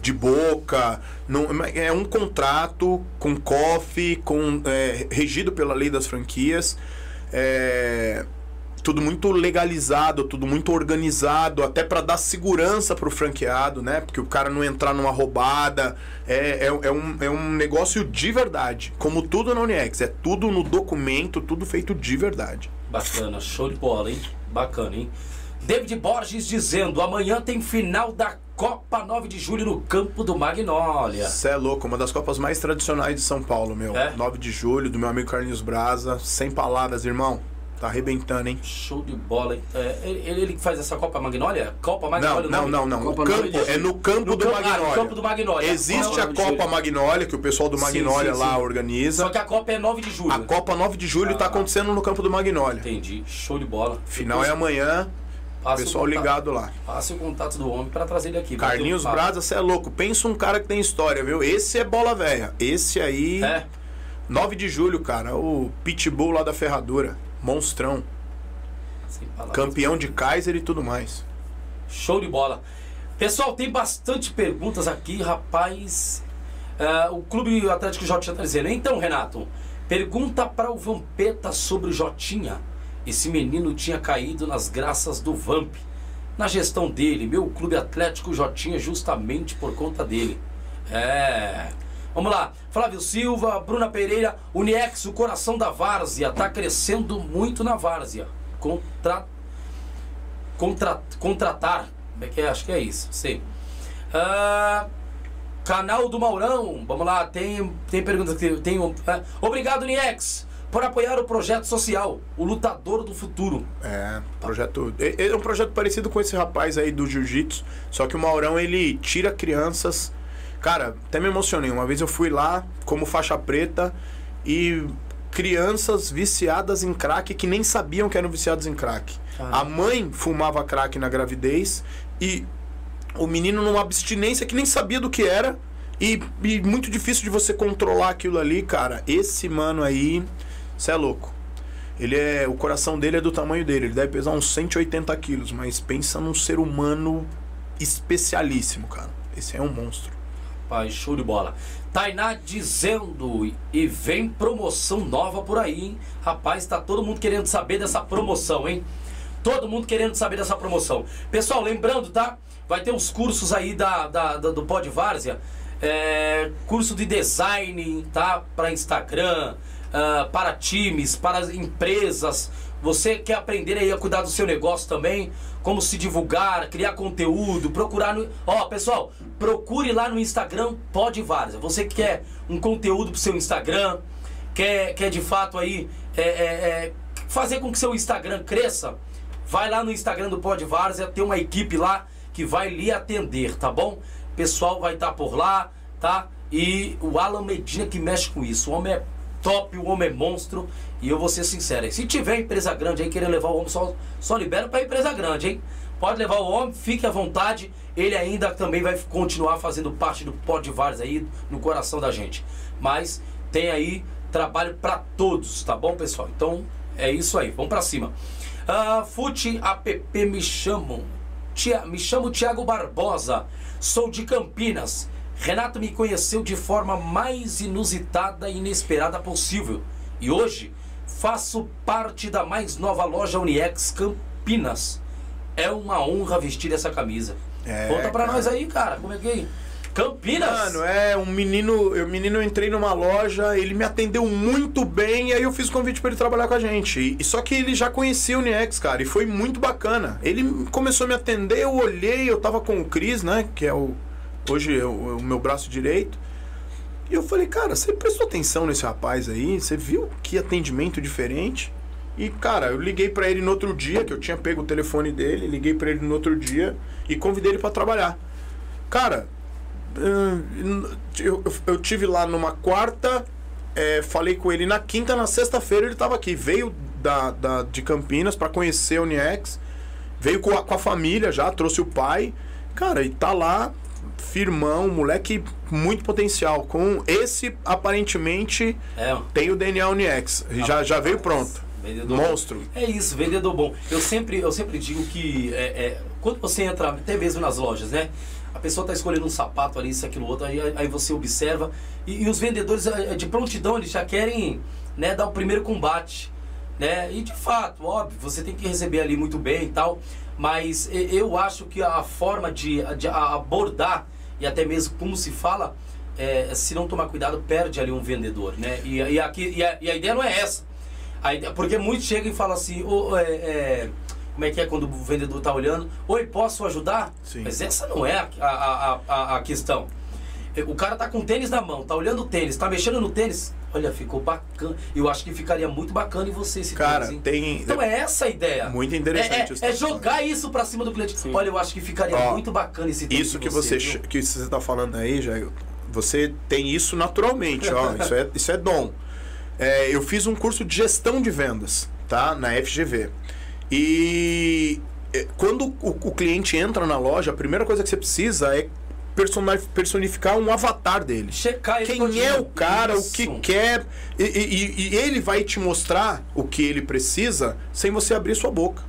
de boca. Não, é um contrato com COF, com, é, regido pela lei das franquias. É, tudo muito legalizado, tudo muito organizado, até para dar segurança pro franqueado, né? Porque o cara não entrar numa roubada. É, é, é um, é um negócio de verdade. Como tudo na Uniex. É tudo no documento, tudo feito de verdade. Bacana, show de bola, hein? Bacana, hein? David Borges dizendo: amanhã tem final da Copa 9 de julho no campo do Magnólia. Você é louco, uma das Copas mais tradicionais de São Paulo, meu. É? 9 de julho, do meu amigo Carlinhos Braza. Sem palavras, irmão. Tá arrebentando, hein? Show de bola. É, ele, ele que faz essa Copa Magnólia? Copa Não, Magnólia? não, não, não. O Copa campo, é no campo No do campo- ah, no Magnólia. campo do Magnólia. Existe Não, a não, Copa. Magnólia, que o pessoal do Magnólia sim, lá sim. organiza. Só que a Copa é 9 de julho. A Copa 9 de julho tá Ah. acontecendo no campo do Magnólia. Entendi. Show de bola. Final Depois é amanhã, passa pessoal contato- ligado lá. Passe o contato do homem pra trazer ele aqui. um Carlinhos. Braza, você é louco. Pensa um cara que tem história, viu? Esse é bola velha. Esse aí, É. 9 de julho, cara. O Pitbull lá da Ferradura. Monstrão. Campeão de Kaiser e tudo mais. Show de bola. Pessoal, tem bastante perguntas aqui, rapaz. É, o Clube Atlético Jotinha tá dizendo. Então, Renato, pergunta para o Vampeta sobre o Jotinha. Esse menino tinha caído nas graças do Vamp. Na gestão dele, meu Clube Atlético Jotinha, justamente por conta dele. É. Vamos lá. Flávio Silva, Bruna Pereira, Uniex, o coração da Várzea. Tá crescendo muito na Várzea. Contra contra, contratar. Como é que é? Acho que é isso, sei. Ah, canal do Maurão, vamos lá, tem, tem perguntas que tem. um- ah, obrigado, Niex, por apoiar o projeto social, o lutador do futuro. É, projeto. É um projeto parecido com esse rapaz aí do Jiu-Jitsu. Só que o Maurão ele tira crianças. Cara, até me emocionei. Uma vez eu fui lá como faixa preta e crianças viciadas em crack que nem sabiam que eram viciados em crack. Ah. A mãe fumava crack na gravidez e o menino numa abstinência que nem sabia do que era. E, e muito difícil de você controlar aquilo ali, cara. Esse mano aí, você é louco. Ele é. O coração dele é do tamanho dele. Ele deve pesar uns 180 quilos, mas pensa num ser humano especialíssimo, cara. Esse é um monstro. Pai, show de bola. Tainá dizendo, e vem promoção nova por aí, hein? Rapaz, tá todo mundo querendo saber dessa promoção, hein? Todo mundo querendo saber dessa promoção. Pessoal, lembrando, tá? Vai ter uns cursos aí da, da, da- do Pod Várzea. É, curso de design, tá? Para Instagram, ah, para times, para as empresas. Você quer aprender aí a cuidar do seu negócio também? Como se divulgar, criar conteúdo, procurar no. Ó, pessoal, procure lá no Instagram Pod Várzea. Você que quer um conteúdo pro seu Instagram, quer, quer de fato aí é, é, é, fazer com que seu Instagram cresça, vai lá no Instagram do Pod Várzea, tem uma equipe lá que vai lhe atender, tá bom? Pessoal vai estar por lá, tá? E o Alan Medina que mexe com isso. O homem é top, o homem é monstro. E eu vou ser sincero, se tiver empresa grande aí querendo levar o homem, só, só libera pra empresa grande, hein? Pode levar o homem, fique à vontade. Ele ainda também vai continuar fazendo parte do Pod Várzea aí no coração da gente. Mas tem aí trabalho pra todos, tá bom, pessoal? Então é isso aí, vamos pra cima. Ah, Fute app me chamam. Tia, me chamo Tiago Barbosa, sou de Campinas. Renato me conheceu de forma mais inusitada e inesperada possível. E hoje faço parte da mais nova loja Uniex Campinas. É uma honra vestir essa camisa. É, Conta pra cara. nós aí, cara, como é que é? Campinas! Mano, é um menino. Eu menino eu entrei numa loja, ele me atendeu muito bem, e aí eu fiz o convite pra ele trabalhar com a gente. E, só que ele já conhecia o Uniex, cara, e foi muito bacana. Ele começou a me atender, eu olhei, eu tava com o Cris, né? Que é o. Hoje é o, o meu braço direito. E eu falei, cara, você prestou atenção nesse rapaz aí? Você viu que atendimento diferente? E, cara, eu liguei pra ele no outro dia, que eu tinha pego o telefone dele, liguei pra ele no outro dia e convidei ele pra trabalhar. Cara, Hum, eu, eu, tive lá numa quarta, é, falei com ele na quinta, na sexta-feira ele tava aqui. Veio da, da, de Campinas para conhecer a Uniex, veio com a, com a família já, trouxe o pai. Cara, e tá lá, firmão, moleque muito potencial. Com esse, aparentemente, É, tem o DNA Uniex. Já, já veio pronto. Vendedor Monstro. É isso, vendedor bom. Eu sempre, eu sempre digo que é, é, quando você entra, até mesmo nas lojas, né? A pessoa está escolhendo um sapato ali, isso, aquilo, outro, aí, aí você observa. E, e os vendedores, é, de prontidão, eles já querem né, dar o primeiro combate. Né? E de fato, óbvio, você tem que receber ali muito bem e tal. Mas eu acho que a forma de, de abordar, e até mesmo como se fala, é, se não tomar cuidado, perde ali um vendedor. Né? E, e, aqui, e, a, e a ideia não é essa. A ideia- porque muitos chegam e falam assim, "Ô, é, é, como é que é quando o vendedor está olhando? Oi, posso ajudar? Sim. Mas essa não é a, a, a, a, a questão. O cara tá com o tênis na mão, tá olhando o tênis, tá mexendo no tênis. Olha, ficou bacana. Eu acho que ficaria muito bacana em você esse Cara, tênis, tem. Então é essa a ideia. Muito interessante isso É, é, é você tá jogar isso pra cima do cliente. Sim. Olha, eu acho que ficaria Ó, muito bacana esse tênis. Isso que você, viu? que você tá falando aí, já você tem isso naturalmente, ó. <laughs> Isso é, isso é dom. É, eu fiz um curso de gestão de vendas, tá? Na FGV. E é, quando o, o cliente entra na loja, a primeira coisa que você precisa é personificar um avatar dele. Checar ele Quem todinho. é o cara, o que Isso. quer. E, e- e ele vai te mostrar o que ele precisa sem você abrir sua boca.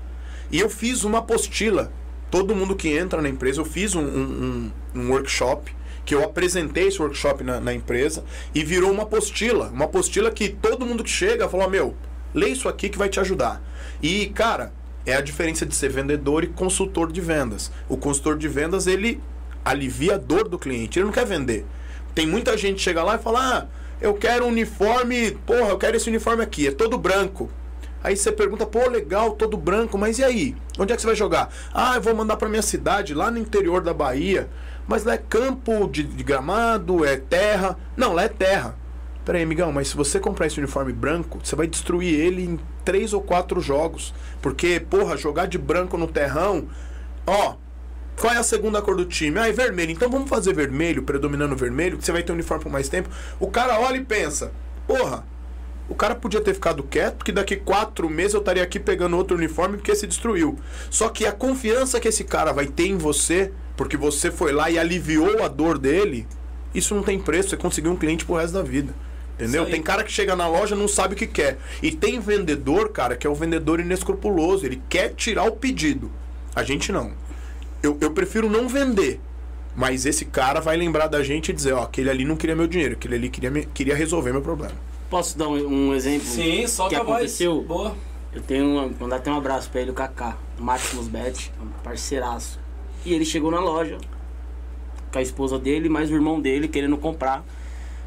E eu fiz uma apostila. Todo mundo que entra na empresa, eu fiz um, um- um- um workshop. Que eu apresentei esse workshop na, na empresa e virou uma apostila. Uma apostila que todo mundo que chega fala: Meu, lê isso aqui que vai te ajudar. E, cara, é a diferença de ser vendedor e consultor de vendas. O consultor de vendas, ele alivia a dor do cliente. Ele não quer vender. Tem muita gente que chega lá e fala: Ah, eu quero um uniforme, porra, eu quero esse uniforme aqui, é todo branco. Aí você pergunta, pô, legal, todo branco, mas e aí? Onde é que você vai jogar? Ah, eu vou mandar pra minha cidade, lá no interior da Bahia. Mas lá é campo de, de gramado, é terra. Não, lá é terra. Peraí, amigão, mas se você comprar esse uniforme branco, você vai destruir ele em três ou quatro jogos. Porque, porra, jogar de branco no terrão, ó, qual é a segunda cor do time? Ah, é vermelho. Então vamos fazer vermelho, predominando vermelho, que você vai ter um uniforme por mais tempo. O cara olha e pensa, porra, o cara podia ter ficado quieto, porque daqui quatro meses eu estaria aqui pegando outro uniforme porque se destruiu. Só que a confiança que esse cara vai ter em você, porque você foi lá e aliviou a dor dele, isso não tem preço. Você conseguiu um cliente pro resto da vida. Entendeu? Tem cara que chega na loja e não sabe o que quer. E tem vendedor, cara, que é o vendedor inescrupuloso. Ele quer tirar o pedido. A gente não. Eu, eu prefiro não vender. Mas esse cara vai lembrar da gente e dizer, ó, aquele ali não queria meu dinheiro, aquele ali queria, me- queria resolver meu problema. Posso dar um, um exemplo? Sim, só que que a voz. aconteceu? Boa. Eu tenho uma, mandar até um abraço pra ele, o Kaká, Maximus Bet, um parceiraço. E ele chegou na loja com a esposa dele, mais o irmão dele querendo comprar.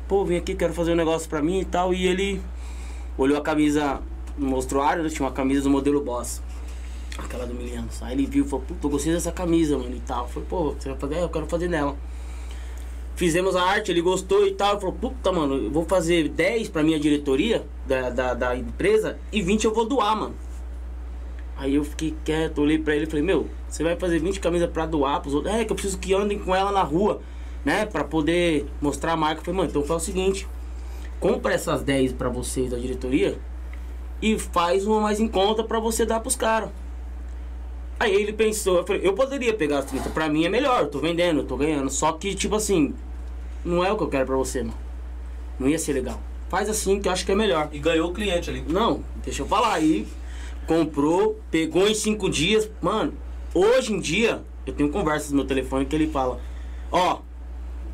Pô, vim aqui, quero fazer um negócio pra mim e tal. E ele olhou a camisa no mostruário, né? tinha uma camisa do modelo Boss. Aquela do Milianos. Aí ele viu e falou, puta, eu gostei dessa camisa, mano, e tal. Falei, pô, você vai fazer? Eu quero fazer nela. Fizemos a arte, ele gostou e tal. Ele falou, puta, mano, eu vou fazer 10 pra minha diretoria da, da, da empresa e 20 eu vou doar, mano. Aí eu fiquei quieto, olhei pra ele e falei, meu, você vai fazer 20 camisas pra doar pros outros? É, que eu preciso que andem com ela na rua, né? Pra poder mostrar a marca. Eu falei, mano, então faz o seguinte, compra essas 10 pra vocês da diretoria e faz uma mais em conta pra você dar pros caras. Aí ele pensou, eu falei, eu poderia pegar as 30, pra mim é melhor, eu tô vendendo, eu tô ganhando. Só que, tipo assim, não é o que eu quero pra você, mano. Não ia ser legal. Faz assim que eu acho que é melhor. E ganhou o cliente ali. Não, deixa eu falar. Aí comprou, pegou em cinco dias. Mano, hoje em dia, eu tenho conversas no meu telefone que ele fala: Ó,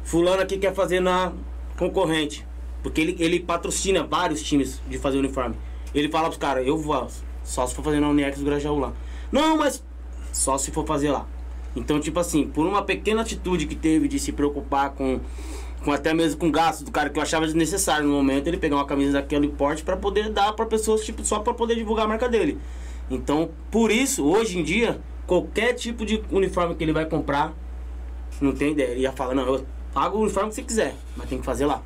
Fulano aqui quer fazer na concorrente. Porque ele, ele patrocina vários times de fazer uniforme. Ele fala pros caras: Eu vou, só se for fazer na Uniex do Grajaú lá. Não, mas só se for fazer lá. Então, tipo assim, por uma pequena atitude que teve de se preocupar com, com até mesmo com gastos do cara que eu achava desnecessário no momento, ele pegar uma camisa daquele porte para poder dar para pessoas, tipo, só para poder divulgar a marca dele. Então, por isso, hoje em dia, qualquer tipo de uniforme que ele vai comprar, não tem ideia. Ele ia falar, não, eu pago o uniforme que você quiser, mas tem que fazer lá.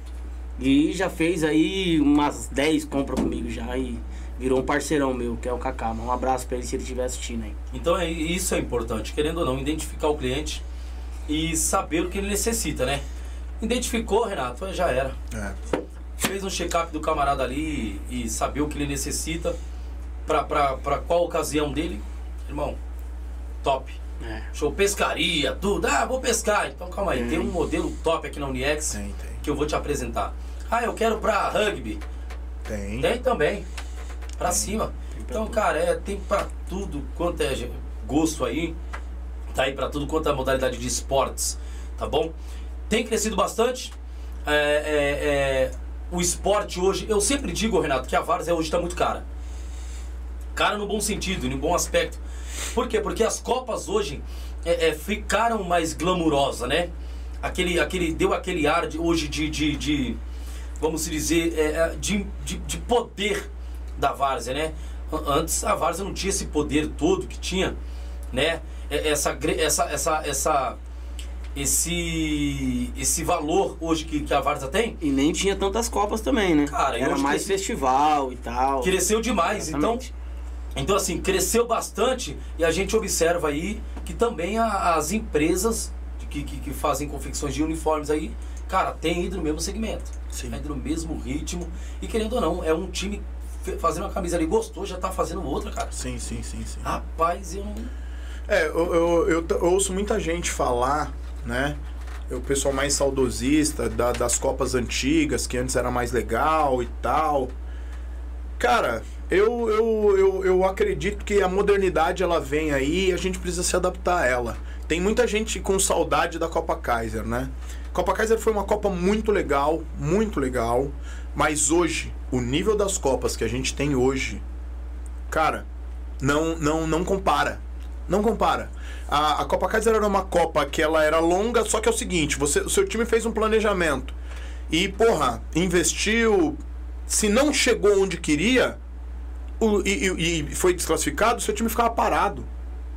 E já fez aí umas 10 compras comigo já e virou um parceirão meu, que é o Kaká. Um abraço pra ele se ele estiver assistindo aí. Então é, isso é importante, querendo ou não, identificar o cliente e saber o que ele necessita, né? Identificou, Renato, já era. É. Fez um check-up do camarada ali e saber o que ele necessita pra qual ocasião dele. Irmão, top. É. Show, pescaria, tudo. Ah, vou pescar. Então calma aí, tem um modelo top aqui na Uniex Tem, tem. que eu vou te apresentar. Ah, eu quero pra rugby. Tem. Tem também. Pra cima. Então, cara, é, tem pra tudo quanto é gosto aí. Tá aí pra tudo quanto é modalidade de esportes. Tá bom? Tem crescido bastante. É, é, é, o esporte hoje. Eu sempre digo, Renato, que a Várzea hoje tá muito cara. Cara no bom sentido, no bom aspecto. Por quê? Porque as Copas hoje é, é, ficaram mais glamourosas, né? Aquele, aquele, deu aquele ar de, hoje de, de, de, vamos dizer, é, de, de, de poder da Várzea, né? Antes a Várzea não tinha esse poder todo que tinha, né? Essa, essa, essa, essa, esse esse valor hoje que, que a Varsa tem. E nem tinha tantas copas também, né? Cara, Era mais cresce- festival e tal. Cresceu demais, então Exatamente. Então, assim, cresceu bastante e a gente observa aí que também a- as empresas que, que, que fazem confecções de uniformes aí, cara, tem ido no mesmo segmento. Sim. Tem ido no mesmo ritmo. E querendo ou não, é um time fazendo uma camisa ali, gostou, já tá fazendo outra, cara. Sim, sim, sim, sim. Rapaz, eu não. É, eu, eu, eu eu ouço muita gente falar, né? O pessoal mais saudosista da- das Copas antigas, que antes era mais legal e tal. Cara, eu, eu, eu, eu acredito que a modernidade ela vem aí e a gente precisa se adaptar a ela. Tem muita gente com saudade da Copa Kaiser, né? Copa Kaiser foi uma Copa muito legal, muito legal. Mas hoje, o nível das Copas que a gente tem hoje, cara, não, não, não compara. Não compara. A, a Copa Kaiser era uma Copa que ela era longa, só que é o seguinte, você, o seu time fez um planejamento e, porra, investiu. Se não chegou onde queria o- e, e- foi desclassificado, seu time ficava parado.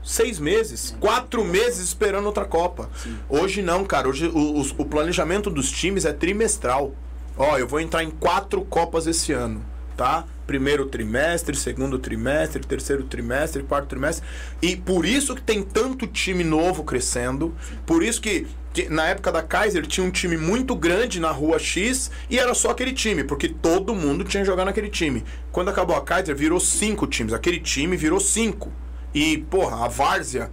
Seis meses, quatro meses esperando outra Copa. Hoje não, cara. Hoje o, os- o planejamento dos times é trimestral. Ó, eu vou entrar em quatro Copas esse ano, tá? Primeiro trimestre, segundo trimestre, terceiro trimestre, quarto trimestre. E por isso que tem tanto time novo crescendo. Por isso que na época da Kaiser tinha um time muito grande na rua X e era só aquele time, porque todo mundo tinha jogar naquele time. Quando acabou a Kaiser, virou cinco times. Aquele time virou cinco. E, porra, a Várzea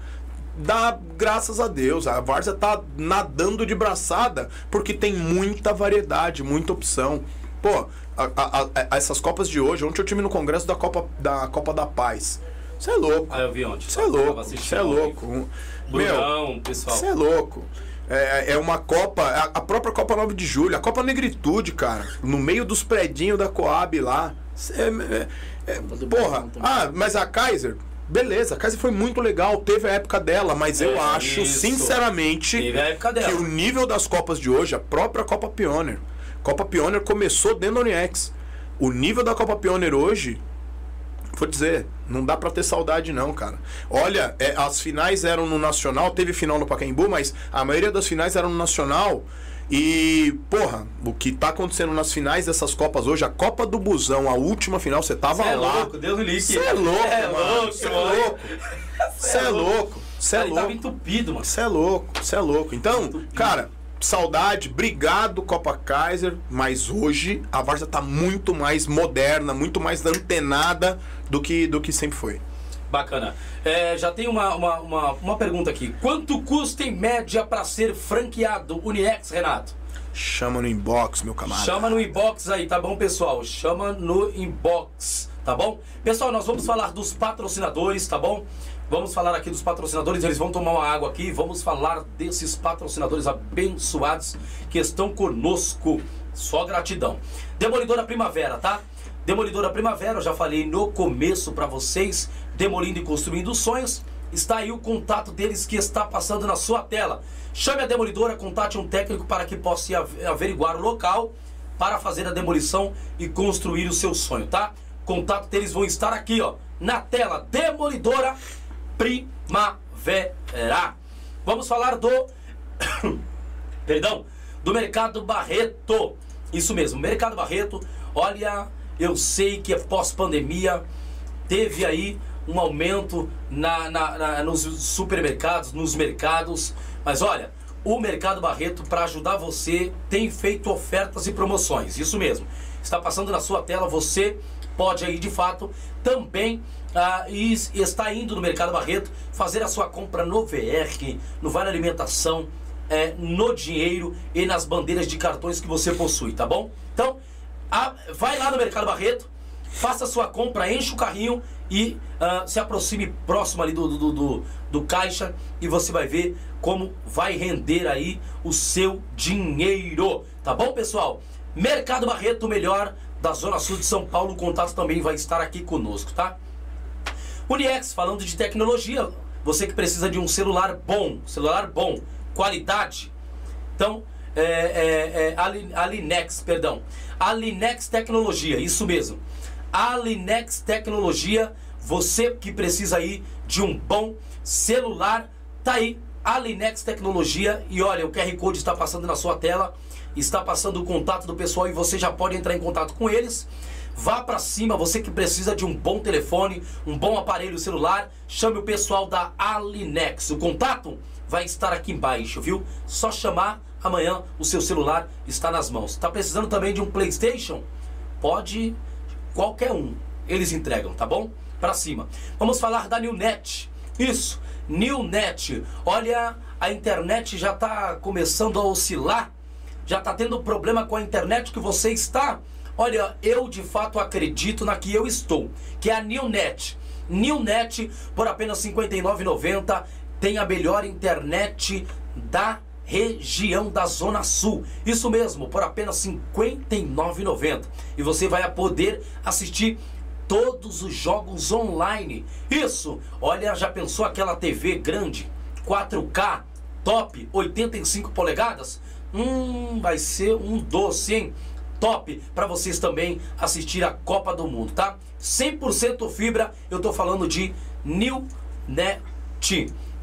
dá graças a Deus. A Várzea tá nadando de braçada porque tem muita variedade, muita opção. Pô, a- a- a- essas Copas de hoje, ontem eu tive no congresso da Copa da, Copa da Paz. Você é louco. Ah, eu vi ontem. Você é louco. Você é louco. Um- Meu, Brunão, pessoal. você é louco. É, é uma Copa, a- a própria Copa 9 de Julho, a Copa Negritude, cara, no meio dos predinhos da Coab lá. Cê- é- é- é- porra, Brunão ah, mas a Kaiser, beleza, a Kaiser foi muito legal, teve a época dela, mas eu É, acho, isso. sinceramente, que o nível das Copas de hoje, a própria Copa Pioneer, Copa Pioneer começou dentro da Uniex. O nível da Copa Pioneer hoje, vou dizer, não dá pra ter saudade não, cara. Olha, é, as finais eram no Nacional, teve final no Pacaembu, mas a maioria das finais eram no Nacional. E, porra, o que tá acontecendo nas finais dessas Copas hoje, a Copa do Busão, a última final, você tava Cê é lá. louco, Deus me. Você é louco, É mano. louco, Você é mano. louco. Você é louco. Você é ele tava louco. entupido, mano. Você é louco, você é louco. Então, cara, saudade, obrigado Copa Kaiser, mas hoje a Varsa tá muito mais moderna, muito mais antenada do que, do que sempre foi. Bacana. É, já tem uma, uma, uma, uma pergunta aqui. Quanto custa em média para ser franqueado Uniex, Renato? Chama no inbox, meu camarada. Chama no inbox aí, tá bom, pessoal? Chama no inbox, tá bom? Pessoal, nós vamos falar dos patrocinadores, tá bom? Vamos falar aqui dos patrocinadores, eles vão tomar uma água aqui. Vamos falar desses patrocinadores abençoados que estão conosco. Só gratidão. Demolidora Primavera, tá? Demolidora Primavera, eu já falei no começo pra vocês, demolindo e construindo sonhos. Está aí o contato deles que está passando na sua tela. Chame a demolidora, contate um técnico para que possa averiguar o local para fazer a demolição e construir o seu sonho, tá? Contato deles vão estar aqui, ó, na tela. Demolidora Primavera. Vamos falar do <coughs> perdão, do Mercado Barreto. Isso mesmo, Mercado Barreto. Olha, eu sei que é pós-pandemia, teve aí um aumento na, na- na- nos supermercados, nos mercados. Mas olha, o Mercado Barreto, para ajudar você, tem feito ofertas e promoções. Isso mesmo. Está passando na sua tela, você pode aí de fato também ah, e está indo no Mercado Barreto fazer a sua compra no VR, no Vale Alimentação, é, no dinheiro e nas bandeiras de cartões que você possui, tá bom? Então, a- vai lá no Mercado Barreto, faça sua compra, enche o carrinho e ah, se aproxime próximo ali do, do, do, do caixa e você vai ver como vai render aí o seu dinheiro, tá bom, pessoal? Mercado Barreto, melhor da Zona Sul de São Paulo, o contato também vai estar aqui conosco, tá? Uniex, falando de tecnologia, você que precisa de um celular bom, celular bom, qualidade. Então, é, é, é, a, Lin- a Linex, perdão. A Linex Tecnologia, isso mesmo. A Linex Tecnologia, você que precisa aí de um bom celular, tá aí Alinex Tecnologia. E olha, o QR Code está passando na sua tela, está passando o contato do pessoal e você já pode entrar em contato com eles. Vá para cima, você que precisa de um bom telefone, um bom aparelho celular, chame o pessoal da Alinex. O contato vai estar aqui embaixo, viu? Só chamar amanhã o seu celular está nas mãos. Está precisando também de um PlayStation? Pode qualquer um. Eles entregam, tá bom? Para cima. Vamos falar da Newnet. Isso, Newnet. Olha, a internet já está começando a oscilar. Já está tendo problema com a internet que você está. Olha, eu de fato acredito na que eu estou, que é a Newnet. Newnet por apenas R$ 59,90 tem a melhor internet da região da Zona Sul. Isso mesmo, por apenas R$ 59,90. E você vai poder assistir todos os jogos online. Isso! Olha, já pensou aquela TV grande, 4K, top, 85 polegadas? Hum, vai ser um doce, hein? Top para vocês também assistir a Copa do Mundo, tá? 100% fibra, eu tô falando de New Net,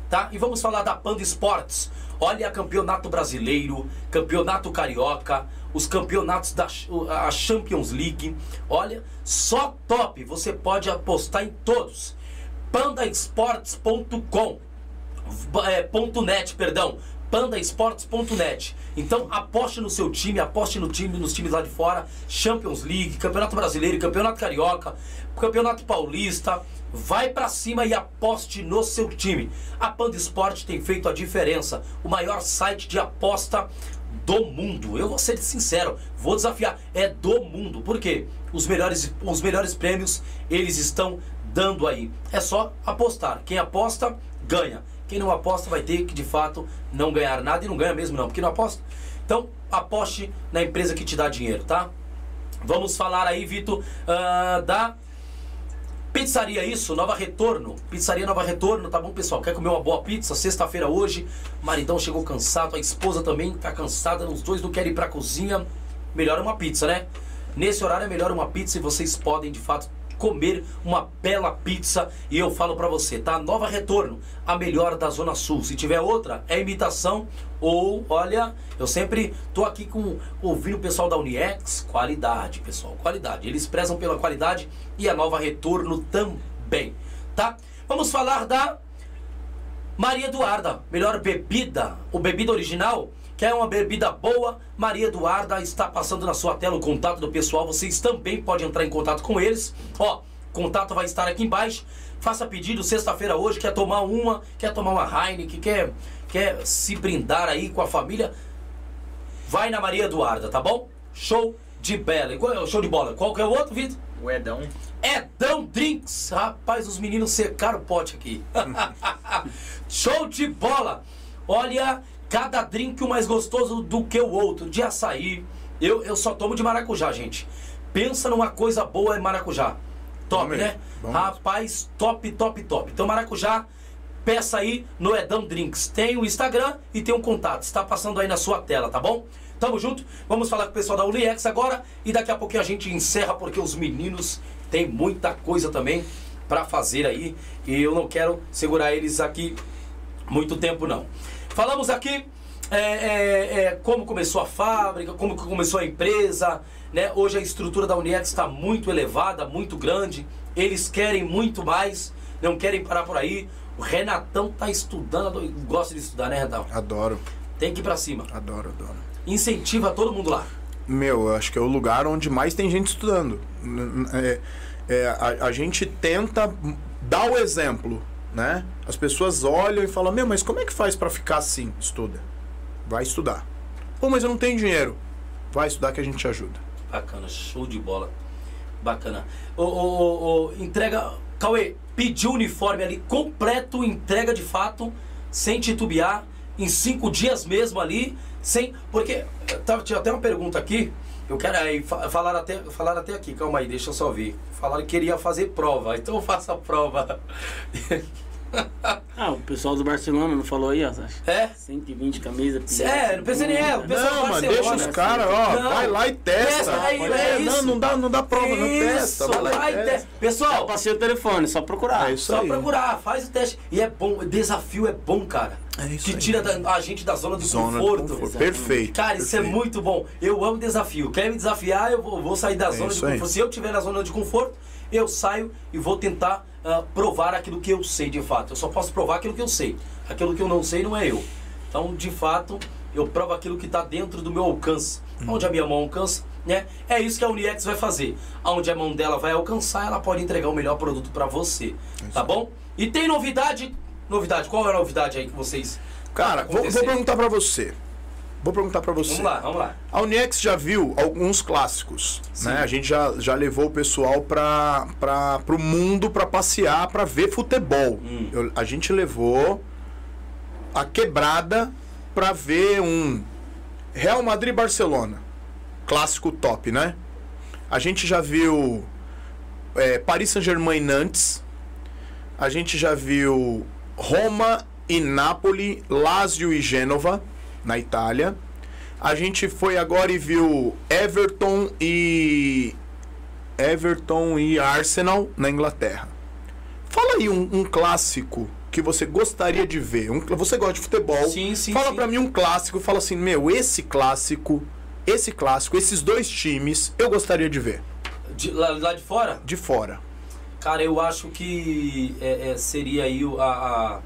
tá? E vamos falar da Panda Esportes. Olha, campeonato brasileiro, campeonato carioca, os campeonatos da a Champions League. Olha, só top. Você pode apostar em todos. Pandaesportes.com é, .net, perdão, pandaesportes.net. Então aposte no seu time, aposte no time, nos times lá de fora, Champions League, Campeonato Brasileiro, Campeonato Carioca, Campeonato Paulista. Vai para cima e aposte no seu time. A Panda Esporte tem feito a diferença. O maior site de aposta do mundo. Eu vou ser sincero, vou desafiar. É do mundo. Por quê? Os melhores, os melhores prêmios eles estão dando aí. É só apostar. Quem aposta, ganha. Quem não aposta vai ter que de fato não ganhar nada e não ganha mesmo não, porque não aposta. Então, aposte na empresa que te dá dinheiro, tá? Vamos falar aí, Vitor, uh, da Pizzaria Isso, Nova Retorno. Pizzaria Nova Retorno, tá bom, pessoal? Quer comer uma boa pizza? Sexta-feira hoje. Maridão chegou cansado, a esposa também tá cansada, os dois não querem ir pra cozinha. Melhor uma pizza, né? Nesse horário é melhor uma pizza e vocês podem, de fato, comer uma bela pizza. E eu falo para você, tá? Nova Retorno, a melhor da Zona Sul. Se tiver outra, é imitação ou, olha, eu sempre tô aqui com ouvindo o pessoal da Uniex, qualidade, pessoal, qualidade. Eles prezam pela qualidade e a Nova Retorno também, tá? Vamos falar da Maria Eduarda, melhor bebida, o bebida original Quer uma bebida boa? Maria Eduarda está passando na sua tela o contato do pessoal. Vocês também podem entrar em contato com eles. Ó, contato vai estar aqui embaixo. Faça pedido sexta-feira hoje. Quer tomar uma? Quer tomar uma Heineken? Quer, quer se brindar aí com a família? Vai na Maria Eduarda, tá bom? Show de bela. É show de bola. Qual que é o outro, Vitor? O Edão. Edão Drinks. Rapaz, os meninos secaram o pote aqui. <laughs> Show de bola. Olha, Cada drink mais gostoso do que o outro. De açaí. Eu, eu só tomo de maracujá, gente. Pensa numa coisa boa em maracujá. Top, Bom né? Bom Rapaz, top, top, top. Então, maracujá, peça aí no Edão Drinks. Tem o Instagram e tem um contato. Está passando aí na sua tela, tá bom? Tamo junto. Vamos falar com o pessoal da Uliex agora. E daqui a pouquinho a gente encerra, porque os meninos têm muita coisa também para fazer aí. E eu não quero segurar eles aqui muito tempo, não. Falamos aqui é, é, é, como começou a fábrica, como começou a empresa. Né? Hoje a estrutura da Uniex está muito elevada, muito grande. Eles querem muito mais, não querem parar por aí. O Renatão tá estudando, gosta de estudar, né, Renatão? Adoro. Tem que ir para cima. Adoro, adoro. Incentiva todo mundo lá. Meu, eu acho que é o lugar onde mais tem gente estudando. É, é, a, a gente tenta dar o exemplo né? As pessoas olham e falam: Meu, mas como é que faz para ficar assim? Estuda. Vai estudar. Pô, mas eu não tenho dinheiro. Vai estudar que a gente te ajuda. Bacana, show de bola. Bacana. O, o, o, entrega. Cauê, pediu o uniforme ali completo, entrega de fato, sem titubear, em cinco dias mesmo ali, sem. Porque. Tava, tinha até uma pergunta aqui. Eu quero aí, falar até, falar até aqui, calma aí, deixa eu só ver. Falaram que queria fazer prova, então <laughs> eu faço a prova. Ah, o pessoal do Barcelona não falou aí, ó, Sasha? É? 120 camisas. É, não pensei nem é. O pessoal Não, do mano, deixa os assim. caras, ó, Não. vai lá e testa. Testa aí, Olha, é não, isso. não dá, não dá prova, não testa. Isso, Vai lá e vai testa. testa. Pessoal, Eu passei o telefone, só procurar. É isso só aí. procurar, faz o teste. E é bom, desafio é bom, cara. É isso que tira da- a gente da zona de Zona conforto. conforto. Perfeito. Cara, isso é perfeito. muito bom. Eu amo desafio. Quer me desafiar, eu vou, vou sair da zona de isso aí. conforto. Se eu estiver na zona de conforto, eu saio e vou tentar ah, provar aquilo que eu sei de fato. Eu só posso provar aquilo que eu sei. Aquilo que eu não sei não é eu. Então, de fato, eu provo aquilo que está dentro do meu alcance. Hum. Onde a minha mão alcança, né? É isso que a Uniex vai fazer. Aonde a mão dela vai alcançar, ela pode entregar o melhor produto para você. Tá bom? E tem novidade? Novidade, qual é a novidade aí que vocês. Cara, vou, vou acontecer? perguntar pra você. Vou perguntar pra você. Vamos lá, vamos lá. A Uniex já viu alguns clássicos, Sim. né? A gente já, já levou o pessoal para para pro mundo para passear, para ver futebol. Hum. Eu- a gente levou a quebrada para ver um Real Madrid e Barcelona, clássico top, né? A gente já viu é, Paris Saint-Germain Nantes. A gente já viu Roma e Nápoles, Lazio e Gênova, na Itália. A gente foi agora e viu Everton e. Everton e Arsenal na Inglaterra. Fala aí um, um clássico que você gostaria de ver. Um- você gosta de futebol. Sim, sim, Fala pra mim um clássico. Fala assim, meu, esse clássico, esse clássico, esses dois times, eu gostaria de ver. De- lá, lá de fora? De fora. Cara, eu acho que é, é, seria aí o- a, a-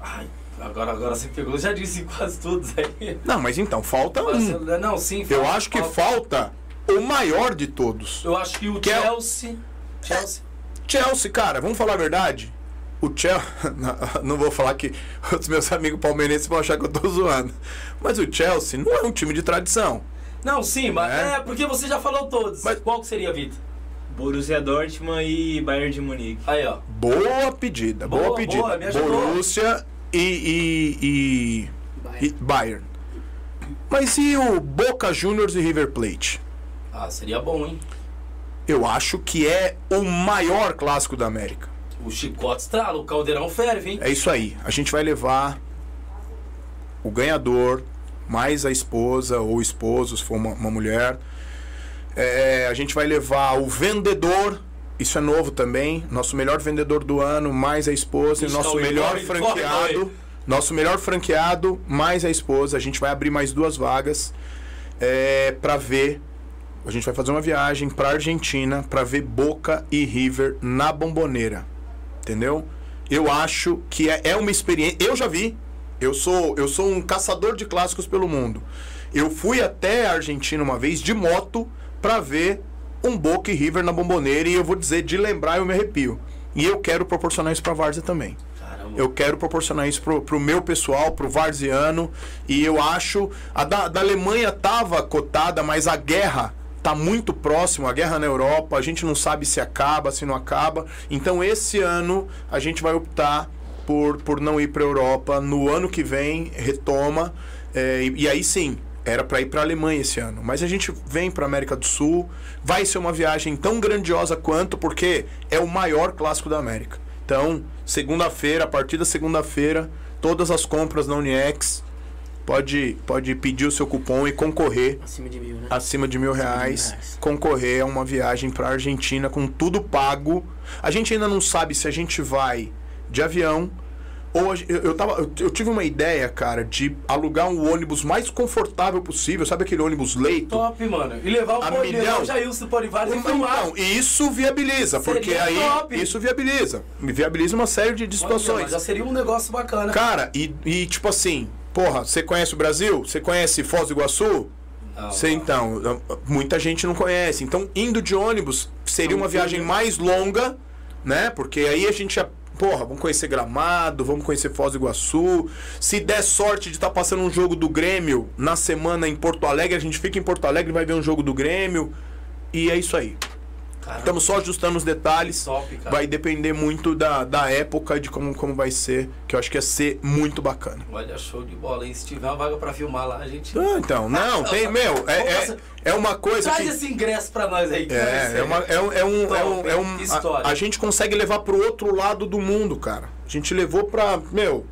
Ai, agora, agora você pegou. Eu já disse quase todos aí. Não, mas então, falta um. Barcelona- Não, sim. Eu falta- acho que falta- falta o maior de todos. Eu acho que o Que é Chelsea. Chelsea. Chelsea, cara, vamos falar a verdade? O Chelsea. <laughs> Não vou falar que os meus amigos palmeirenses vão achar que eu tô zoando. Mas o Chelsea não é um time de tradição. Não, sim, mas É. é, porque você já falou todos. Mas- Qual que seria, Vitor? Borussia Dortmund e Bayern de Munique. Aí, ó. Boa pedida, boa, Boa, pedida. boa, me ajudou. Borussia e, e, e, Bayern. Mas e o Boca Juniors e River Plate? Ah, seria bom, hein? Eu acho que é o maior clássico da América. O chicote estrala, o caldeirão ferve, hein? É isso aí. A gente vai levar o ganhador, mais a esposa ou esposo, se for uma, uma mulher. É, a gente vai levar o vendedor. Isso é novo também. Nosso melhor vendedor do ano, mais a esposa. Ixi, nosso melhor corre, franqueado. Nosso melhor franqueado, mais a esposa. A gente vai abrir mais duas vagas é, para ver. A gente vai fazer uma viagem para Argentina para ver Boca e River na Bomboneira. Entendeu? Eu acho que é, é uma experiência. Eu já vi. Eu sou, eu sou um caçador de clássicos pelo mundo. Eu fui até a Argentina uma vez de moto para ver um Boca e River na Bomboneira e eu vou dizer de lembrar eu me arrepio. E eu quero proporcionar isso para Várzea também. Caramba. Eu quero proporcionar isso pro, pro meu pessoal, pro varziano. E eu acho. A da, da Alemanha tava cotada, mas a guerra tá muito próximo, a guerra na Europa, a gente não sabe se acaba, se não acaba. Então esse ano a gente vai optar por, por não ir para Europa. No ano que vem, retoma. É, e, e aí sim, era para ir para Alemanha esse ano. Mas a gente vem para América do Sul. Vai ser uma viagem tão grandiosa quanto, porque é o maior clássico da América. Então, segunda-feira, a partir da segunda-feira, todas as compras na Uniex pode, pode pedir o seu cupom e concorrer Acima de mil, né? acima de mil Acima de mil reais, reais. concorrer a uma viagem para Argentina com tudo pago. A gente ainda não sabe se a gente vai de avião ou eu, eu, tava, eu, tive uma ideia, cara, de alugar um ônibus mais confortável possível, sabe aquele ônibus leito? Top, mano. E levar o A Pô- milhão. Jailson do Polivares e filmar. Então, e isso viabiliza, porque Seria aí top. isso viabiliza. Viabiliza uma série de, de Olha, situações. já seria um negócio bacana. Cara, e, e tipo assim, porra, você conhece o Brasil? Você conhece Foz do Iguaçu? Não, Você, não. então, muita gente não conhece. Então, indo de ônibus seria Não, uma viagem mais longa, né? Porque aí a gente já. Porra, vamos conhecer Gramado, vamos conhecer Foz do Iguaçu. Se der sorte de estar passando um jogo do Grêmio na semana em Porto Alegre, a gente fica em Porto Alegre e vai ver um jogo do Grêmio. E é isso aí. Caramba. Estamos só ajustando os detalhes. Top. Vai depender muito da, da época, de como, como vai ser, que eu acho que ia ser muito bacana. Olha, show de bola, hein? Se tiver uma vaga pra filmar lá, a gente. Ah, então, não, tem, <laughs> meu, é, é, é uma coisa Traz que... esse ingresso pra nós aí. É, é, uma, é, um- é um. É um, é um Top, história. a, a gente consegue levar pro outro lado do mundo, cara. A gente levou pra. Meu,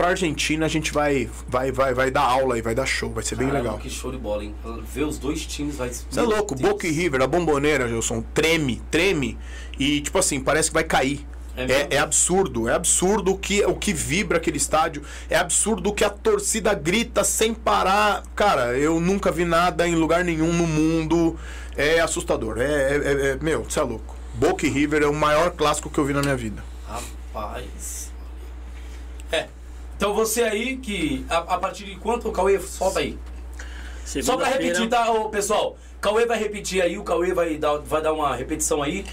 pra Argentina a gente vai, vai, vai, vai dar aula e vai dar show, vai ser bem Caramba, legal. Que show de bola, hein? Ver os dois times vai. Você é louco, Boca e River, a bomboneira, Gilson, treme, treme. E, tipo assim, parece que vai cair. É É, é absurdo, é absurdo o que, o que vibra aquele estádio, é absurdo o que a torcida grita sem parar. Cara, eu nunca vi nada em lugar nenhum no mundo. É assustador. É, é- é- é- meu, você é louco. Boca e River é o maior clássico que eu vi na minha vida. Rapaz. É. Então você aí que. A, a partir de quanto o Cauê solta aí? Só pra repetir, tá, ô, pessoal? Cauê vai repetir aí, o Cauê vai dar, vai dar uma repetição aí.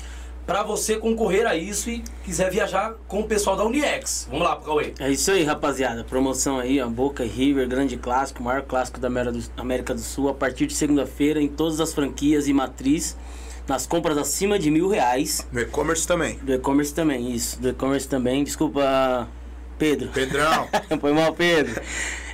Pra você concorrer a isso e quiser viajar com o pessoal da Uniex. Vamos lá, pro Cauê. É isso aí, rapaziada. Promoção aí, ó. Boca e River, grande clássico, maior clássico da América do, América do Sul. A partir de segunda-feira, em todas as franquias e matriz, nas compras acima de mil reais. No e-commerce também. Do e-commerce também, isso. Do e-commerce também. Desculpa, Pedro. Pedrão. <laughs> Foi mal, Pedro.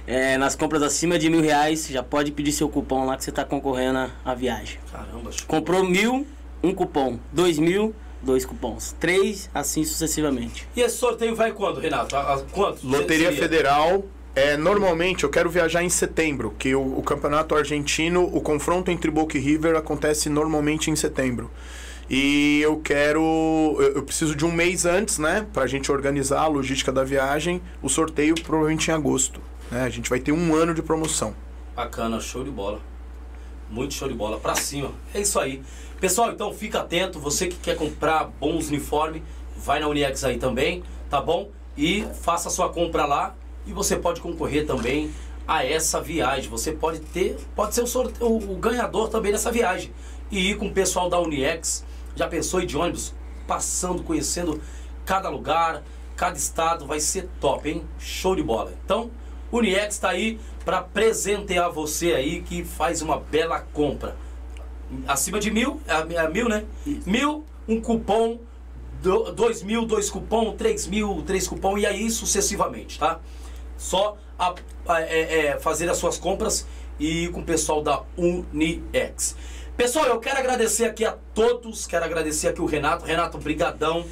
É, nas compras acima de mil reais, já pode pedir seu cupom lá que você tá concorrendo à- viagem. Caramba, show. Comprou mil, um cupom. Dois mil, dois cupons. Três, assim sucessivamente. E esse sorteio vai quando, Renato? A, a, quanto? Loteria Seria? Federal. É, normalmente eu quero viajar em setembro, que o, o campeonato argentino, o confronto entre Boca e River acontece normalmente em setembro. E eu quero. Eu, preciso de um mês antes, né? Pra gente organizar a logística da viagem. O sorteio provavelmente em agosto. Né? A gente vai ter um ano de promoção. Bacana, show de bola. Muito show de bola. Pra cima. É isso aí. Pessoal, então fica atento. Você que quer comprar bons uniformes, vai na Uniex aí também, tá bom? E faça sua compra lá. E você pode concorrer também a essa viagem. Você pode ter, pode ser o, sorte- o- o ganhador também dessa viagem. E ir com o pessoal da Uniex. Já pensou ir de ônibus? Passando, conhecendo cada lugar, cada estado. Vai ser top, hein? Show de bola. Então, Uniex está aí para presentear você aí que faz uma bela compra. Acima de mil, é, é mil, né? Mil, um cupom, do- dois mil, dois cupom, três mil, três cupom e aí sucessivamente, tá? Só a- a- é- é, fazer as suas compras e ir com o pessoal da Uniex. Pessoal, eu quero agradecer aqui a todos, quero agradecer aqui o Renato. Renato, brigadão.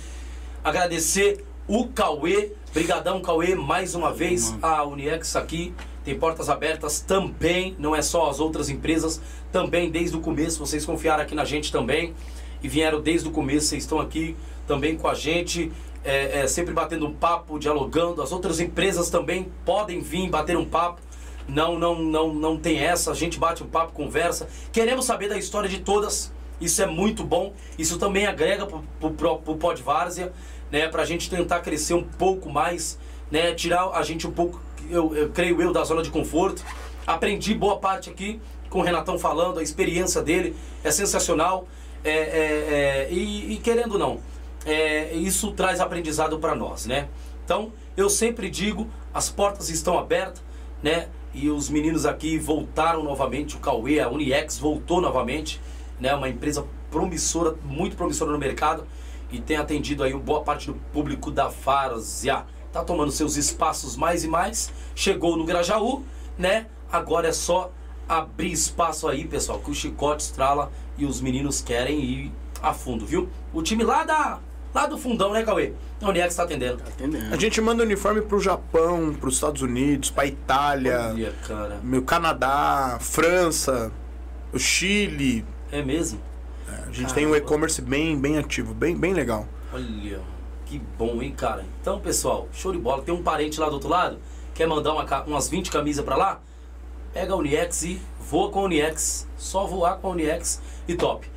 Agradecer o Cauê. Brigadão, Cauê, mais uma vez. A Uniex aqui tem portas abertas também, não é só as outras empresas, também desde o começo. Vocês confiaram aqui na gente também e vieram desde o começo. Vocês estão aqui também com a gente, é, é, sempre batendo um papo, dialogando. As outras empresas também podem vir bater um papo. Não, não, não, não tem essa. A gente bate um papo, conversa. Queremos saber da história de todas. Isso é muito bom. Isso também agrega pro, pro, pro, pro Pod Várzea, né? Pra gente tentar crescer um pouco mais, né? Tirar a gente um pouco, eu, eu creio eu, da zona de conforto. Aprendi boa parte aqui com o Renatão falando, a experiência dele é sensacional. É, é, é, e, e querendo ou não, é, isso traz aprendizado para nós, né? Então, eu sempre digo, as portas estão abertas, né? E os meninos aqui voltaram novamente, o Cauê, a Uniex voltou novamente, né? Uma empresa promissora, muito promissora no mercado e tem atendido aí boa parte do público da Várzea. Tá tomando seus espaços mais e mais, chegou no Grajaú, né? Agora é só abrir espaço aí, pessoal, que o chicote estrala e os meninos querem ir a fundo, viu? O time lá da lá do fundão, né, Cauê? A Uniex tá atendendo. Tá entendendo? A gente manda uniforme pro Japão, pros Estados Unidos, pra Itália, Olha, cara. meu Canadá, França, o Chile. É mesmo? A gente tem um Caramba. e-commerce bem, bem ativo, bem, bem legal. Olha, que bom, hein, cara? Então, pessoal, show de bola. Tem um parente lá do outro lado, quer mandar uma umas 20 camisas pra lá? Pega a Uniex e voa com a Uniex. Só voar com a Uniex e top.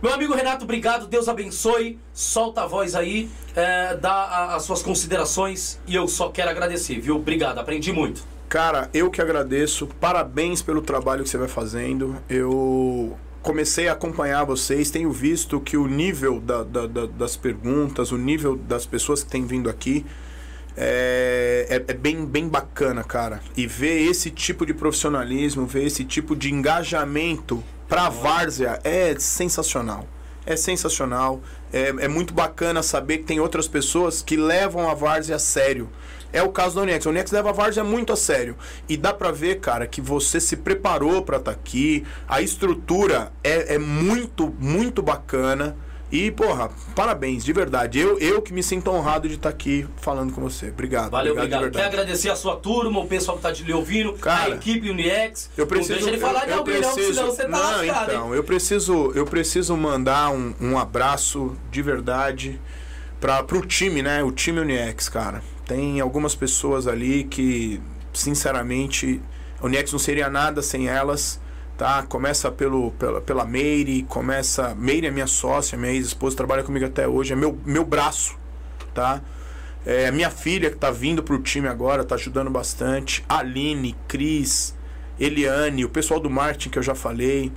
Meu amigo Renato, obrigado. Deus abençoe. Solta a voz aí, é, dá a- as suas considerações e eu só quero agradecer, viu? Obrigado, aprendi muito. Cara, eu que agradeço. Parabéns pelo trabalho que você vai fazendo. Eu comecei a acompanhar vocês, tenho visto que o nível da- da- da- das perguntas, o nível das pessoas que têm vindo aqui é, é- é bem, bem bacana, cara. E ver esse tipo de profissionalismo, ver esse tipo de engajamento pra várzea é sensacional. é sensacional. É, é muito bacana saber que tem outras pessoas que levam a várzea a sério. É o caso da Uniex. A Uniex leva a várzea muito a sério. E dá pra ver, cara, que você se preparou pra estar aqui. A estrutura é, é muito, muito bacana. E, porra, parabéns, de verdade. Eu, eu que me sinto honrado de estar aqui falando com você. Obrigado. Valeu, obrigado. de Quer verdade. agradecer a sua turma, o pessoal que tá te ouvindo, Cara, a equipe Uniex. Eu preciso, não deixa ele falar eu, de alguém, não, preciso, senão você tá não, lascado, hein? então, eu preciso, eu preciso mandar um, um abraço de verdade para pro time, né? O time Uniex, cara. Tem algumas pessoas ali que, sinceramente, a Uniex não seria nada sem elas, tá? Começa pelo, pela, pela Meire, começa... Meire é minha sócia, minha ex-esposa, trabalha comigo até hoje, é meu, meu braço, tá? É, minha filha que tá vindo pro time agora, tá ajudando bastante. Aline, Cris, Eliane, o pessoal do marketing que eu já falei.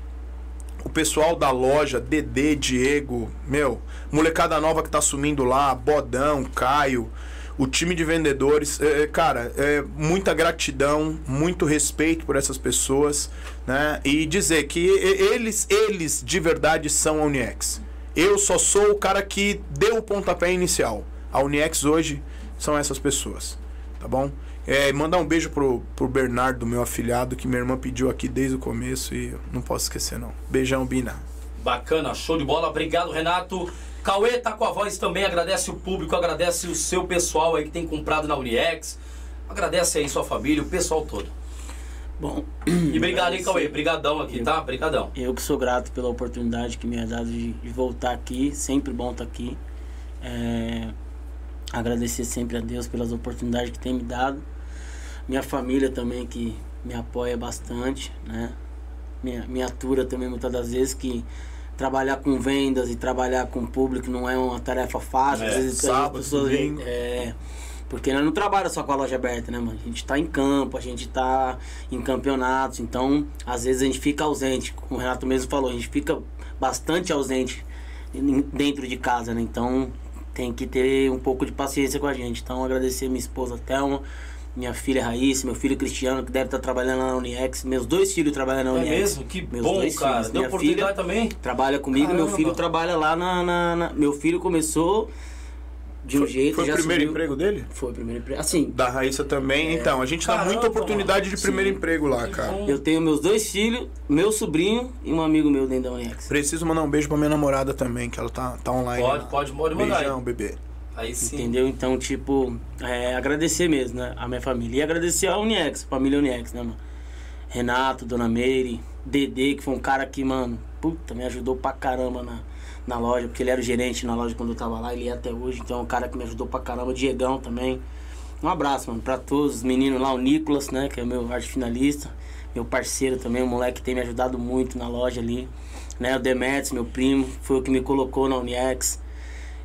O pessoal da loja, Dedê, Diego, meu, molecada nova que tá assumindo lá, Bodão, Caio, o time de vendedores. É, é, cara, é, muita gratidão, muito respeito por essas pessoas, né? E dizer que eles, eles de verdade são a Uniex. Eu só sou o cara que deu o pontapé inicial. A Uniex hoje são essas pessoas, tá bom? É, mandar um beijo pro, pro Bernardo, meu afilhado, que minha irmã pediu aqui desde o começo e não posso esquecer não. Beijão, Bina. Bacana, show de bola. Obrigado, Renato. Cauê tá com a voz também, agradece o público, agradece o seu pessoal aí que tem comprado na Uniex. Agradece aí sua família, o pessoal todo. Bom, E obrigado, hein, Cauê? Brigadão aqui, tá? Brigadão. eu que sou grato pela oportunidade que me é dada de, de voltar aqui, sempre bom estar aqui. É, agradecer sempre a Deus pelas oportunidades que tem me dado. Minha família também que me apoia bastante, né? Minha, me atura também muitas das vezes que trabalhar com vendas e trabalhar com público não é uma tarefa fácil. É, Às vezes sábado, as pessoas domingo. é, porque nós não trabalha só com a loja aberta, né, mano? A gente tá em campo, a gente tá em campeonatos, então às vezes a gente fica ausente, como o Renato mesmo falou, a gente fica bastante ausente dentro de casa, né? Então tem que ter um pouco de paciência com a gente. Então agradecer minha esposa Thelma, minha filha Raíssa, meu filho Cristiano, que deve estar trabalhando lá na Uniex, meus dois filhos trabalham na É Uniex. mesmo? Que Meus bom, dois cara. filhos. Deu Minha oportunidade filha também? trabalha comigo, meu Caramba. filho trabalha lá na, na- na- Meu filho começou de um Foi, jeito. foi o primeiro subiu- emprego dele? Foi o primeiro emprego. Assim, Da Raíssa também. Então, a gente dá Caramba, muita oportunidade de mano. primeiro Sim. emprego lá, cara. eu tenho meus dois filhos, meu sobrinho e um amigo meu dentro da Uniex. Preciso mandar um beijo pra minha namorada também, que ela tá, tá online. Pode, lá. pode, pode mandar aí. Beijão, bebê. Aí sim. Entendeu? Então, tipo, é, agradecer mesmo, né? A minha família. E agradecer a Uniex, a família Uniex, né, mano? Renato, Dona Meire, Dedê, que foi um cara que, mano, puta, me ajudou pra caramba na, na loja, porque ele era o gerente na loja quando eu tava lá, ele é até hoje, então é um cara que me ajudou pra caramba. Diegão também. Um abraço, mano, pra todos os meninos lá, o Nicolas, né, que é meu arte finalista, meu parceiro também, o moleque que tem me ajudado muito na loja ali, né, o Demetrius, meu primo, foi o que me colocou na Uniex.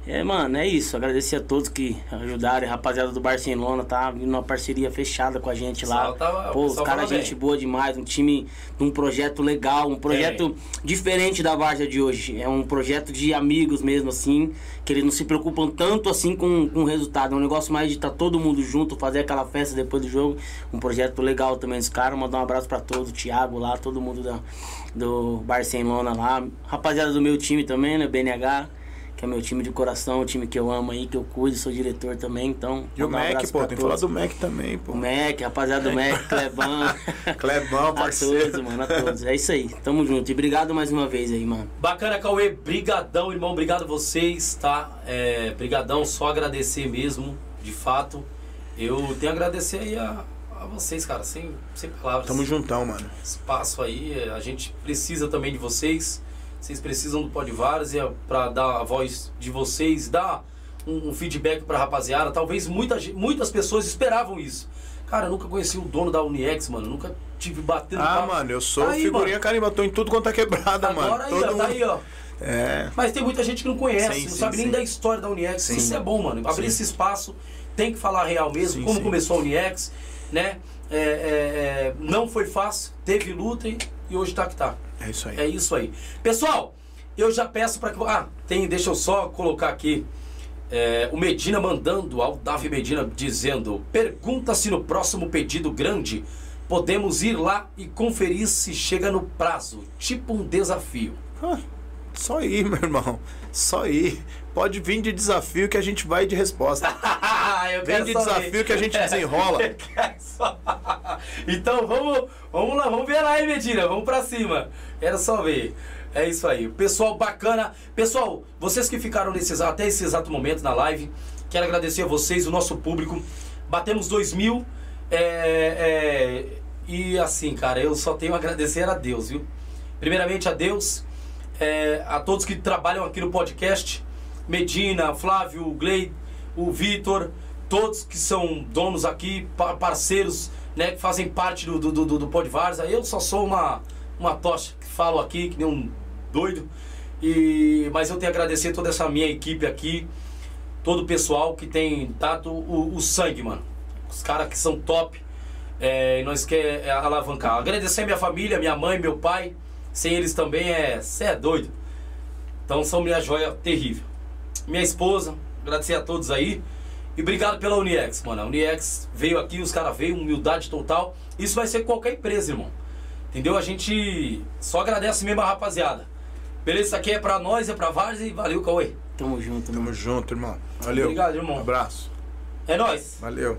É, mano, é isso. Agradecer a todos que ajudaram. Rapaziada do Barcelona tá vindo uma parceria fechada com a gente lá. o Pô, os caras, gente boa demais. Um time um projeto legal, um projeto diferente da Várzea de hoje. É um projeto de amigos mesmo, assim, que eles não se preocupam tanto assim com, com o resultado. É um negócio mais de estar todo mundo junto, fazer aquela festa depois do jogo. Um projeto legal também dos caras. Mandar um abraço pra todos, o Thiago lá, todo mundo da, do Barcelona lá. Rapaziada do meu time também, né? BNH que é meu time de coração, o time que eu amo aí, que eu cuido, sou diretor também, então. E o um Mac, pô, tem que falar do Mac também, pô. O Mac, rapaziada do Mac, <laughs> Clebão. Clebão, <laughs> a parceiro. todos, mano, a todos. É isso aí, tamo junto. E obrigado mais uma vez aí, mano. Bacana, Cauê. Brigadão, irmão. Obrigado a vocês, tá? É, brigadão, só agradecer mesmo, de fato. Eu tenho a agradecer aí a, a vocês, cara, sem, sem palavras. Tamo juntão, mano. Espaço aí, a gente precisa também de vocês. Vocês precisam do Podvares e para dar a voz de vocês, dar um, um feedback pra rapaziada. Talvez muita, muitas pessoas esperavam isso. Cara, eu nunca conheci o dono da Uniex, mano. Nunca tive batendo Ah, papo. mano, eu sou Tá aí, figurinha mano. carimba, tô em tudo quanto é quebrada, Agora mano. aí, Todo ó, mundo... tá aí, ó. É. Mas tem muita gente que não conhece, Sim, não sim, sabe nem sim. da história da Uniex. Isso é bom, mano. Abrir esse espaço, tem que falar real mesmo, como começou a Uniex, né? É, é, é, não foi fácil, teve luta e, e hoje tá que tá. É isso aí. É isso aí. Pessoal, eu já peço para que. Ah, tem, deixa eu só colocar aqui. é, o Medina mandando, ao Davi Medina dizendo: pergunta se no próximo pedido grande podemos ir lá e conferir se chega no prazo. Tipo um desafio. Ah, Só ir, meu irmão. Só ir. Pode vir de desafio que a gente vai de resposta. <laughs> Eu Vem de desafio ver. que a gente desenrola. <laughs> <laughs> Então vamos, vamos lá, vamos ver lá, hein, Medina? Vamos pra cima. Quero só ver. É isso aí. Pessoal, bacana. Pessoal, vocês que ficaram nesse, até esse exato momento na live, quero agradecer a vocês, o nosso público. Batemos 2 mil. é, é, e assim, cara, eu só tenho a agradecer a Deus, viu? Primeiramente a Deus, é, a todos que trabalham aqui no podcast, Medina, Flávio, o Glei, o Vitor, todos que são donos aqui, pa- parceiros, né, que fazem parte do, do, do, do Pod Varza. Eu só sou uma, uma tocha que falo aqui, que nem um doido. E, mas eu tenho a agradecer toda essa minha equipe aqui, todo o pessoal que tem dado o, o sangue, mano. Os caras que são top. É, e nós quer é, alavancar. Agradecer minha família, minha mãe, meu pai. Sem eles também é. Cê é doido. Então são minha joia terrível. Minha esposa, agradecer a todos aí. E obrigado pela Uniex, mano. A Uniex veio aqui, os caras veio, humildade total. Isso vai ser qualquer empresa, irmão. Entendeu? A gente só agradece mesmo a rapaziada. Beleza? Isso aqui é pra nós, é pra Várzea e valeu, Cauê. Tamo junto, Tamo mano. junto, irmão. Valeu. Obrigado, irmão. Abraço. É nóis. Valeu.